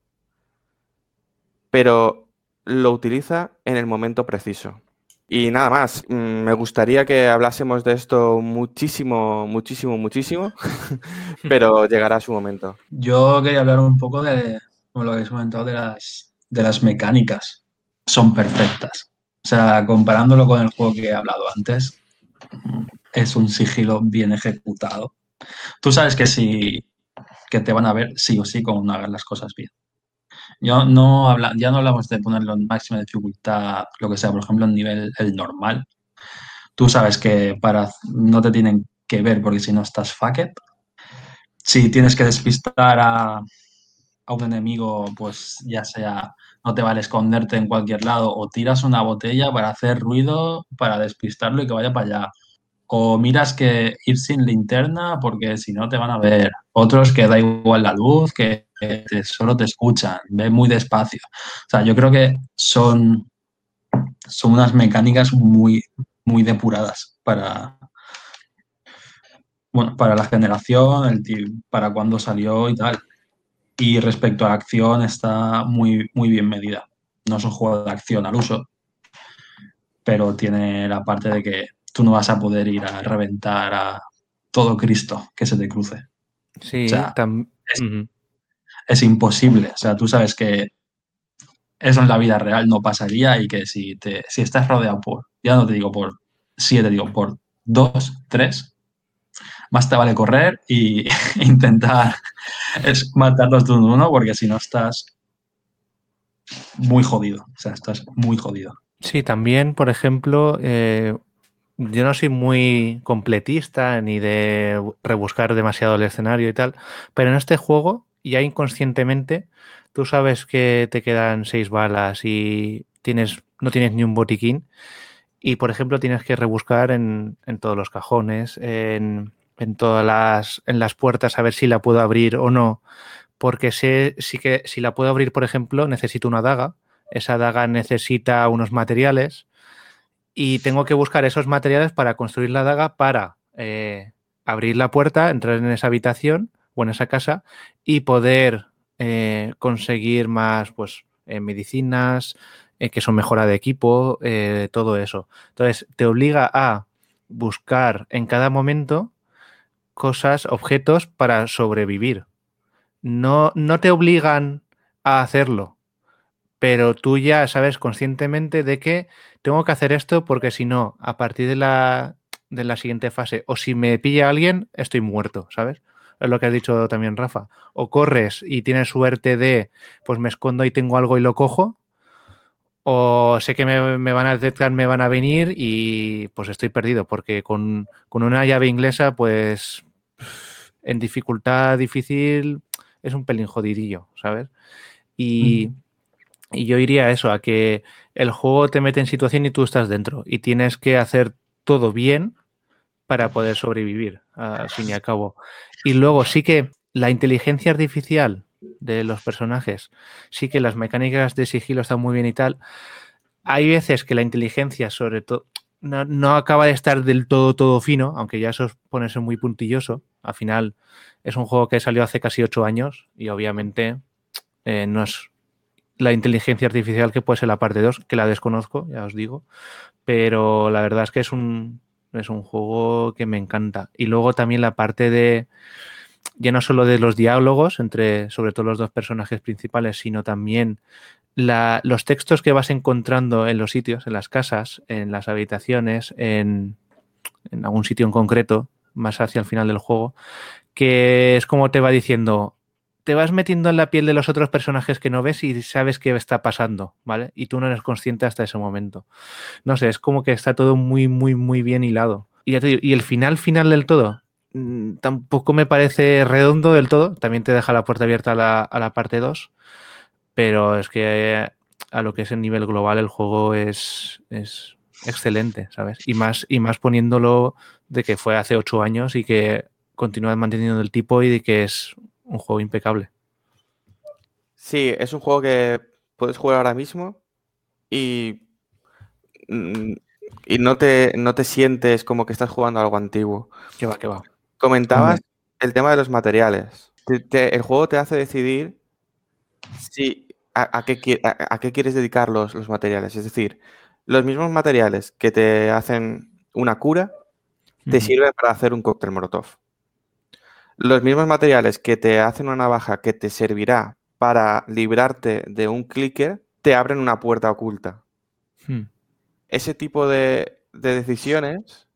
Speaker 1: pero lo utiliza en el momento preciso. Y nada más, mm, me gustaría que hablásemos de esto muchísimo, muchísimo, muchísimo, pero llegará su momento.
Speaker 4: Yo quería hablar un poco de, como lo habéis comentado, de las, de las mecánicas. Son perfectas. O sea, comparándolo con el juego que he hablado antes, es un sigilo bien ejecutado. Tú sabes que si que te van a ver sí o sí con hagas las cosas bien. Yo no habla, ya no hablamos de ponerlo en máxima dificultad, lo que sea, por ejemplo, en nivel el normal. Tú sabes que para no te tienen que ver porque si no estás fucked. Si tienes que despistar a, a un enemigo, pues ya sea, no te vale esconderte en cualquier lado o tiras una botella para hacer ruido, para despistarlo y que vaya para allá. O miras que ir sin linterna porque si no te van a ver. Otros que da igual la luz, que, solo te escuchan, ve muy despacio. O sea, yo creo que son, son unas mecánicas muy, muy depuradas para, bueno, para la generación, el, para cuando salió y tal. Y respecto a la acción, está muy, muy bien medida. No es un juego de acción al uso, pero tiene la parte de que tú no vas a poder ir a reventar a todo Cristo que se te cruce.
Speaker 2: Sí,
Speaker 4: o sea,
Speaker 2: tam-
Speaker 4: es- imposible. O sea, tú sabes que eso en la vida real no pasaría y que si, te, si estás rodeado por, ya no te digo por siete, digo por dos, tres, más te vale correr y intentar es matarlos de uno a uno porque si no estás muy jodido. O sea, estás muy jodido.
Speaker 2: Sí, también, por ejemplo, eh, yo no soy muy completista ni de rebuscar demasiado el escenario y tal, pero en este juego, ya inconscientemente, tú sabes que te quedan seis balas y tienes, no tienes ni un botiquín. Y, por ejemplo, tienes que rebuscar en, en todos los cajones, en, en todas las, en las puertas, a ver si la puedo abrir o no. Porque sé sí que si la puedo abrir, por ejemplo, necesito una daga. Esa daga necesita unos materiales y tengo que buscar esos materiales para construir la daga para eh, abrir la puerta, entrar en esa habitación o en esa casa y poder eh, conseguir más pues eh, medicinas que son mejora de equipo, todo eso. Entonces te obliga a buscar en cada momento cosas, objetos para sobrevivir. No, no te obligan a hacerlo, pero tú ya sabes conscientemente de que tengo que hacer esto porque si no, a partir de la, de la siguiente fase, o si me pilla alguien, estoy muerto, ¿sabes? Es lo que has dicho también, Rafa. O corres y tienes suerte de, pues me escondo y tengo algo y lo cojo, o sé que me, van a detectar, me van a venir y pues estoy perdido, porque con, una llave inglesa, pues en dificultad difícil es un pelín jodidillo, ¿sabes? Y, y, yo iría a eso, a que el juego te mete en situación y tú estás dentro y tienes que hacer todo bien para poder sobrevivir, al fin y al cabo. Y luego sí que la inteligencia artificial de los personajes. Sí que las mecánicas de sigilo están muy bien y tal. Hay veces que la inteligencia, sobre todo, no, acaba de estar del todo, todo fino, aunque ya eso pone ser muy puntilloso. Al final es un juego que salió hace casi ocho años y obviamente eh, no es la inteligencia artificial que puede ser la parte 2, que la desconozco, ya os digo, pero la verdad es que es un, es un juego que me encanta. Y luego también la parte de, ya no solo de los diálogos entre sobre todo los dos personajes principales, sino también los textos que vas encontrando en los sitios, en las casas, en las habitaciones, en, en algún sitio en concreto, más hacia el final del juego, que es como te va diciendo, te vas metiendo en la piel de los otros personajes que no ves y sabes qué está pasando, ¿vale? Y tú no eres consciente hasta ese momento. No sé, es como que está todo muy, muy, muy bien hilado. Y, y el final, final del todo, Mm, tampoco me parece redondo del todo. También te deja la puerta abierta a la, parte 2. Pero es que a lo que es el nivel global el juego es, excelente, ¿sabes? Y más, y más poniéndolo de que fue hace 8 años y que continúa manteniendo el tipo y de que es un juego impecable.
Speaker 1: Sí, es un juego que puedes jugar ahora mismo y, mm, y no, te, no te sientes como que estás jugando algo antiguo.
Speaker 2: Que va, que va.
Speaker 1: Comentabas el tema de los materiales. el juego te hace decidir si, a, qué, a, qué, quieres dedicar los, los, materiales. Es decir, los mismos materiales que te hacen una cura te sirven para hacer un cóctel Molotov. Los mismos materiales que te hacen una navaja que te servirá para librarte de un clicker te abren una puerta oculta. Hmm. Ese tipo de, de decisiones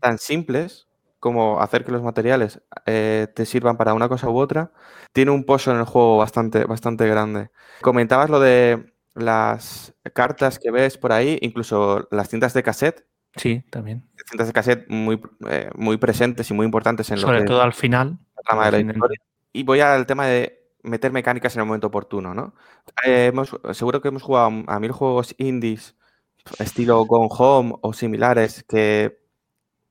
Speaker 1: tan simples como hacer que los materiales eh, te sirvan para una cosa u otra, tiene un pozo en el juego bastante, bastante grande. Comentabas lo de las cartas que ves por ahí, incluso las cintas de cassette.
Speaker 2: Sí, también.
Speaker 1: Cintas de cassette muy, eh, muy presentes y muy importantes en
Speaker 2: Sobre todo al final.
Speaker 1: Y voy al tema de meter mecánicas en el momento oportuno, ¿no? Eh, seguro que hemos jugado a mil juegos indies estilo Gone Home o similares que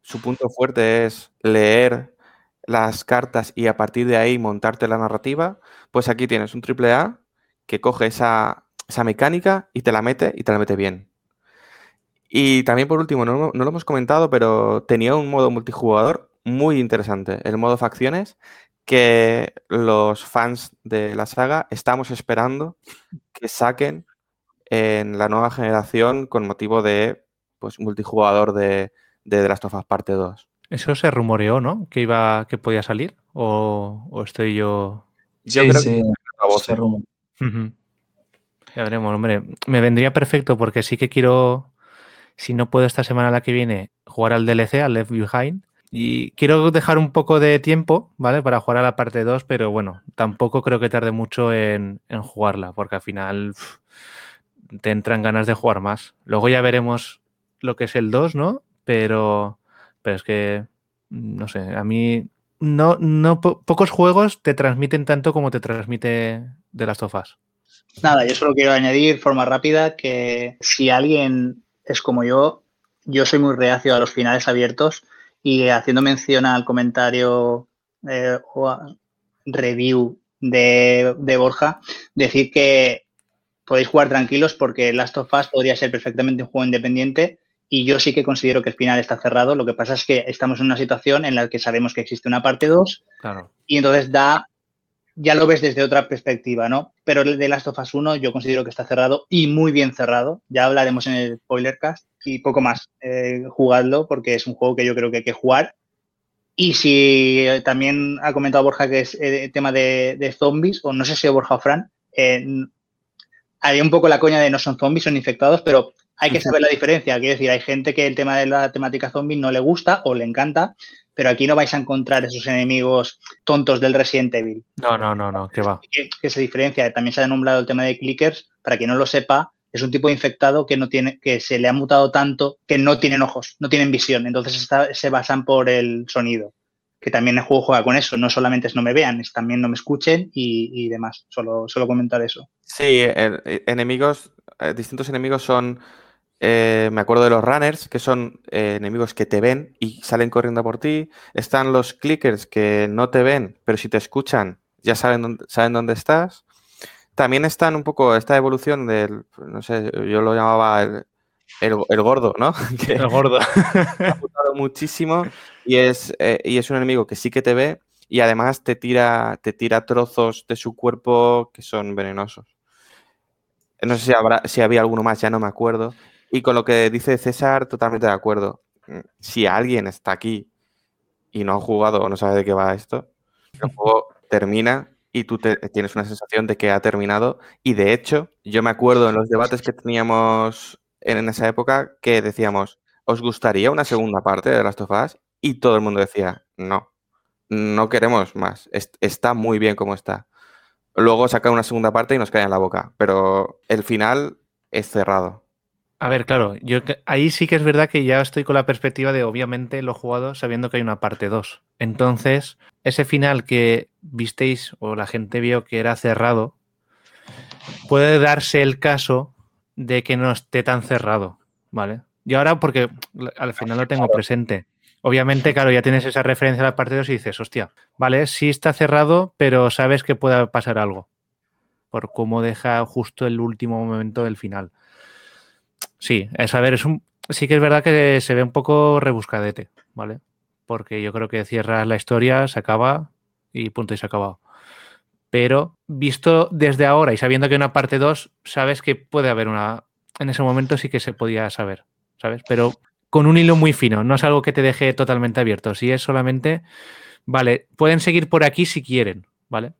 Speaker 1: su punto fuerte es leer las cartas y a partir de ahí montarte la narrativa, pues aquí tienes un triple A que coge esa, mecánica y te la mete y te la mete bien. Y también por último, no, lo hemos comentado, pero tenía un modo multijugador muy interesante, el modo facciones, que los fans de la saga estamos esperando que saquen en la nueva generación con motivo de pues, multijugador de, de The Last of Us Parte 2.
Speaker 2: Eso se rumoreó, ¿no? Que iba, que podía salir. ¿O, estoy yo?
Speaker 4: Yo creo que se rumor.
Speaker 2: Ya veremos, hombre. Me vendría perfecto porque sí que quiero, si no puedo esta semana la que viene, jugar al DLC, al Left Behind. Y quiero dejar un poco de tiempo, ¿vale? Para jugar a la parte 2, pero bueno, tampoco creo que tarde mucho en, jugarla, porque al final te entran ganas de jugar más. Luego ya veremos lo que es el 2, ¿no? pero, pero es que, no sé, a mí no, no pocos juegos te transmiten tanto como te transmite de las tofas.
Speaker 3: Nada, yo solo quiero añadir forma rápida que si alguien es como yo, yo soy muy reacio a los finales abiertos y haciendo mención al comentario eh, o review de, de, Borja, decir que podéis jugar tranquilos porque Last of Us podría ser perfectamente un juego independiente y yo sí que considero que el final está cerrado. Lo que pasa es que estamos en una situación en la que sabemos que existe una parte 2 y entonces da, ya lo ves desde otra perspectiva, ¿no? Pero el de Last of Us 1 yo considero que está cerrado y muy bien cerrado. Ya hablaremos en el spoilercast y poco más. Eh, jugadlo porque es un juego que yo creo que hay que jugar. Y si eh, también ha comentado Borja que es el eh, tema de, zombies, o no sé si Borja o Fran, eh, Hay un poco la coña de no son zombies, son infectados, pero hay que saber la diferencia. Quiero decir, hay gente que el tema de la temática zombie no le gusta o le encanta, pero aquí no vais a encontrar esos enemigos tontos del Resident Evil.
Speaker 2: No, no, no, no, que va.
Speaker 3: Que, se diferencia. También se ha nombrado el tema de clickers, para quien no lo sepa, es un tipo de infectado que no tiene, que se le ha mutado tanto que no tienen ojos, no tienen visión. Entonces se basan por el sonido. Que también el juego juega con eso. No solamente es no me vean, es también no me escuchen y, demás. Solo, solo comentar eso.
Speaker 1: Sí, enemigos, eh, distintos enemigos son eh, me acuerdo de los runners, que son eh, enemigos que te ven y salen corriendo por ti. Están los clickers que no te ven, pero si te escuchan, ya saben dónde, saben dónde estás. También están un poco esta evolución del, no sé, yo lo llamaba el, gordo, ¿no?
Speaker 2: el gordo.
Speaker 1: ha gustado muchísimo y es, eh, y es un enemigo que sí que te ve y además te tira, te tira trozos de su cuerpo que son venenosos. No sé si, habrá, si había alguno más, ya no me acuerdo. Y con lo que dice César, totalmente de acuerdo. Mm, si alguien está aquí y no ha jugado o no sabe de qué va esto, el juego termina y tú tienes una sensación de que ha terminado. Y de hecho, yo me acuerdo en los debates que teníamos en esa época que decíamos, ¿os gustaría una segunda parte de Last of Us? Y todo el mundo decía, no, no queremos más, está muy bien como está. Luego saca una segunda parte y nos cae en la boca, pero el final es cerrado.
Speaker 2: A ver, claro, yo ahí sí que es verdad que ya estoy con la perspectiva de obviamente lo jugado sabiendo que hay una parte 2. Entonces, ese final que visteis o la gente vio que era cerrado, puede darse el caso de que no esté tan cerrado, ¿vale? Y ahora porque al final lo tengo presente. Obviamente, claro, ya tienes esa referencia a la parte 2 y dices, hostia, vale, sí está cerrado, pero sabes que puede pasar algo. Por cómo deja justo el último momento del final. Sí, es a es un, sí que es verdad que se ve un poco rebuscadete, ¿vale? Porque yo creo que cierras la historia, se acaba y punto y se ha acabado. Pero visto desde ahora y sabiendo que hay una parte 2, sabes que puede haber una. En ese momento sí que se podía saber, ¿sabes? Pero con un hilo muy fino, no es algo que te deje totalmente abierto. Si es solamente, vale, pueden seguir por aquí si quieren, ¿vale?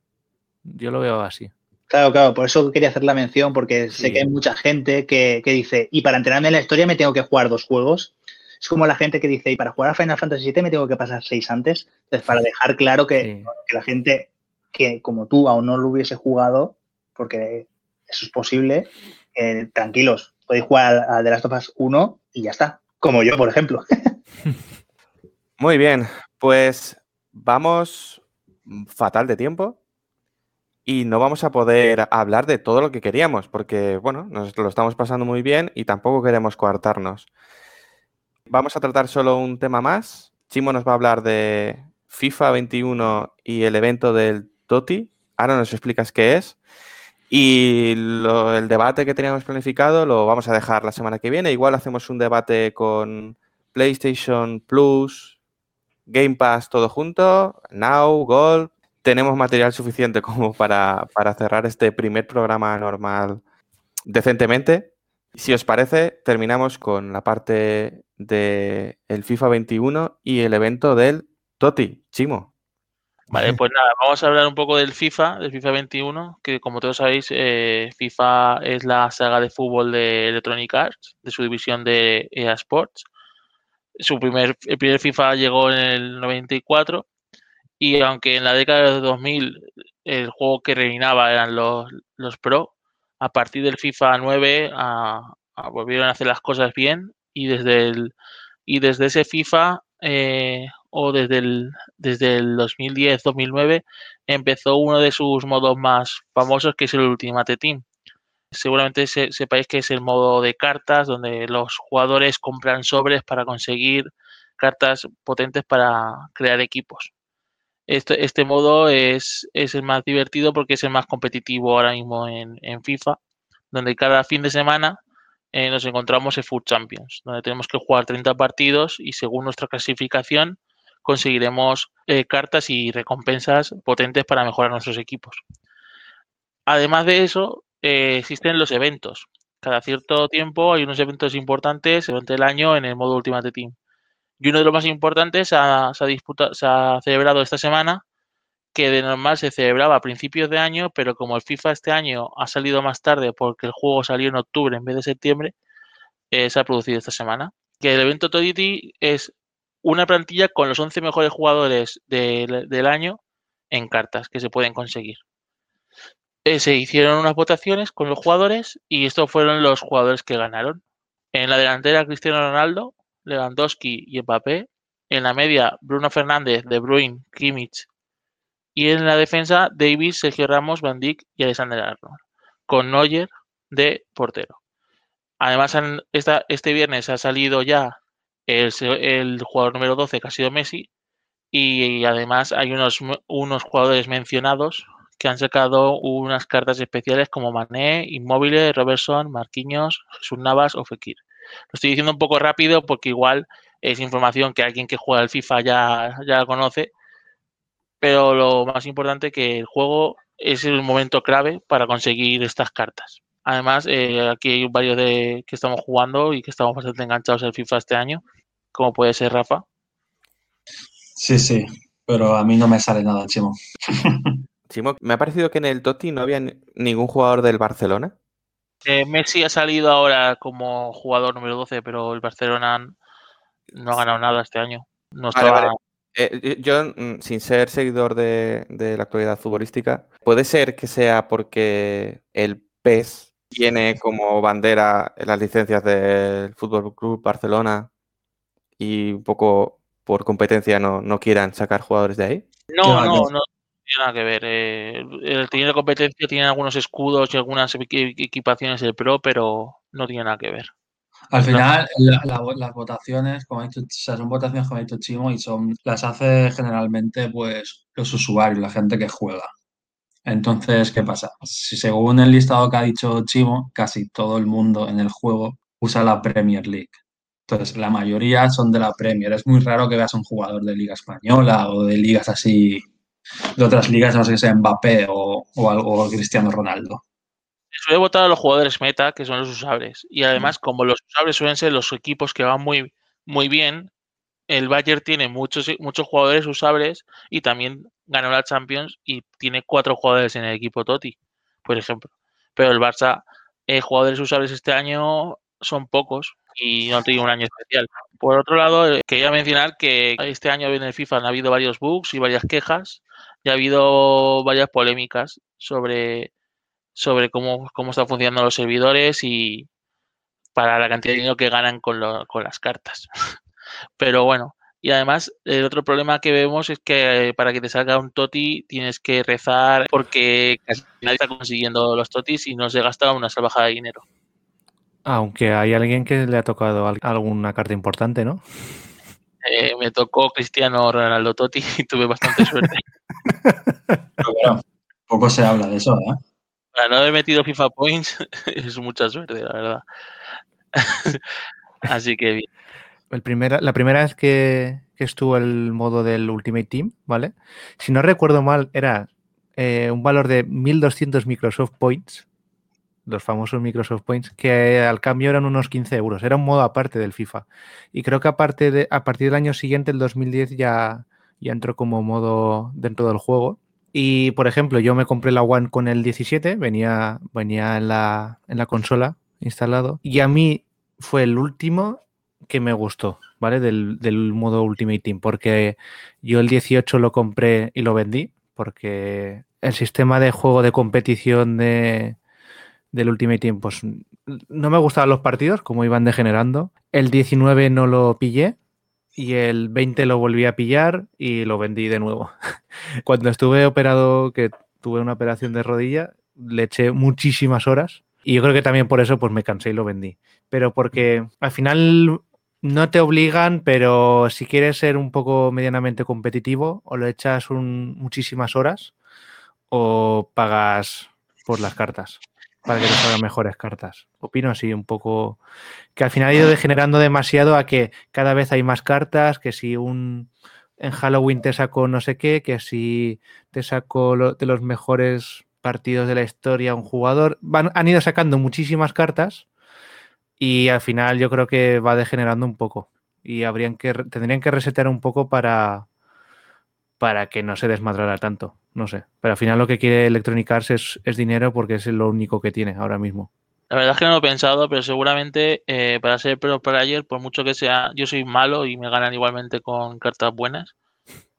Speaker 2: Yo lo veo así.
Speaker 3: Claro, claro, por eso quería hacer la mención, porque sé que hay mucha gente que, dice, y para enterarme en la historia me tengo que jugar dos juegos. Es como la gente que dice, y para jugar a Final Fantasy VII me tengo que pasar seis antes. Entonces, para dejar claro que, la gente que como tú aún no lo hubiese jugado, porque eso es posible, eh, tranquilos, podéis jugar a The Last of Us 1 y ya está, como yo, por ejemplo.
Speaker 1: Muy bien, pues vamos fatal de tiempo y no vamos a poder hablar de todo lo que queríamos, porque, bueno, nos lo estamos pasando muy bien y tampoco queremos coartarnos. Vamos a tratar solo un tema más. Chimo nos va a hablar de FIFA 21 y el evento del TOTI. Ahora nos explicas qué es. Y el debate que teníamos planificado lo vamos a dejar la semana que viene. Igual hacemos un debate con PlayStation Plus, Game Pass, todo junto, Now, Gold, tenemos material suficiente como para, cerrar este primer programa normal decentemente. Si os parece, terminamos con la parte del el FIFA 21 y el evento del Toti, Chimo.
Speaker 5: Vale, pues nada, vamos a hablar un poco del FIFA, del FIFA 21, que como todos sabéis, eh, FIFA es la saga de fútbol de Electronic Arts, de su división de EA Sports. Su primer, el primer FIFA llegó en el 94 y aunque en la década de 2000 el juego que reinaba eran los, los Pro, a partir del FIFA 9 volvieron a hacer las cosas bien y desde el y desde ese FIFA eh, o desde el desde el 2010-2009 empezó uno de sus modos más famosos que es el Ultimate Team. Seguramente sepáis que es el modo de cartas donde los jugadores compran sobres para conseguir cartas potentes para crear equipos. Este, este modo es, el más divertido porque es el más competitivo ahora mismo en, FIFA, donde cada fin de semana eh, nos encontramos en Food Champions, donde tenemos que jugar 30 partidos y según nuestra clasificación conseguiremos eh, cartas y recompensas potentes para mejorar nuestros equipos. Además de eso, eh, existen los eventos. Cada cierto tiempo hay unos eventos importantes durante el año en el modo Ultimate Team. Y uno de los más importantes se ha, se ha, celebrado esta semana, que de normal se celebraba a principios de año, pero como el FIFA este año ha salido más tarde porque el juego salió en octubre en vez de septiembre, eh, se ha producido esta semana. Que el evento Todity es una plantilla con los 11 mejores jugadores del, año en cartas que se pueden conseguir. Eh, se hicieron unas votaciones con los jugadores y estos fueron los jugadores que ganaron. En la delantera Cristiano Ronaldo, Lewandowski y Mbappé. En la media Bruno Fernández, De Bruyne, Kimmich. Y en la defensa Davis, Sergio Ramos, Van Dijk y Alexander Arnold. Con Neuer de portero. Además, este viernes ha salido ya el, jugador número 12, que ha sido Messi, y además hay unos, unos jugadores mencionados que han sacado unas cartas especiales como Mané, Inmóviles, Robertson, Marquinhos, Jesús Navas o Fekir. Lo estoy diciendo un poco rápido porque igual es información que alguien que juega al FIFA ya, ya conoce, pero lo más importante es que el juego es el momento clave para conseguir estas cartas. Además, eh, aquí hay varios de que estamos jugando y que estamos bastante enganchados al FIFA este año como puede ser Rafa.
Speaker 4: Sí, sí, pero a mí no me sale nada, Chimo.
Speaker 1: Chimo, me ha parecido que en el Toti no había ningún jugador del Barcelona.
Speaker 5: Eh, Messi ha salido ahora como jugador número 12, pero el Barcelona no ha ganado nada este año. No
Speaker 1: eh, yo, mm, sin ser seguidor de, de, la actualidad futbolística, puede ser que sea porque el PES tiene como bandera las licencias del Fútbol Club Barcelona y un poco por competencia no, no quieran sacar jugadores de ahí?
Speaker 5: No, no, no, tiene nada que ver. Eh, el tener competencia tiene algunos escudos y algunas equipaciones del Pro, pero no tiene nada que ver.
Speaker 4: Al final, las votaciones, como ha dicho, son votaciones como ha dicho Chimo y son, las hace generalmente pues los usuarios, la gente que juega. Entonces, ¿qué pasa? Si según el listado que ha dicho Chimo, casi todo el mundo en el juego usa la Premier League. Entonces, la mayoría son de la Premier. Es muy raro que veas un jugador de Liga Española o de ligas así, de otras ligas, no sé si sea Mbappé o, o, algo Cristiano Ronaldo.
Speaker 5: Suele votar a los jugadores meta, que son los usables. Y además, mm. como los usables suelen ser los equipos que van muy, muy bien, el Bayern tiene muchos, muchos jugadores usables y también ganó la Champions y tiene cuatro jugadores en el equipo Toti, por ejemplo. Pero el Barça, eh, jugadores usables este año son pocos y no tenido un año especial. Por otro lado, eh, quería mencionar que este año en el FIFA han habido varios bugs y varias quejas y ha habido varias polémicas sobre, sobre cómo, cómo están funcionando los servidores y para la cantidad de dinero que ganan con, con las cartas. Pero bueno, y además, el otro problema que vemos es que para que te salga un toti tienes que rezar porque casi nadie está consiguiendo los totis y no se gasta una salvajada de dinero.
Speaker 2: Aunque hay alguien que le ha tocado alguna carta importante, ¿no?
Speaker 5: Eh, me tocó Cristiano Ronaldo Totti y tuve bastante suerte.
Speaker 4: Pero bueno, poco se habla de eso, ¿eh?
Speaker 5: Para no haber metido FIFA Points es mucha suerte, la verdad. Así que bien.
Speaker 2: El la primera vez que, estuvo el modo del Ultimate Team, ¿vale? Si no recuerdo mal, era eh, un valor de 1200 Microsoft Points los famosos Microsoft Points, que al cambio eran unos 15 euros. Era un modo aparte del FIFA. Y creo que aparte de, a partir del año siguiente, el 2010, ya, ya entró como modo dentro del juego. Y, por ejemplo, yo me compré la One con el 17, venía, venía en, la, en la consola instalado. Y a mí fue el último que me gustó, ¿vale? Del, del modo Ultimate Team, porque yo el 18 lo compré y lo vendí, porque el sistema de juego de competición de, del Ultimate Team, pues no me gustaban los partidos, como iban degenerando. El 19 no lo pillé y el 20 lo volví a pillar y lo vendí de nuevo. Cuando estuve operado, que tuve una operación de rodilla, le eché muchísimas horas y yo creo que también por eso pues me cansé y lo vendí. Pero porque al final no te obligan, pero si quieres ser un poco medianamente competitivo, o lo echas muchísimas horas o pagas por las cartas para que te salgan mejores cartas. Opino así un poco que al final ha ido degenerando demasiado a que cada vez hay más cartas, que si un en Halloween te saco no sé qué, que si te saco de los mejores partidos de la historia un jugador, Van, han ido sacando muchísimas cartas y al final yo creo que va degenerando un poco y habrían que tendrían que resetear un poco para para que no se desmadrara tanto. No sé. Pero al final lo que quiere Electronic Arts es, es dinero porque es lo único que tiene ahora mismo.
Speaker 5: La verdad es que no lo he pensado, pero seguramente eh, para ser pro player, por mucho que sea, yo soy malo y me ganan igualmente con cartas buenas.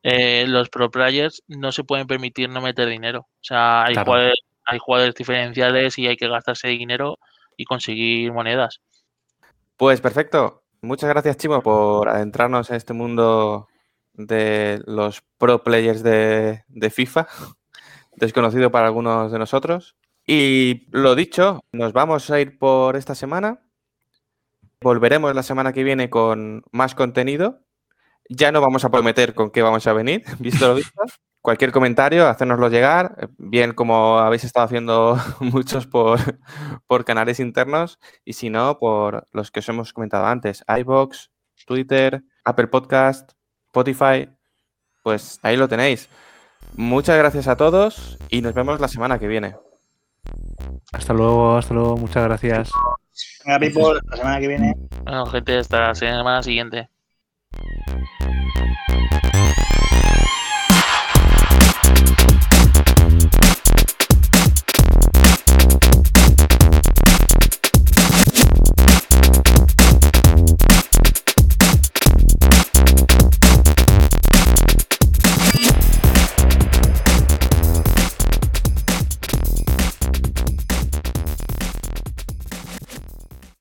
Speaker 5: eh, los pro players no se pueden permitir no meter dinero. O sea, hay,
Speaker 2: Claro.
Speaker 5: jugadores, hay jugadores diferenciales y hay que gastarse dinero y conseguir monedas.
Speaker 1: Pues perfecto. Muchas gracias, Chimo, por adentrarnos en este mundo de los pro players de, de FIFA, desconocido para algunos de nosotros. Y lo dicho, nos vamos a ir por esta semana. Volveremos la semana que viene con más contenido. Ya no vamos a prometer con qué vamos a venir, visto lo visto. Cualquier comentario, hacérnoslo llegar, bien como habéis estado haciendo muchos por, por canales internos y si no, por los que os hemos comentado antes, iBox, Twitter, Apple Podcast, Spotify, pues ahí lo tenéis. Muchas gracias a todos y nos vemos la semana que viene.
Speaker 2: Hasta luego, hasta luego, muchas gracias.
Speaker 3: Venga, people, la semana que viene.
Speaker 5: Bueno, gente, hasta la semana siguiente.